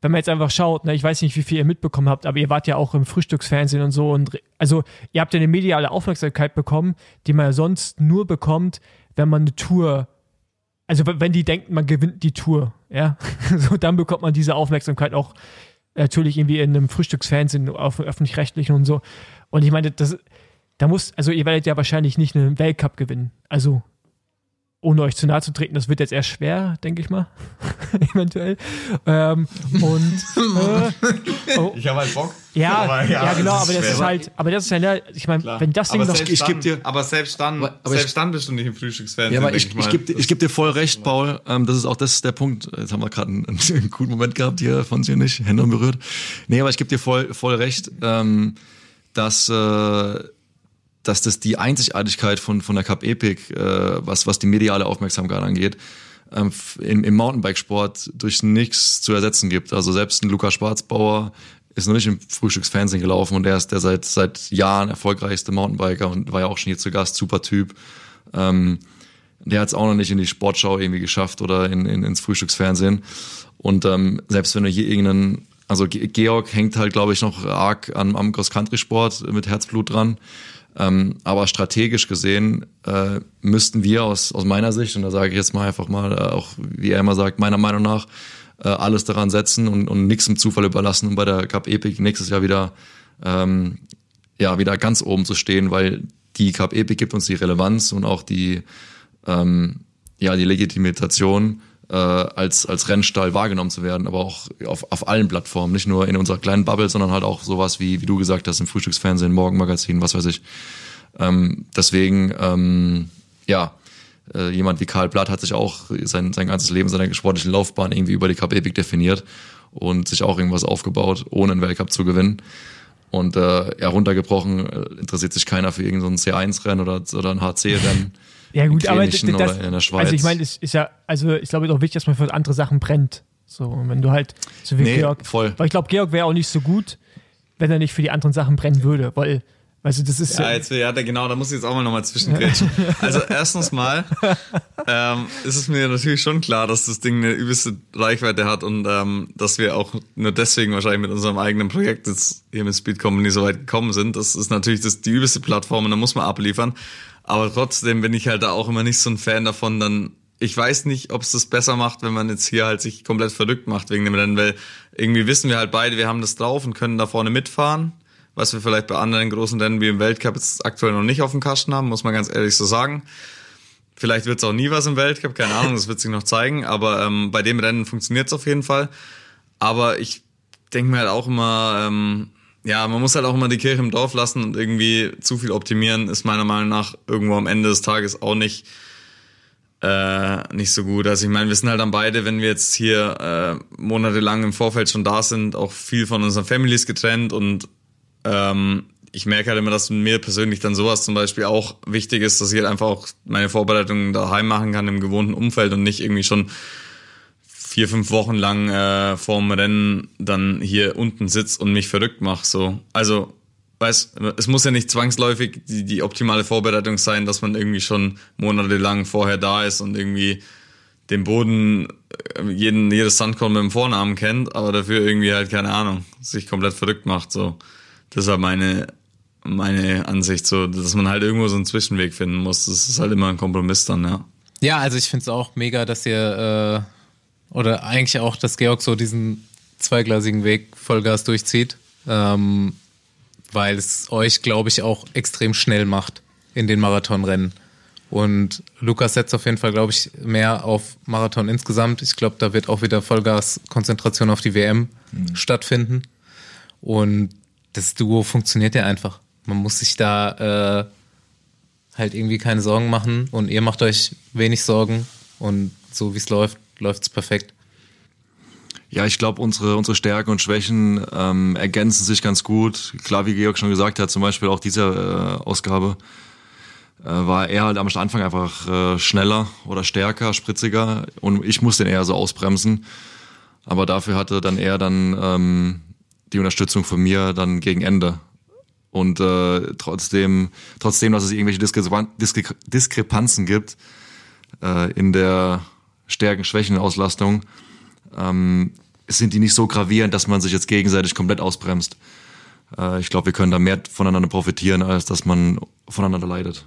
wenn man jetzt einfach schaut, ne, ich weiß nicht, wie viel ihr mitbekommen habt, aber ihr wart ja auch im Frühstücksfernsehen und so. Und also, ihr habt ja eine mediale Aufmerksamkeit bekommen, die man ja sonst nur bekommt, wenn man eine Tour. Also, wenn die denken, man gewinnt die Tour, ja, so dann bekommt man diese Aufmerksamkeit auch natürlich irgendwie in einem Frühstücksfernsehen auf öffentlich-rechtlichen und so. Und ich meine, das, da muss, also ihr werdet ja wahrscheinlich nicht einen Weltcup gewinnen. Also, ohne euch zu nahe zu treten, das wird jetzt eher schwer, denke ich mal. Eventuell. Ähm, und äh, oh, Ich habe halt Bock. ja, Aber ja, ja, genau, das aber das schwer. ist halt, aber das ist ja, ne, ich meine, wenn das Ding Aber noch. selbst, ich geb dir- aber selbst dann, Aber- aber selbst ich- dann bist du nicht im Frühstücksfernsehen. Ja, aber ich, mal. ich gebe ich geb dir voll recht, Paul. Ähm, das ist auch das ist der Punkt. Jetzt haben wir gerade einen, einen guten Moment gehabt hier von dir nicht, Hände berührt. Nee, aber ich gebe dir voll, voll recht, ähm, dass, äh, dass das die Einzigartigkeit von, von der Cup Epic, äh, was, was die mediale Aufmerksamkeit angeht, ähm, im, im Mountainbikesport durch nichts zu ersetzen gibt. Also selbst ein Lukas Schwarzbauer ist noch nicht im Frühstücksfernsehen gelaufen und der ist der seit seit Jahren erfolgreichste Mountainbiker und war ja auch schon hier zu Gast, super Typ. Ähm, der hat es auch noch nicht in die Sportschau irgendwie geschafft oder in, in, ins Frühstücksfernsehen. Und ähm, selbst wenn du hier irgendeinen, also Georg hängt halt, glaube ich, noch arg am, am Cross-Country-Sport mit Herzblut dran. Ähm, aber strategisch gesehen äh, müssten wir aus, aus meiner Sicht, und da sage ich jetzt mal einfach mal, äh, auch wie er immer sagt, meiner Meinung nach, äh, alles daran setzen und, und nichts im Zufall überlassen, um bei der Cup Epic nächstes Jahr wieder, ähm, ja, wieder ganz oben zu stehen, weil die Cup Epic gibt uns die Relevanz und auch die, ähm, ja, die Legitimation, äh, als, als Rennstall wahrgenommen zu werden, aber auch auf, auf allen Plattformen, nicht nur in unserer kleinen Bubble, sondern halt auch sowas wie, wie du gesagt hast, im Frühstücksfernsehen, Morgenmagazin, was weiß ich. Ähm, deswegen, ähm, ja, äh, jemand wie Karl Blatt hat sich auch sein, sein ganzes Leben, seine sportliche Laufbahn irgendwie über die Cup Epic definiert und sich auch irgendwas aufgebaut, ohne einen Weltcup zu gewinnen. Und äh, ja, runtergebrochen äh, interessiert sich keiner für irgendein so C1-Rennen oder, oder ein HC-Rennen. Ja gut, aber das, in der Schweiz. Also ich meine, es ist ja, also ich glaube, es ist auch wichtig, dass man für andere Sachen brennt. So, wenn du halt so wie nee, Georg, voll. weil ich glaube, Georg wäre auch nicht so gut, wenn er nicht für die anderen Sachen brennen würde, weil Weißt du, das ist ja, jetzt, ja, genau, da muss ich jetzt auch mal nochmal zwischengrätschen. Also erstens mal ähm, ist es mir natürlich schon klar, dass das Ding eine übelste Reichweite hat und ähm, dass wir auch nur deswegen wahrscheinlich mit unserem eigenen Projekt jetzt hier mit Speed Company so weit gekommen sind. Das ist natürlich das, die übelste Plattform und da muss man abliefern. Aber trotzdem bin ich halt da auch immer nicht so ein Fan davon, dann ich weiß nicht, ob es das besser macht, wenn man jetzt hier halt sich komplett verrückt macht wegen dem Rennen, weil irgendwie wissen wir halt beide, wir haben das drauf und können da vorne mitfahren, was wir vielleicht bei anderen großen Rennen wie im Weltcup jetzt aktuell noch nicht auf dem Kasten haben, muss man ganz ehrlich so sagen. Vielleicht wird es auch nie was im Weltcup, keine Ahnung, das wird sich noch zeigen, aber ähm, bei dem Rennen funktioniert es auf jeden Fall. Aber ich denke mir halt auch immer, ähm, ja, man muss halt auch immer die Kirche im Dorf lassen und irgendwie zu viel optimieren ist meiner Meinung nach irgendwo am Ende des Tages auch nicht äh, nicht so gut. Also ich meine, wir sind halt dann beide, wenn wir jetzt hier äh, monatelang im Vorfeld schon da sind, auch viel von unseren Families getrennt und ähm, ich merke halt immer, dass mir persönlich dann sowas zum Beispiel auch wichtig ist, dass ich halt einfach auch meine Vorbereitungen daheim machen kann im gewohnten Umfeld und nicht irgendwie schon vier, fünf Wochen lang äh, vorm Rennen dann hier unten sitz und mich verrückt mache. So. Also, weiß, es muss ja nicht zwangsläufig die, die optimale Vorbereitung sein, dass man irgendwie schon monatelang vorher da ist und irgendwie den Boden, äh, jeden, jedes Sandkorn mit dem Vornamen kennt, aber dafür irgendwie halt, keine Ahnung, sich komplett verrückt macht. So. Das ist halt meine, meine Ansicht, so, dass man halt irgendwo so einen Zwischenweg finden muss. Das ist halt immer ein Kompromiss dann, ja. Ja, also ich finde es auch mega, dass ihr äh oder eigentlich auch, dass Georg so diesen zweigleisigen Weg Vollgas durchzieht, ähm, weil es euch, glaube ich, auch extrem schnell macht in den Marathonrennen. Und Lukas setzt auf jeden Fall, glaube ich, mehr auf Marathon insgesamt. Ich glaube, da wird auch wieder Vollgas-Konzentration auf die WM mhm. stattfinden. Und das Duo funktioniert ja einfach. Man muss sich da äh, halt irgendwie keine Sorgen machen und ihr macht euch wenig Sorgen. Und so wie es läuft, läuft es perfekt. Ja, ich glaube, unsere, unsere Stärken und Schwächen ähm, ergänzen sich ganz gut. Klar, wie Georg schon gesagt hat, zum Beispiel auch diese äh, Ausgabe äh, war er halt am Anfang einfach äh, schneller oder stärker, spritziger und ich musste ihn eher so ausbremsen. Aber dafür hatte dann er dann ähm, die Unterstützung von mir dann gegen Ende. Und äh, trotzdem, trotzdem, dass es irgendwelche Diskre Diskre Diskrepanzen gibt äh, in der Stärken-Schwächen-Auslastung, ähm, sind die nicht so gravierend, dass man sich jetzt gegenseitig komplett ausbremst. Äh, ich glaube, wir können da mehr voneinander profitieren, als dass man voneinander leidet.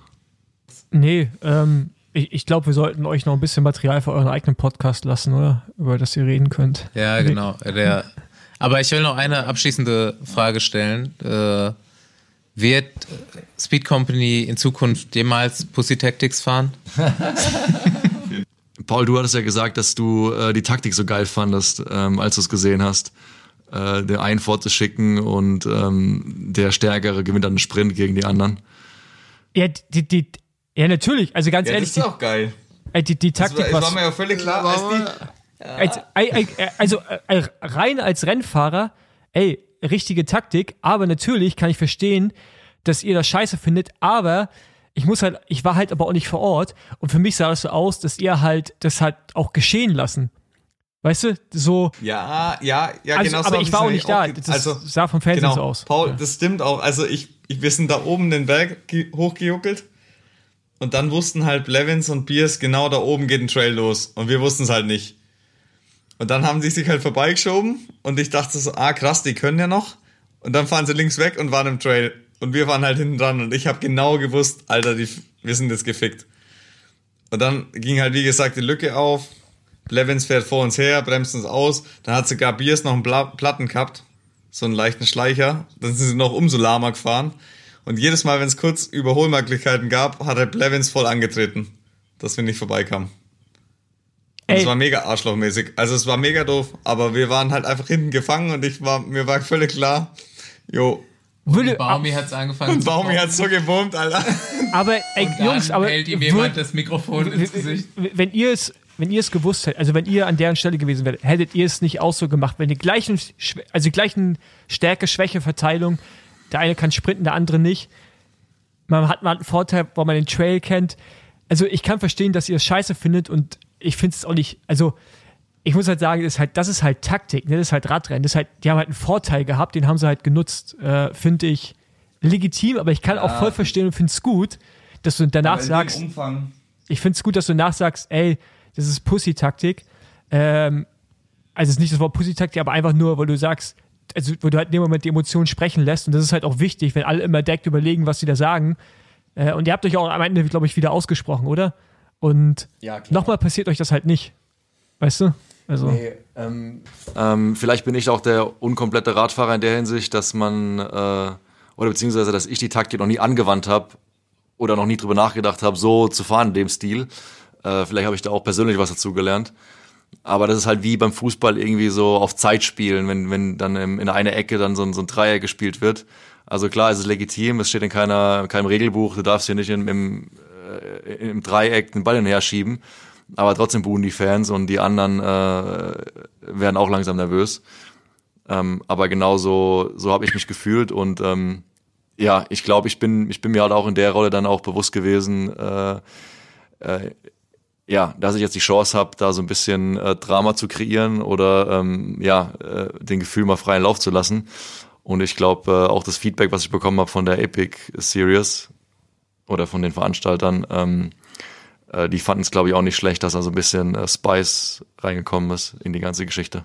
Nee, ähm, ich, ich glaube, wir sollten euch noch ein bisschen Material für euren eigenen Podcast lassen, oder? Über das ihr reden könnt. Ja, genau. Der, aber ich will noch eine abschließende Frage stellen. Äh, wird Speed Company in Zukunft jemals Pussy Tactics fahren? Paul, du hattest ja gesagt, dass du äh, die Taktik so geil fandest, ähm, als du es gesehen hast, äh, den einen vorzuschicken und ähm, der Stärkere gewinnt dann einen Sprint gegen die anderen. Ja, die, die, ja natürlich. Also ganz ja, ehrlich. Das ist auch geil. Die, die Taktik das war, war mir ja völlig klar. Als die, als, also äh, rein als Rennfahrer, ey, richtige Taktik, aber natürlich kann ich verstehen, dass ihr das scheiße findet, aber ich muss halt, ich war halt aber auch nicht vor Ort und für mich sah das so aus, dass ihr halt das halt auch geschehen lassen. Weißt du, so. Ja, ja, ja, Also, genau so aber ich war auch nicht da. Das also, sah vom Fernsehen genau, so aus. Paul, Ja. das stimmt auch. Also ich, ich, wir sind da oben den Berg ge- hochgejuckelt und dann wussten halt Blevins und Biers genau da oben geht ein Trail los und wir wussten es halt nicht. Und dann haben sie sich halt vorbeigeschoben und ich dachte so, ah krass, die können ja noch. Und dann fahren sie links weg und waren im Trail und wir waren halt hinten dran und ich habe genau gewusst, Alter, die, wir sind jetzt gefickt. Und dann ging halt wie gesagt die Lücke auf. Blevins fährt vor uns her, bremst uns aus. Dann hat sogar Biers noch einen Platten gehabt. So einen leichten Schleicher. Dann sind sie noch umso lahmer gefahren. Und jedes Mal, wenn es kurz Überholmöglichkeiten gab, hat er Blevins voll angetreten, dass wir nicht vorbeikamen. Und es war mega arschlochmäßig. Also es war mega doof, aber wir waren halt einfach hinten gefangen und ich war, mir war völlig klar, jo. Würde, Baumi hat's angefangen Und Baumi kochen. hat so gebombt, Alter. aber, ey, Und dann Jungs, aber. hält ihm würd- jemand das Mikrofon ins Gesicht. wenn ihr es wenn ihr es gewusst hättet, also wenn ihr an deren Stelle gewesen wärt, hättet ihr es nicht auch so gemacht, wenn die gleichen, also die gleichen Stärke-Schwäche-Verteilung, der eine kann sprinten, der andere nicht. Man hat mal einen Vorteil, weil man den Trail kennt. Also ich kann verstehen, dass ihr es scheiße findet und ich finde es auch nicht, also ich muss halt sagen, das ist halt, das ist halt Taktik, ne? das ist halt Radrennen, das ist halt, die haben halt einen Vorteil gehabt, den haben sie halt genutzt, äh, finde ich legitim, aber ich kann auch voll verstehen und finde es gut, dass du danach sagst, Umfang. ich finde es gut, dass du nachsagst, ey, das ist Pussy-Taktik. Ähm, also es ist nicht das Wort Pussy-Taktik, aber einfach nur, weil du sagst, also wo du halt in dem Moment die Emotionen sprechen lässt und das ist halt auch wichtig, wenn alle immer direkt überlegen, was sie da sagen. Äh, und ihr habt euch auch am Ende, glaube ich, wieder ausgesprochen, oder? Und Ja, nochmal passiert euch das halt nicht. Weißt du? Also, Ähm, vielleicht bin ich auch der unkomplette Radfahrer in der Hinsicht, dass man, äh, oder beziehungsweise, dass ich die Taktik noch nie angewandt habe oder noch nie drüber nachgedacht habe, so zu fahren in dem Stil. Äh, vielleicht habe ich da auch persönlich was dazu gelernt. Aber das ist halt wie beim Fußball irgendwie so auf Zeit spielen, wenn, wenn dann in einer Ecke dann so ein, so ein Dreier gespielt wird. Also klar, es ist legitim, es steht in keiner, keinem Regelbuch, du darfst hier nicht im, im, äh, im Dreieck den Ball hinher schieben. Aber trotzdem buhen die Fans und die anderen äh, werden auch langsam nervös. Ähm, aber genau so, so habe ich mich gefühlt und ähm, ja, ich glaube, ich bin, ich bin mir halt auch in der Rolle dann auch bewusst gewesen, äh, äh, ja, dass ich jetzt die Chance habe, da so ein bisschen äh, Drama zu kreieren oder ähm, ja, äh, den Gefühl mal freien Lauf zu lassen. Und ich glaube, äh, auch das Feedback, was ich bekommen habe von der Epic Series oder von den Veranstaltern, ähm, äh, die fanden es, glaube ich, auch nicht schlecht, dass da so ein bisschen äh, Spice reingekommen ist in die ganze Geschichte.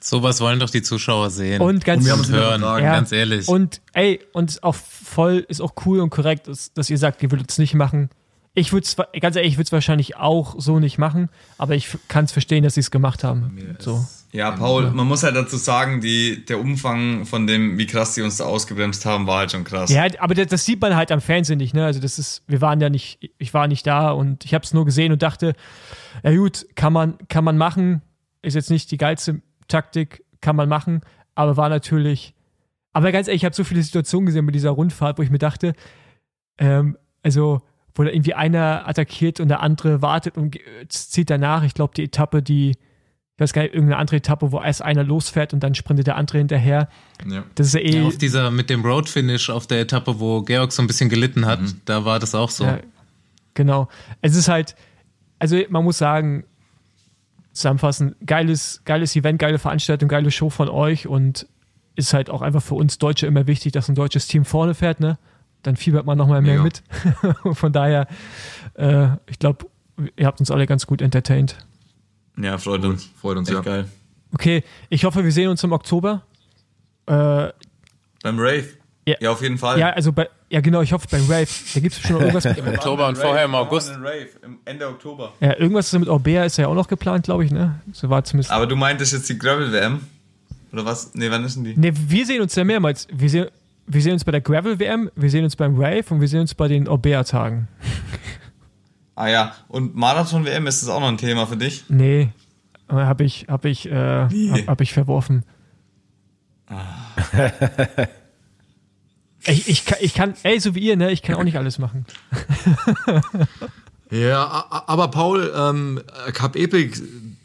Sowas wollen doch die Zuschauer sehen. Und ganz- und wir haben es wieder hören. Ja. ganz ehrlich. Und ey, und ist auch voll, ist auch cool und korrekt, dass, dass ihr sagt, ihr würdet es nicht machen. Ich würde es, ganz ehrlich, ich würde es wahrscheinlich auch so nicht machen, aber ich kann es verstehen, dass sie es gemacht haben. So. Ja, Paul, man muss halt dazu sagen, die, der Umfang von dem, wie krass die uns da ausgebremst haben, war halt schon krass. Ja, aber das, das sieht man halt am Fernsehen nicht, ne? Also das ist, wir waren ja nicht, ich war nicht da und ich habe es nur gesehen und dachte, ja gut, kann man, kann man machen, ist jetzt nicht die geilste Taktik, kann man machen, aber war natürlich, aber ganz ehrlich, ich habe so viele Situationen gesehen bei dieser Rundfahrt, wo ich mir dachte, ähm, also wo da irgendwie einer attackiert und der andere wartet und zieht danach. Ich glaube, die Etappe, die, ich weiß gar nicht, irgendeine andere Etappe, wo erst einer losfährt und dann sprintet der andere hinterher. Ja. Das ist ja eh. Ja, auf dieser mit dem Road Finish auf der Etappe, wo Georg so ein bisschen gelitten hat, da war das auch so. Ja, genau. Es ist halt, also man muss sagen, zusammenfassen, geiles, geiles Event, geile Veranstaltung, geile Show von euch und ist halt auch einfach für uns Deutsche immer wichtig, dass ein deutsches Team vorne fährt, ne? Dann fiebert man nochmal mehr Mega. mit. von daher, äh, ich glaube, ihr habt uns alle ganz gut entertained. Ja, freut uns. Freut uns, Echt ja. geil. Okay, ich hoffe, wir sehen uns im Oktober. Äh, Beim Rave. Ja. Ja, auf jeden Fall. ja, also bei, ja genau, ich hoffe beim Rave. Da gibt es schon irgendwas mit, Im Oktober und vorher im August. Rave, im Ende Oktober. ja, irgendwas mit Orbea ist ja auch noch geplant, glaube ich, ne? So war zumindest. Aber du meintest jetzt die Gravel-WM? Oder was? Nee, wann ist denn die? Ne, wir sehen uns ja mehrmals. Wir sehen, wir sehen uns bei der Gravel-WM, wir sehen uns beim Rave und wir sehen uns bei den Orbea-Tagen. Ah ja, und Marathon-WM, ist das auch noch ein Thema für dich? Nee, habe ich, hab ich, äh, hab, hab ich verworfen. ich, ich, kann, ich kann, ey, so wie ihr, ne, ich kann auch nicht alles machen. Ja, aber Paul, ähm, Cup Epic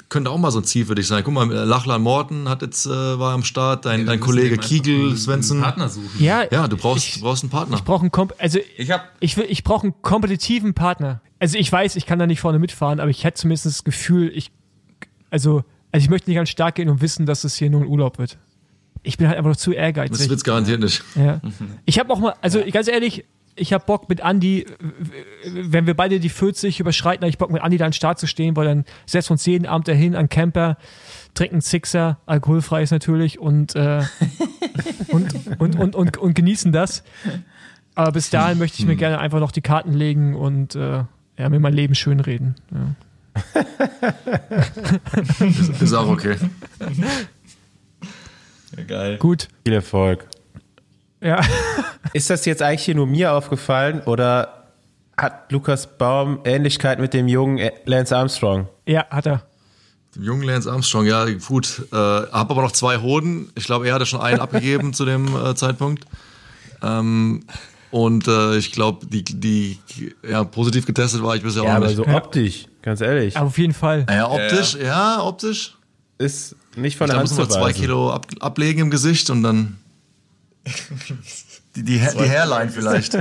könnte auch mal so ein Ziel für dich sein. Guck mal, Lachlan Morton hat jetzt, äh, war am Start, dein, dein Kollege Kiegel, Svensson. Partner suchen. Ja, Ja, du brauchst, ich, du brauchst einen Partner. ich brauche einen Komp also Ich hab. ich will, ich brauche einen kompetitiven Partner. Also ich weiß, ich kann da nicht vorne mitfahren, aber ich hätte zumindest das Gefühl, ich, also, Also ich möchte nicht ganz stark gehen und wissen, dass es hier nur ein Urlaub wird. Ich bin halt einfach noch zu Das ehrgeizig. wird's garantiert nicht. Ja. Ich habe auch mal, also ganz ehrlich, ich habe Bock mit Andy, wenn wir beide die 40 überschreiten, habe ich Bock mit Andy da an den Start zu stehen, weil dann setzen wir uns jeden Abend dahin an Camper, trinken Sixer, alkoholfrei ist natürlich und, äh, und, und, und, und, und genießen das. Aber bis dahin möchte ich mir gerne einfach noch die Karten legen und äh, ja, mir mein Leben schön reden. Ja. Das ist auch okay. Ja, geil. Gut, Viel Erfolg. ja. Ist das jetzt eigentlich hier nur mir aufgefallen oder hat Lukas Baum Ähnlichkeit mit dem jungen Lance Armstrong? Ja, hat er. Dem jungen Lance Armstrong, ja, gut. Äh, hab aber noch zwei Hoden. Ich glaube, er hatte schon einen abgegeben zu dem äh, Zeitpunkt. Ähm, und äh, ich glaube, die, die ja, positiv getestet war ich bisher Ja, auch aber nicht. so optisch, ganz ehrlich, Aber auf jeden Fall. ja, optisch, ja, optisch. ist nicht von der Hand zu zwei weisen. Kilo ab, ablegen im Gesicht und dann die, die, Ha- die Hairline vielleicht.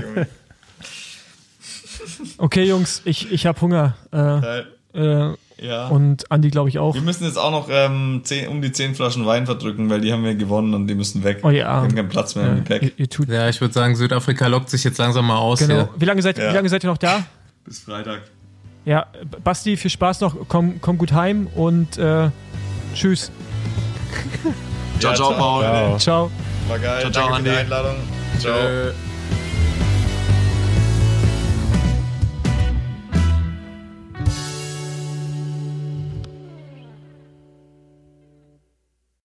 Okay, Jungs, ich, ich habe Hunger. Äh, äh, Ja. und Andi, glaube ich, auch. wir müssen jetzt auch noch ähm, zehn, um die 10 Flaschen Wein verdrücken, weil die haben wir gewonnen und die müssen weg. Oh ja. Wir haben keinen Platz mehr im Ihr, Gepäck. ihr tut. Ja, ich würde sagen, Südafrika lockt sich jetzt langsam mal aus Genau. hier. Wie lange, seid, Ja. wie lange seid ihr noch da? Bis Freitag. Ja, Basti, viel Spaß noch. Komm, komm gut heim und äh, tschüss. Ciao, ciao, Paul. Ciao. Ciao. War geil. Ciao, ciao, Danke für die Andi. Einladung. Ciao. Äh,